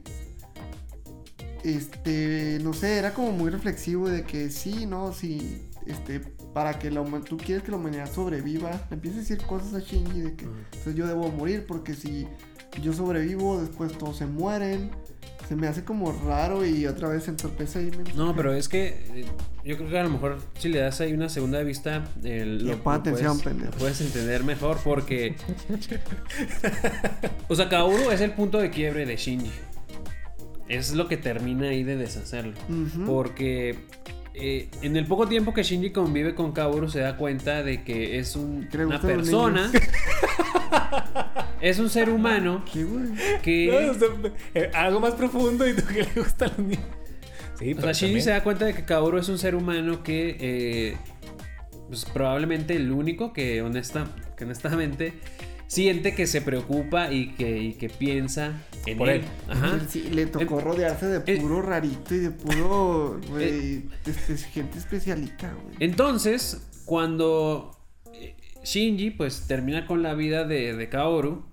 este, no sé, era como muy reflexivo de que sí, no, sí, este, para que la huma- tú quieres que la humanidad sobreviva, le empieza a decir cosas a Shinji de que entonces yo debo morir porque si yo sobrevivo, después todos se mueren. Se me hace como raro y otra vez entorpece ahí. me- No, pero es que eh, yo creo que a lo mejor si le das ahí una segunda vista, atención, puedes, lo puedes entender mejor porque... o sea, Kaoru es el punto de quiebre de Shinji. Es lo que termina ahí de deshacerlo. Porque eh, en el poco tiempo que Shinji convive con Kaoru se da cuenta de que es un- una persona... es un ser humano que... No, o sea, eh, algo más profundo y tú que le gustan los niños. Sí, O sea, Shinji se da cuenta de que Kaoru es un ser humano que eh, pues, probablemente el único que, honesta, que honestamente siente que se preocupa y que, y que piensa en Por él. él. Ajá. Sí, le tocó El- rodearse de el- puro rarito y de puro, güey, espe- gente especialita, güey. Entonces, cuando eh, Shinji pues termina con la vida de, de Kaoru,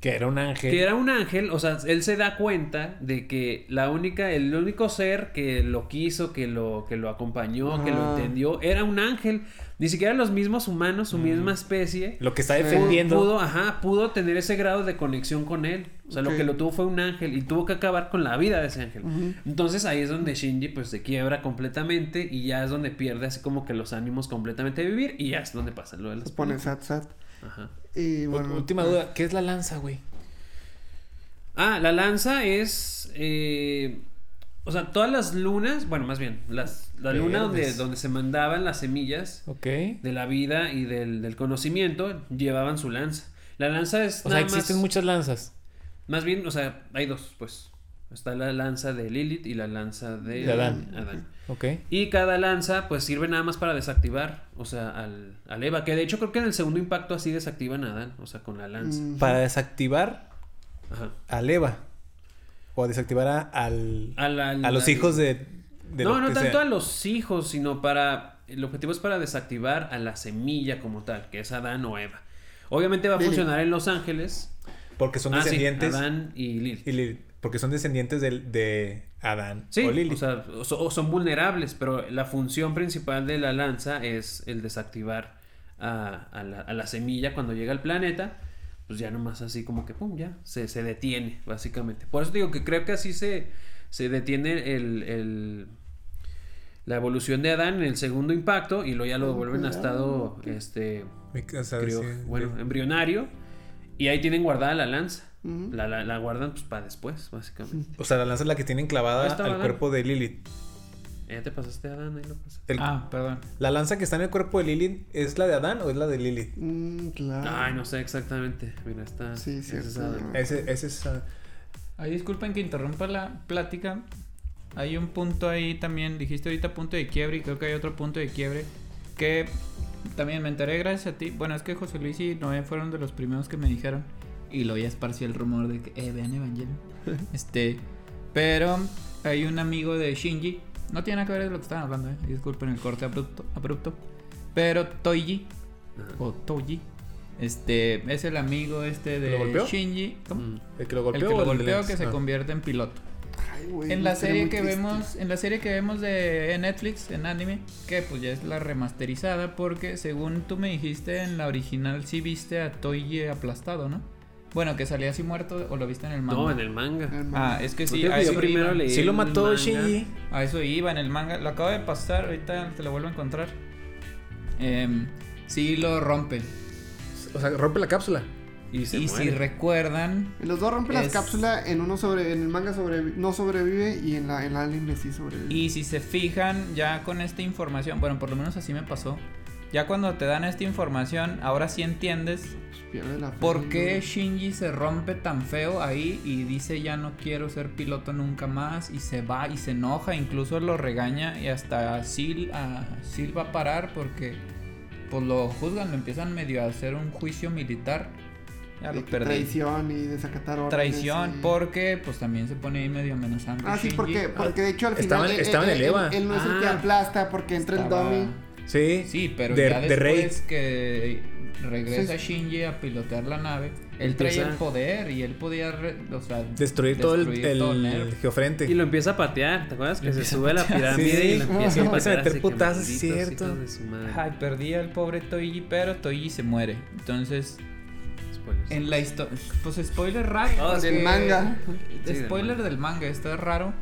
Que era un ángel. que era un ángel, o sea, él se da cuenta de que la única, el único ser que lo quiso, que lo, que lo acompañó, que lo entendió, era un ángel. Ni siquiera los mismos humanos, su misma especie. Lo que está defendiendo. Pudo, ajá, pudo tener ese grado de conexión con él. O sea, lo que lo tuvo fue un ángel y tuvo que acabar con la vida de ese ángel. Entonces ahí es donde Shinji pues se quiebra completamente y ya es donde pierde así como que los ánimos completamente de vivir y ya es donde pasa lo de las Se pone sat sat. Ajá. Y bueno. Última duda, ¿qué es la lanza, güey? Ah, la lanza es. eh, o sea, todas las lunas, bueno, más bien, las, la luna donde, donde se mandaban las semillas de la vida y del, del conocimiento, llevaban su lanza. La lanza es O sea, existen más, muchas lanzas. más bien, o sea, hay dos, pues. Está la lanza de Lilith y la lanza de, De Adán. Adán. Ok. Y cada lanza, pues sirve nada más para desactivar, o sea, al, al Eva. Que de hecho creo que en el segundo impacto así desactivan a Adán, o sea, con la lanza. mm, Para desactivar Ajá. al Eva. O desactivar a, al, A, los hijos de. de no, lo no que tanto sea. a los hijos, sino para. El objetivo es para desactivar a la semilla como tal, que es Adán o Eva. Obviamente va a funcionar en Los Ángeles. Porque son Ah, sí, descendientes. Adán y Lilith. y Lilith, porque son descendientes del- de, Adán Sí, o o, Lilith. sea, o son vulnerables, pero la función principal de la lanza es el desactivar a, a la, a la semilla cuando llega al planeta. Pues ya nomás así como que, pum, ya, se, se detiene, básicamente. Por eso digo que creo que así se, se detiene el, el- la evolución de Adán en el segundo impacto y luego ya lo devuelven a estado este creo, bueno, embrionario y ahí tienen guardada la lanza. La, la, la guardan pues para después, básicamente. O sea, la lanza es la que tienen clavada al cuerpo de Lilith. Ya te pasaste Adán, ahí lo pasaste. El- Ah, perdón. ¿La lanza que está en el cuerpo de Lilith es la de Adán o es la de Lilith? Mm, claro. Ay, no sé exactamente. Mira, está. Sí, ese es cierto. Adán. Ese, ese es. ah, Ahí disculpen que interrumpa la plática. Hay un punto ahí también, dijiste ahorita punto de quiebre y creo que hay otro punto de quiebre que también me enteré gracias a ti. Bueno, es que José Luis y Noé fueron de los primeros que me dijeron y lo ya esparció el rumor de que, eh, vean Evangelion. este, pero hay un amigo de Shinji, no tiene nada que ver de lo que estaban hablando, eh. disculpen el corte abrupto, abrupto. pero Toiji Ajá. o Toji, este, es el amigo este ¿Lo de? Shinji. ¿Cómo? Mm. ¿El que lo El golpeó que o lo el golpeó que se Ah. convierte en piloto. Ay, güey, En la serie que triste. vemos, en la serie que vemos de Netflix, en anime, que pues ya es la remasterizada, porque según tú me dijiste en la original sí viste a Toiji aplastado, ¿no? Bueno, que salía así muerto o lo viste en el manga. No, en el manga. El Ah, es que sí, Porque a yo eso, primero iba, leí Sí lo mató. Shinji. a eso iba en el manga. Lo acabo de pasar, ahorita te lo vuelvo a encontrar. Em, sí lo rompe. O sea, rompe la cápsula. Y se y muere. si recuerdan, En los dos rompen las Es- cápsulas, en uno sobre, en el manga sobrevi- no sobrevive y en la en el anime sí sobrevive. Y si se fijan, ya con esta información, bueno, por lo menos así me pasó. Ya cuando te dan esta información, ahora sí entiendes Pues la por qué. Shinji se rompe tan feo ahí y dice ya no quiero ser piloto nunca más y se va y se enoja, incluso lo regaña y hasta Sil, a Sil va a parar porque pues lo juzgan, lo empiezan medio a hacer un juicio militar. Ya lo perdí. Traición y desacatar órdenes. Traición, y- porque pues también se pone ahí medio amenazante. Ah, sí, porque, porque de hecho al final. Estaba en- él- en él- el él- Eva. Él, no es el que Ah. aplasta porque entra el dummy. Sí. Sí, pero de, ya de Rey. después que regresa Sí. Shinji a pilotear la nave, él traía el poder y él podía, re- o sea, Destruir todo el, destruir todo el geofrente. Y lo empieza a patear, ¿te acuerdas? Que se sube a la patear. pirámide Sí. y lo empieza a Empieza a patear. meter putazos, cierto. Ay, perdía el pobre Toiji, pero Toiji se muere. Entonces, Spoilers. en la historia. Pues spoiler raro. Oh, porque- del manga. Sí, del spoiler manga. del manga, está raro.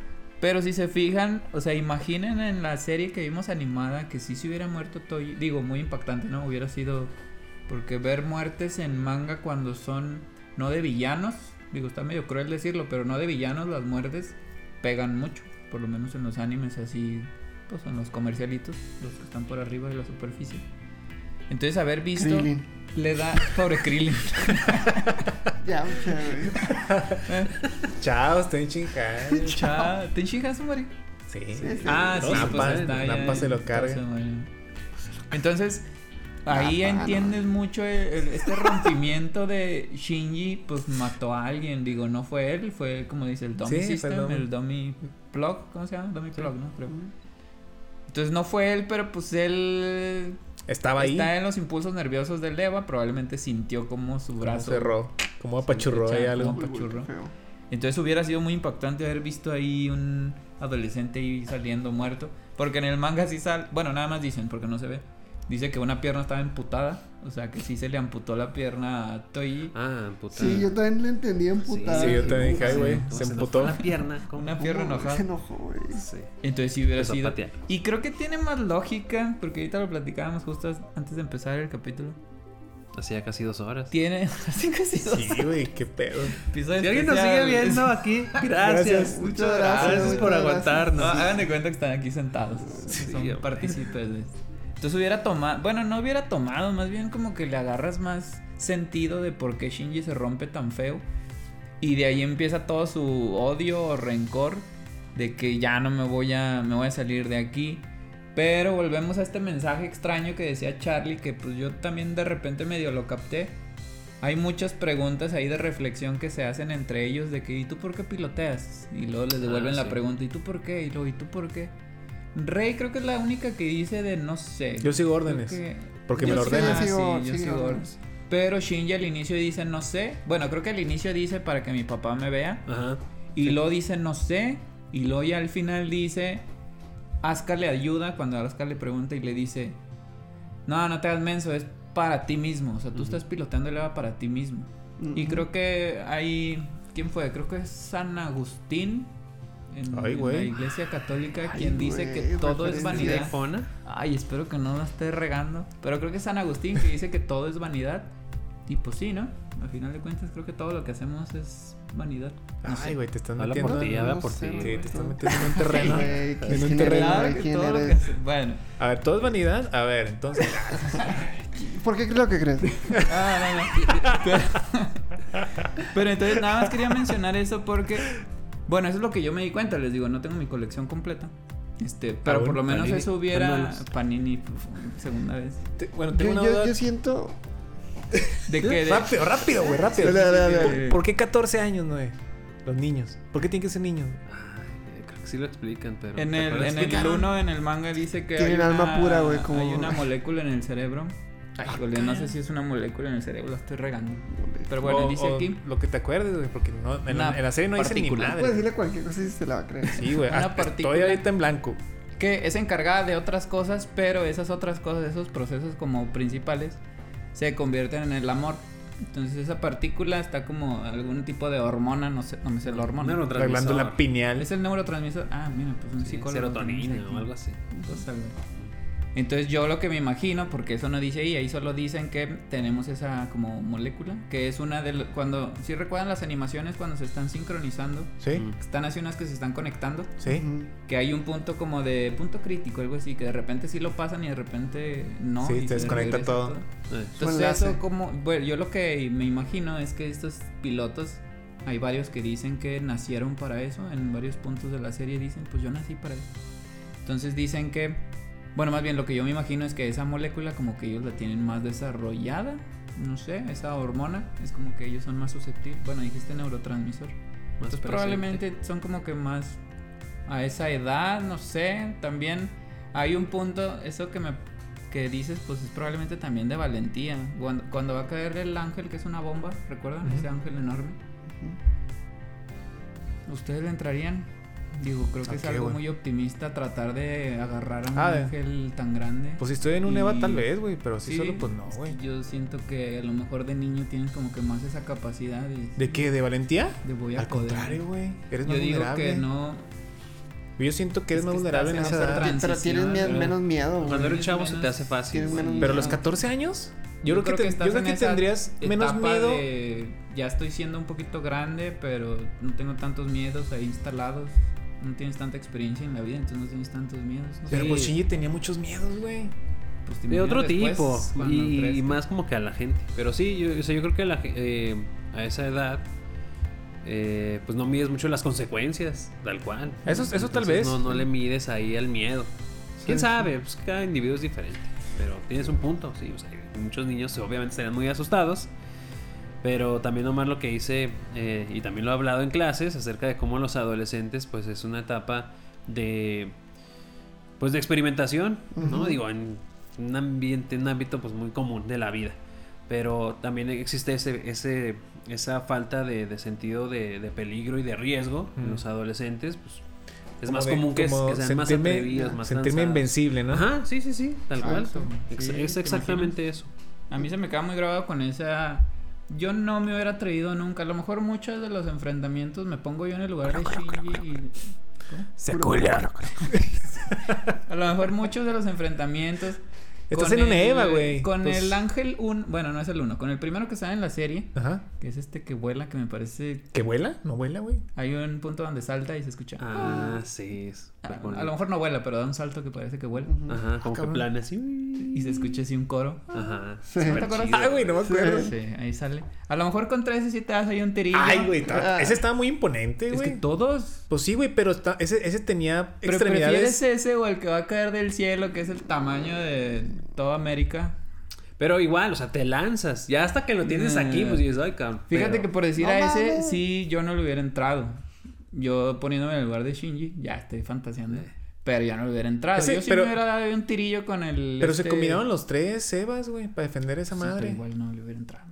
Pero si se fijan, o sea, imaginen en la serie que vimos animada que si se hubiera muerto Toiji. Digo, muy impactante, ¿no? Hubiera sido. Porque ver muertes en manga cuando son. No de villanos. Digo, está medio cruel decirlo, pero no de villanos, las muertes pegan mucho. Por lo menos en los animes así. Pues en los comercialitos, los que están por arriba de la superficie. Entonces, haber visto. Le da. Pobre Krillin. Ya, güey. Chao, estoy chingando. Cha, ¿Te chingas, Mari? Sí. sí. Ah, sí, Nampa, pues está ya se lo en- carga. Entonces, ahí Nampa, entiendes mucho el- el- este rompimiento de Shinji, pues mató a alguien. Digo, no fue él, fue como dice el Dummy Sí, fue el System, dummy. el Dummy Plug, ¿cómo se llama? Dummy Plug, ¿no? Creo. Entonces no fue él, pero pues él Estaba ahí. está en los impulsos nerviosos del Eva, probablemente sintió como su Como brazo. cerró. Como apachurró ahí algo. como- feo. Entonces hubiera sido muy impactante haber visto ahí un adolescente ahí saliendo muerto. Porque en el manga sí sale. Bueno, nada más dicen, porque no se ve. Dice que una pierna estaba amputada. O sea que sí se le amputó la pierna a Toyi. Ah, puta. Sí, yo también le entendí emputada. Sí, yo también dije, güey, ¿Cómo se nos emputó. fue La pierna. ¿cómo? Una pierna ¿Cómo enojada. Se enojó, güey. Sí. Entonces sí hubiera sido. patear. Y creo que tiene más lógica. Porque ahorita lo platicábamos justo antes de empezar el capítulo. Hacía casi dos horas. Tiene. Así casi dos Sí, güey, qué pedo. Si alguien nos sigue viendo aquí, Gracias. gracias. Muchas gracias, Gracias por gracias. aguantarnos. No, hagan de cuenta que están aquí sentados. Sí, Son partícipes de esto. Entonces hubiera tomado, bueno, no hubiera tomado, más bien como que le agarras más sentido de por qué Shinji se rompe tan feo. Y de ahí empieza todo su odio o rencor de que ya no me voy a, me voy a salir de aquí. Pero volvemos a este mensaje extraño que decía Charlie, que pues yo también de repente medio lo capté. Hay muchas preguntas ahí de reflexión que se hacen entre ellos de que ¿y tú por qué piloteas? Y luego les devuelven Ah, la pregunta ¿y tú por qué? Y luego ¿y tú por qué? Rey creo que es la única que dice de no sé. Yo sigo órdenes. que- Porque me lo sí- ordenas. ah, Sigo- sí, yo sigo sigo órdenes. órdenes. Pero Shinji al inicio dice no sé. Bueno, creo que al inicio dice para que mi papá me vea. Ajá. Y luego dice no sé. Y luego ya al final dice Asuka le ayuda cuando Asuka le pregunta y le dice No, no te hagas menso, es para ti mismo. O sea, tú estás pilotando el EVA para ti mismo. Y creo que hay... ¿Quién fue? Creo que es San Agustín. En, Ay, en güey. la iglesia católica Ay, quien dice que todo es vanidad. Fona. Ay, espero que no la esté regando. Pero creo que es San Agustín que dice que todo es vanidad. Y pues sí, ¿no? Al final de cuentas creo que todo lo que hacemos es vanidad. No Ay, güey, te estás Habla metiendo. por ti, habla por sé, ti. Sí, te estás metiendo en un terreno. Güey, en ¿quién un terreno. Que Bueno. A ver, ¿todo es vanidad? A ver, entonces. ¿Por qué crees lo que crees? Ah, no, no. Pero, pero entonces nada más quería mencionar eso porque, bueno, eso es lo que yo me di cuenta. Les digo, no tengo mi colección completa. Este, pero Aún, por lo menos Panini, eso hubiera hermanos. Panini pf, segunda vez. te- bueno, Yo, tengo una yo, duda. yo siento... De que Rápido, rápido, güey, rápido. Dale, dale, dale. ¿Por qué 14 años, Noé? Los niños. ¿Por qué tienen que ser niños? Creo que sí lo explican, pero. en ¿te el, en el Explicaron. 1 en el manga dice que Tienen alma una, pura, güey, como- hay una molécula en el cerebro. Híjole, no sé si es una molécula en el cerebro, la estoy regando. Pero bueno, O- dice aquí Lo que te acuerdes, güey, porque no, en, la, en la serie no dice ni madre. Puedes decirle cualquier cosa y se la va a creer. Sí, güey. Partícula. Estoy ahorita en blanco. que es encargada de otras cosas, pero esas otras cosas, esos procesos como principales, se convierten en el amor. Entonces esa partícula está como algún tipo de hormona, no sé, no me sé la hormona. Neurotransmisor. La glándula pineal. Es el neurotransmisor. Ah, mira, pues un Sí, psicólogo. serotonina o algo así. Algo. Entonces yo lo que me imagino, porque eso no dice ahí, ahí solo dicen que tenemos esa como molécula, que es una de cuando, si recuerdan las animaciones cuando se están sincronizando, ¿Sí? Están así unas que se están conectando, ¿Sí? Que hay un punto como de punto crítico, algo así, que de repente sí lo pasan y de repente no. Sí, y se desconecta todo. Entonces eso como, bueno, yo lo que me imagino es que estos pilotos, hay varios que dicen que nacieron para eso, en varios puntos de la serie dicen, pues yo nací para eso. Entonces dicen que, bueno, más bien lo que yo me imagino es que esa molécula como que ellos la tienen más desarrollada, no sé, esa hormona, es como que ellos son más susceptibles, bueno, dijiste neurotransmisor. más Entonces probablemente son como que más a esa edad, no sé, también hay un punto, eso que me que dices, pues es probablemente también de valentía. Cuando, cuando va a caer el ángel, que es una bomba, ¿recuerdan? Ese ángel enorme. ¿Ustedes le entrarían? Digo, creo que ¿A es algo muy optimista tratar de agarrar a un Ah, ángel tan grande. Pues si estoy en un EVA tal vez, güey, pero Sí, solo pues no, güey. Yo siento que a lo mejor de niño tienes como que más esa capacidad de, ¿De qué? ¿De valentía? de voy a Al poder. contrario, güey. Eres Yo más digo vulnerable. que no, Yo siento que eres Es más que vulnerable en esa edad. Pero tienes menos miedo, güey. Cuando eres chavo se te hace fácil. menos Pero a los miedo. 14 años, yo, creo que, te- yo creo que tendrías menos miedo. de, ya estoy siendo un poquito grande, pero no tengo tantos miedos ahí instalados. No tienes tanta experiencia en la vida, entonces no tienes tantos miedos. No Pero sé, pues Shinji tenía muchos miedos, güey. pues, De otro tipo. Y, más como que a la gente. Pero sí, yo, o sea, yo creo que a, la eh, a esa edad. eh, pues no mides mucho las consecuencias, tal cual. Eso- eso tal vez. No, no le mides ahí al miedo. ¿Quién Sí, sabe? Pues cada individuo es diferente. Pero tienes un punto, sí. O sea, muchos niños obviamente estarían muy asustados. Pero también Omar lo que dice, eh, y también lo ha hablado en clases, acerca de cómo los adolescentes, pues es una etapa de, pues de experimentación, ¿no? Ujú. Digo, en un ambiente, un ámbito pues muy común de la vida. Pero también existe ese, ese, esa falta de, de sentido de, de peligro y de riesgo en Mm. los adolescentes, pues es Como más de- común que, como que sean más atrevidos, más Sentirme lanzados. invencible, ¿no? Ajá, sí, sí, sí, tal cual. Sí, es ¿te exactamente eso. A mí se me queda muy grabado con esa. Yo no me hubiera atrevido nunca. A lo mejor muchos de los enfrentamientos me pongo yo en el lugar de Shinji y. Secular. A lo mejor muchos de los enfrentamientos. Estás en una el- Eva, güey. Con Pues- el ángel 1. Bueno, no es el 1. Con el primero que sale en la serie. Ajá. Que es este que vuela, que me parece. ¿Que vuela? ¿No vuela, güey? Hay un punto donde salta y se escucha. Ah, sí. es A, súper a lo mejor no vuela, pero da un salto que parece que vuela. Ajá, como que cabrón. plana así. Y se escucha así un coro. Ajá. Sí. Ah, güey, no me acuerdo. Sí, ahí sale. A lo mejor con 13 sí te das ahí un tirillo. Ay, güey. ta- Ah. Ese estaba muy imponente, Es que güey. todos. Pues sí, güey, pero está- ese, ese tenía Pero prefieres extremidades. ese o el que va a caer del cielo, que es el tamaño de toda América. Pero igual, o sea, te lanzas. Ya hasta que lo tienes aquí, pues dices, ay, cabrón. Fíjate Pero- que por decir No a ese, mames. sí, yo no le hubiera entrado. Yo poniéndome en el lugar de Shinji, ya estoy fantaseando. Eh. Pero ya no le hubiera entrado. Ese- yo sí pero- me hubiera dado un tirillo con el. Pero se este- combinaron los tres Sebas, güey, para defender a esa Sí, pero madre. igual no le hubiera entrado.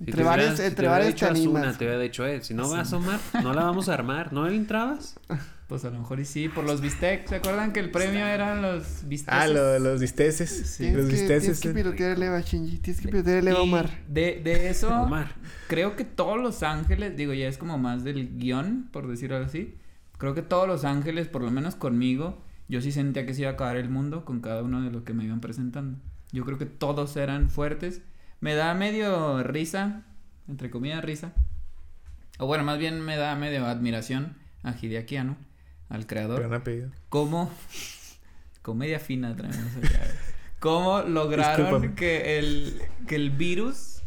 Si Entre te varios, si entre te varios dicho te Asuna, animas. te hubiera dicho, eh, si no vas a Omar, no la vamos a armar. ¿No le entrabas? Pues a lo mejor y sí, por los bistecs. ¿Se acuerdan que el premio eran los bistecs? Ah, lo los bisteces. Sí. Tienes Los que, tienes bisteces. que pilotear el Eva, Shinji. Tienes que Eva, Y Omar. De, de eso, Omar. creo que todos los ángeles, digo, ya es como más del guion, por decirlo así. Creo que todos los ángeles, por lo menos conmigo, yo sí sentía que se iba a acabar el mundo con cada uno de los que me iban presentando. Yo creo que todos eran fuertes. Me da medio risa, entre comillas risa. O bueno, más bien me da medio admiración a Hideaki Anno, al creador. Gran apellido. cómo comedia fina traemos acá. cómo lograron Discúlpame. que el que el virus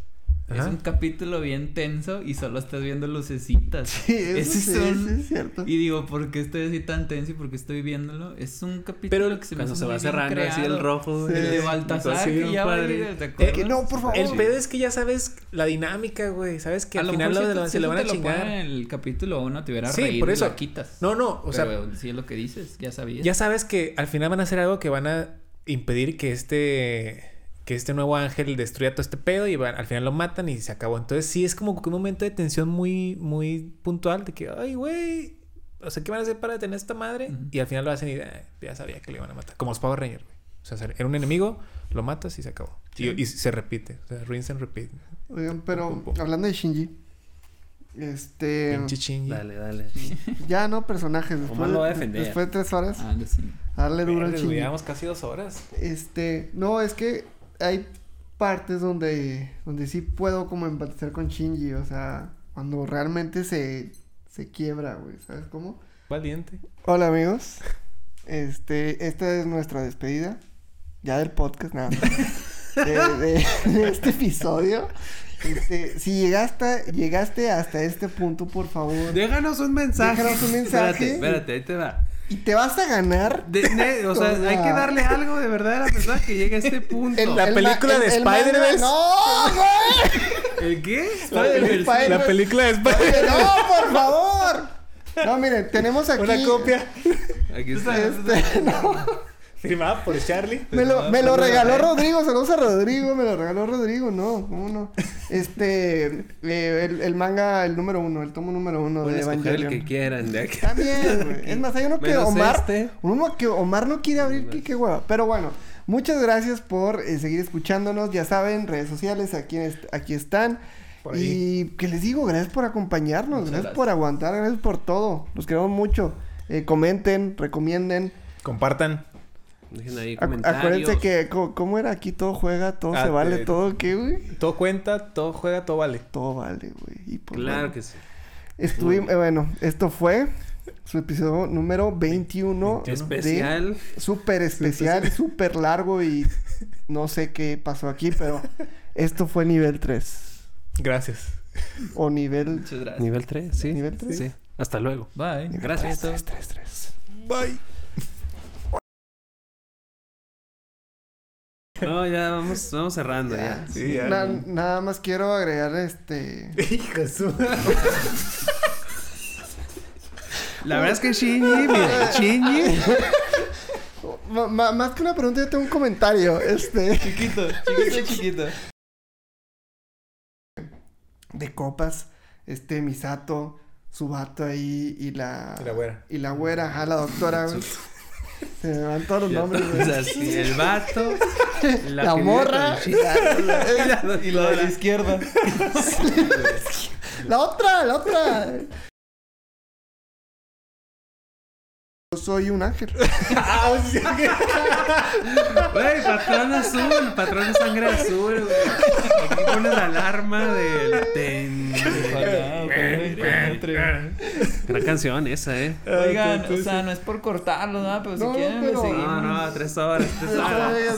es un capítulo bien tenso y solo estás viendo lucecitas. Sí, eso Ese sí, son- sí es cierto. Y digo, ¿por qué estoy así tan tenso y por qué estoy viéndolo? Es un capítulo Pero que se me Cuando hace se va cerrando así el rojo. Sí. El de Baltasar, sí, que ya va a ir, ¿te Eh, acuerdas? que no, por favor. El pedo es que ya sabes la dinámica, güey. Sabes que A al lo final mejor lo, si lo- si se le tú van a lo chingar. en el capítulo 1 te hubiera Sí, reír por y eso. lo quitas. No, no, o sea, Pero sí es lo que dices, ya sabías. ya sabes que al final van a hacer algo que van a impedir que este que este nuevo ángel destruya todo este pedo y van- al final lo matan y se acabó. Entonces sí es como que un momento de tensión muy muy puntual de que, ay, güey, o sea, ¿qué van a hacer para detener a esta madre? Y al final lo hacen y "Ay, ya sabía que le iban a matar. Como los Power Rangers, güey. O sea, era un enemigo, lo matas y se acabó. Y, y se repite. O sea, rinse and repeat. Oigan, pero Pum, pum, pum. hablando de Shinji. Este. Pinche Shinji. Dale, dale. Ya no personajes. Después, lo va a defender. después de tres horas. Ah, sí. Darle duro al Shinji. Llevamos casi dos horas. Este. No, es que hay partes donde. Donde sí puedo como empatizar con Shinji. O sea, cuando realmente se. Se quiebra, güey. ¿Sabes cómo? Valiente. Hola amigos. Este, esta es nuestra despedida. Ya del podcast, nada. De, de- de este episodio. Este, si llegaste, llegaste hasta este punto, por favor. Déjanos un mensaje. Déjanos un mensaje. Espérate, espérate, ahí te va. Y te vas a ganar. De- ne- o sea, O sea- hay que darle algo de verdad a la persona que llegue a este punto. el- La el película de Spider-Verse. ¡No, güey! ¿El qué? Spider-Man. la película de Spider- Oye, ¡No, por favor! No, miren, tenemos aquí. Una copia. Aquí está. Este, no. Firmada por Charlie. Me lo, me lo regaló Rodrigo, saludos a Rodrigo, me lo regaló Rodrigo, no, ¿cómo no? Este, eh, el, el manga, el número uno, el tomo número uno Pueden de escoger el Evangelion. que quieran de acá. También, güey. Es más, hay uno que Menos Omar, este. uno que Omar no quiere abrir, que qué hueva. Pero bueno, muchas gracias por eh, seguir escuchándonos, ya saben, redes sociales, aquí, est- aquí están. Y que les digo, gracias por acompañarnos, gracias. por aguantar, gracias por todo. Los queremos mucho. Eh, comenten, recomienden. Compartan. Dejen ahí comentarios. acuérdense que, ¿cómo era? Aquí todo juega, todo Ah, se vale, te- todo, ¿qué, güey? Todo cuenta, todo juega, todo vale. Todo vale, güey. Y pues, Claro bueno, que sí. estuvimos, eh, bueno, esto fue su episodio número 21. 21. de- Especial. Súper especial, súper largo y no sé qué pasó aquí, pero esto fue nivel 3. Gracias. O nivel... Muchas gracias. Nivel 3, sí. Nivel tres. Sí. Hasta luego. Bye. nivel Gracias. 3, 3, 3. Bye. No, ya vamos, vamos cerrando ya. Sí, ya. Na- nada más quiero agregar este... Hijo de su- La verdad es que Shinji, mira, Shinji. más que una pregunta, yo tengo un comentario. Este... Chiquito, chiquito, chiquito. de copas, este Misato, su vato ahí y la... Y la güera. Y la güera, ajá, la doctora, güey. Se me van todos los nombres, O güey. sea, sí, el vato. La, vive morra. Y lo de la izquierda. La otra, la otra. Yo soy un ángel. Ah, sí, Güey, patrón azul, patrón de sangre azul, güey. Aquí pones la alarma del ten. Ojalá encuentre. Gran canción esa, eh. Oigan, o sea, no es por cortarlo, ¿no? Pero si No, quieren, pero- seguimos. No, no, tres horas, tres horas.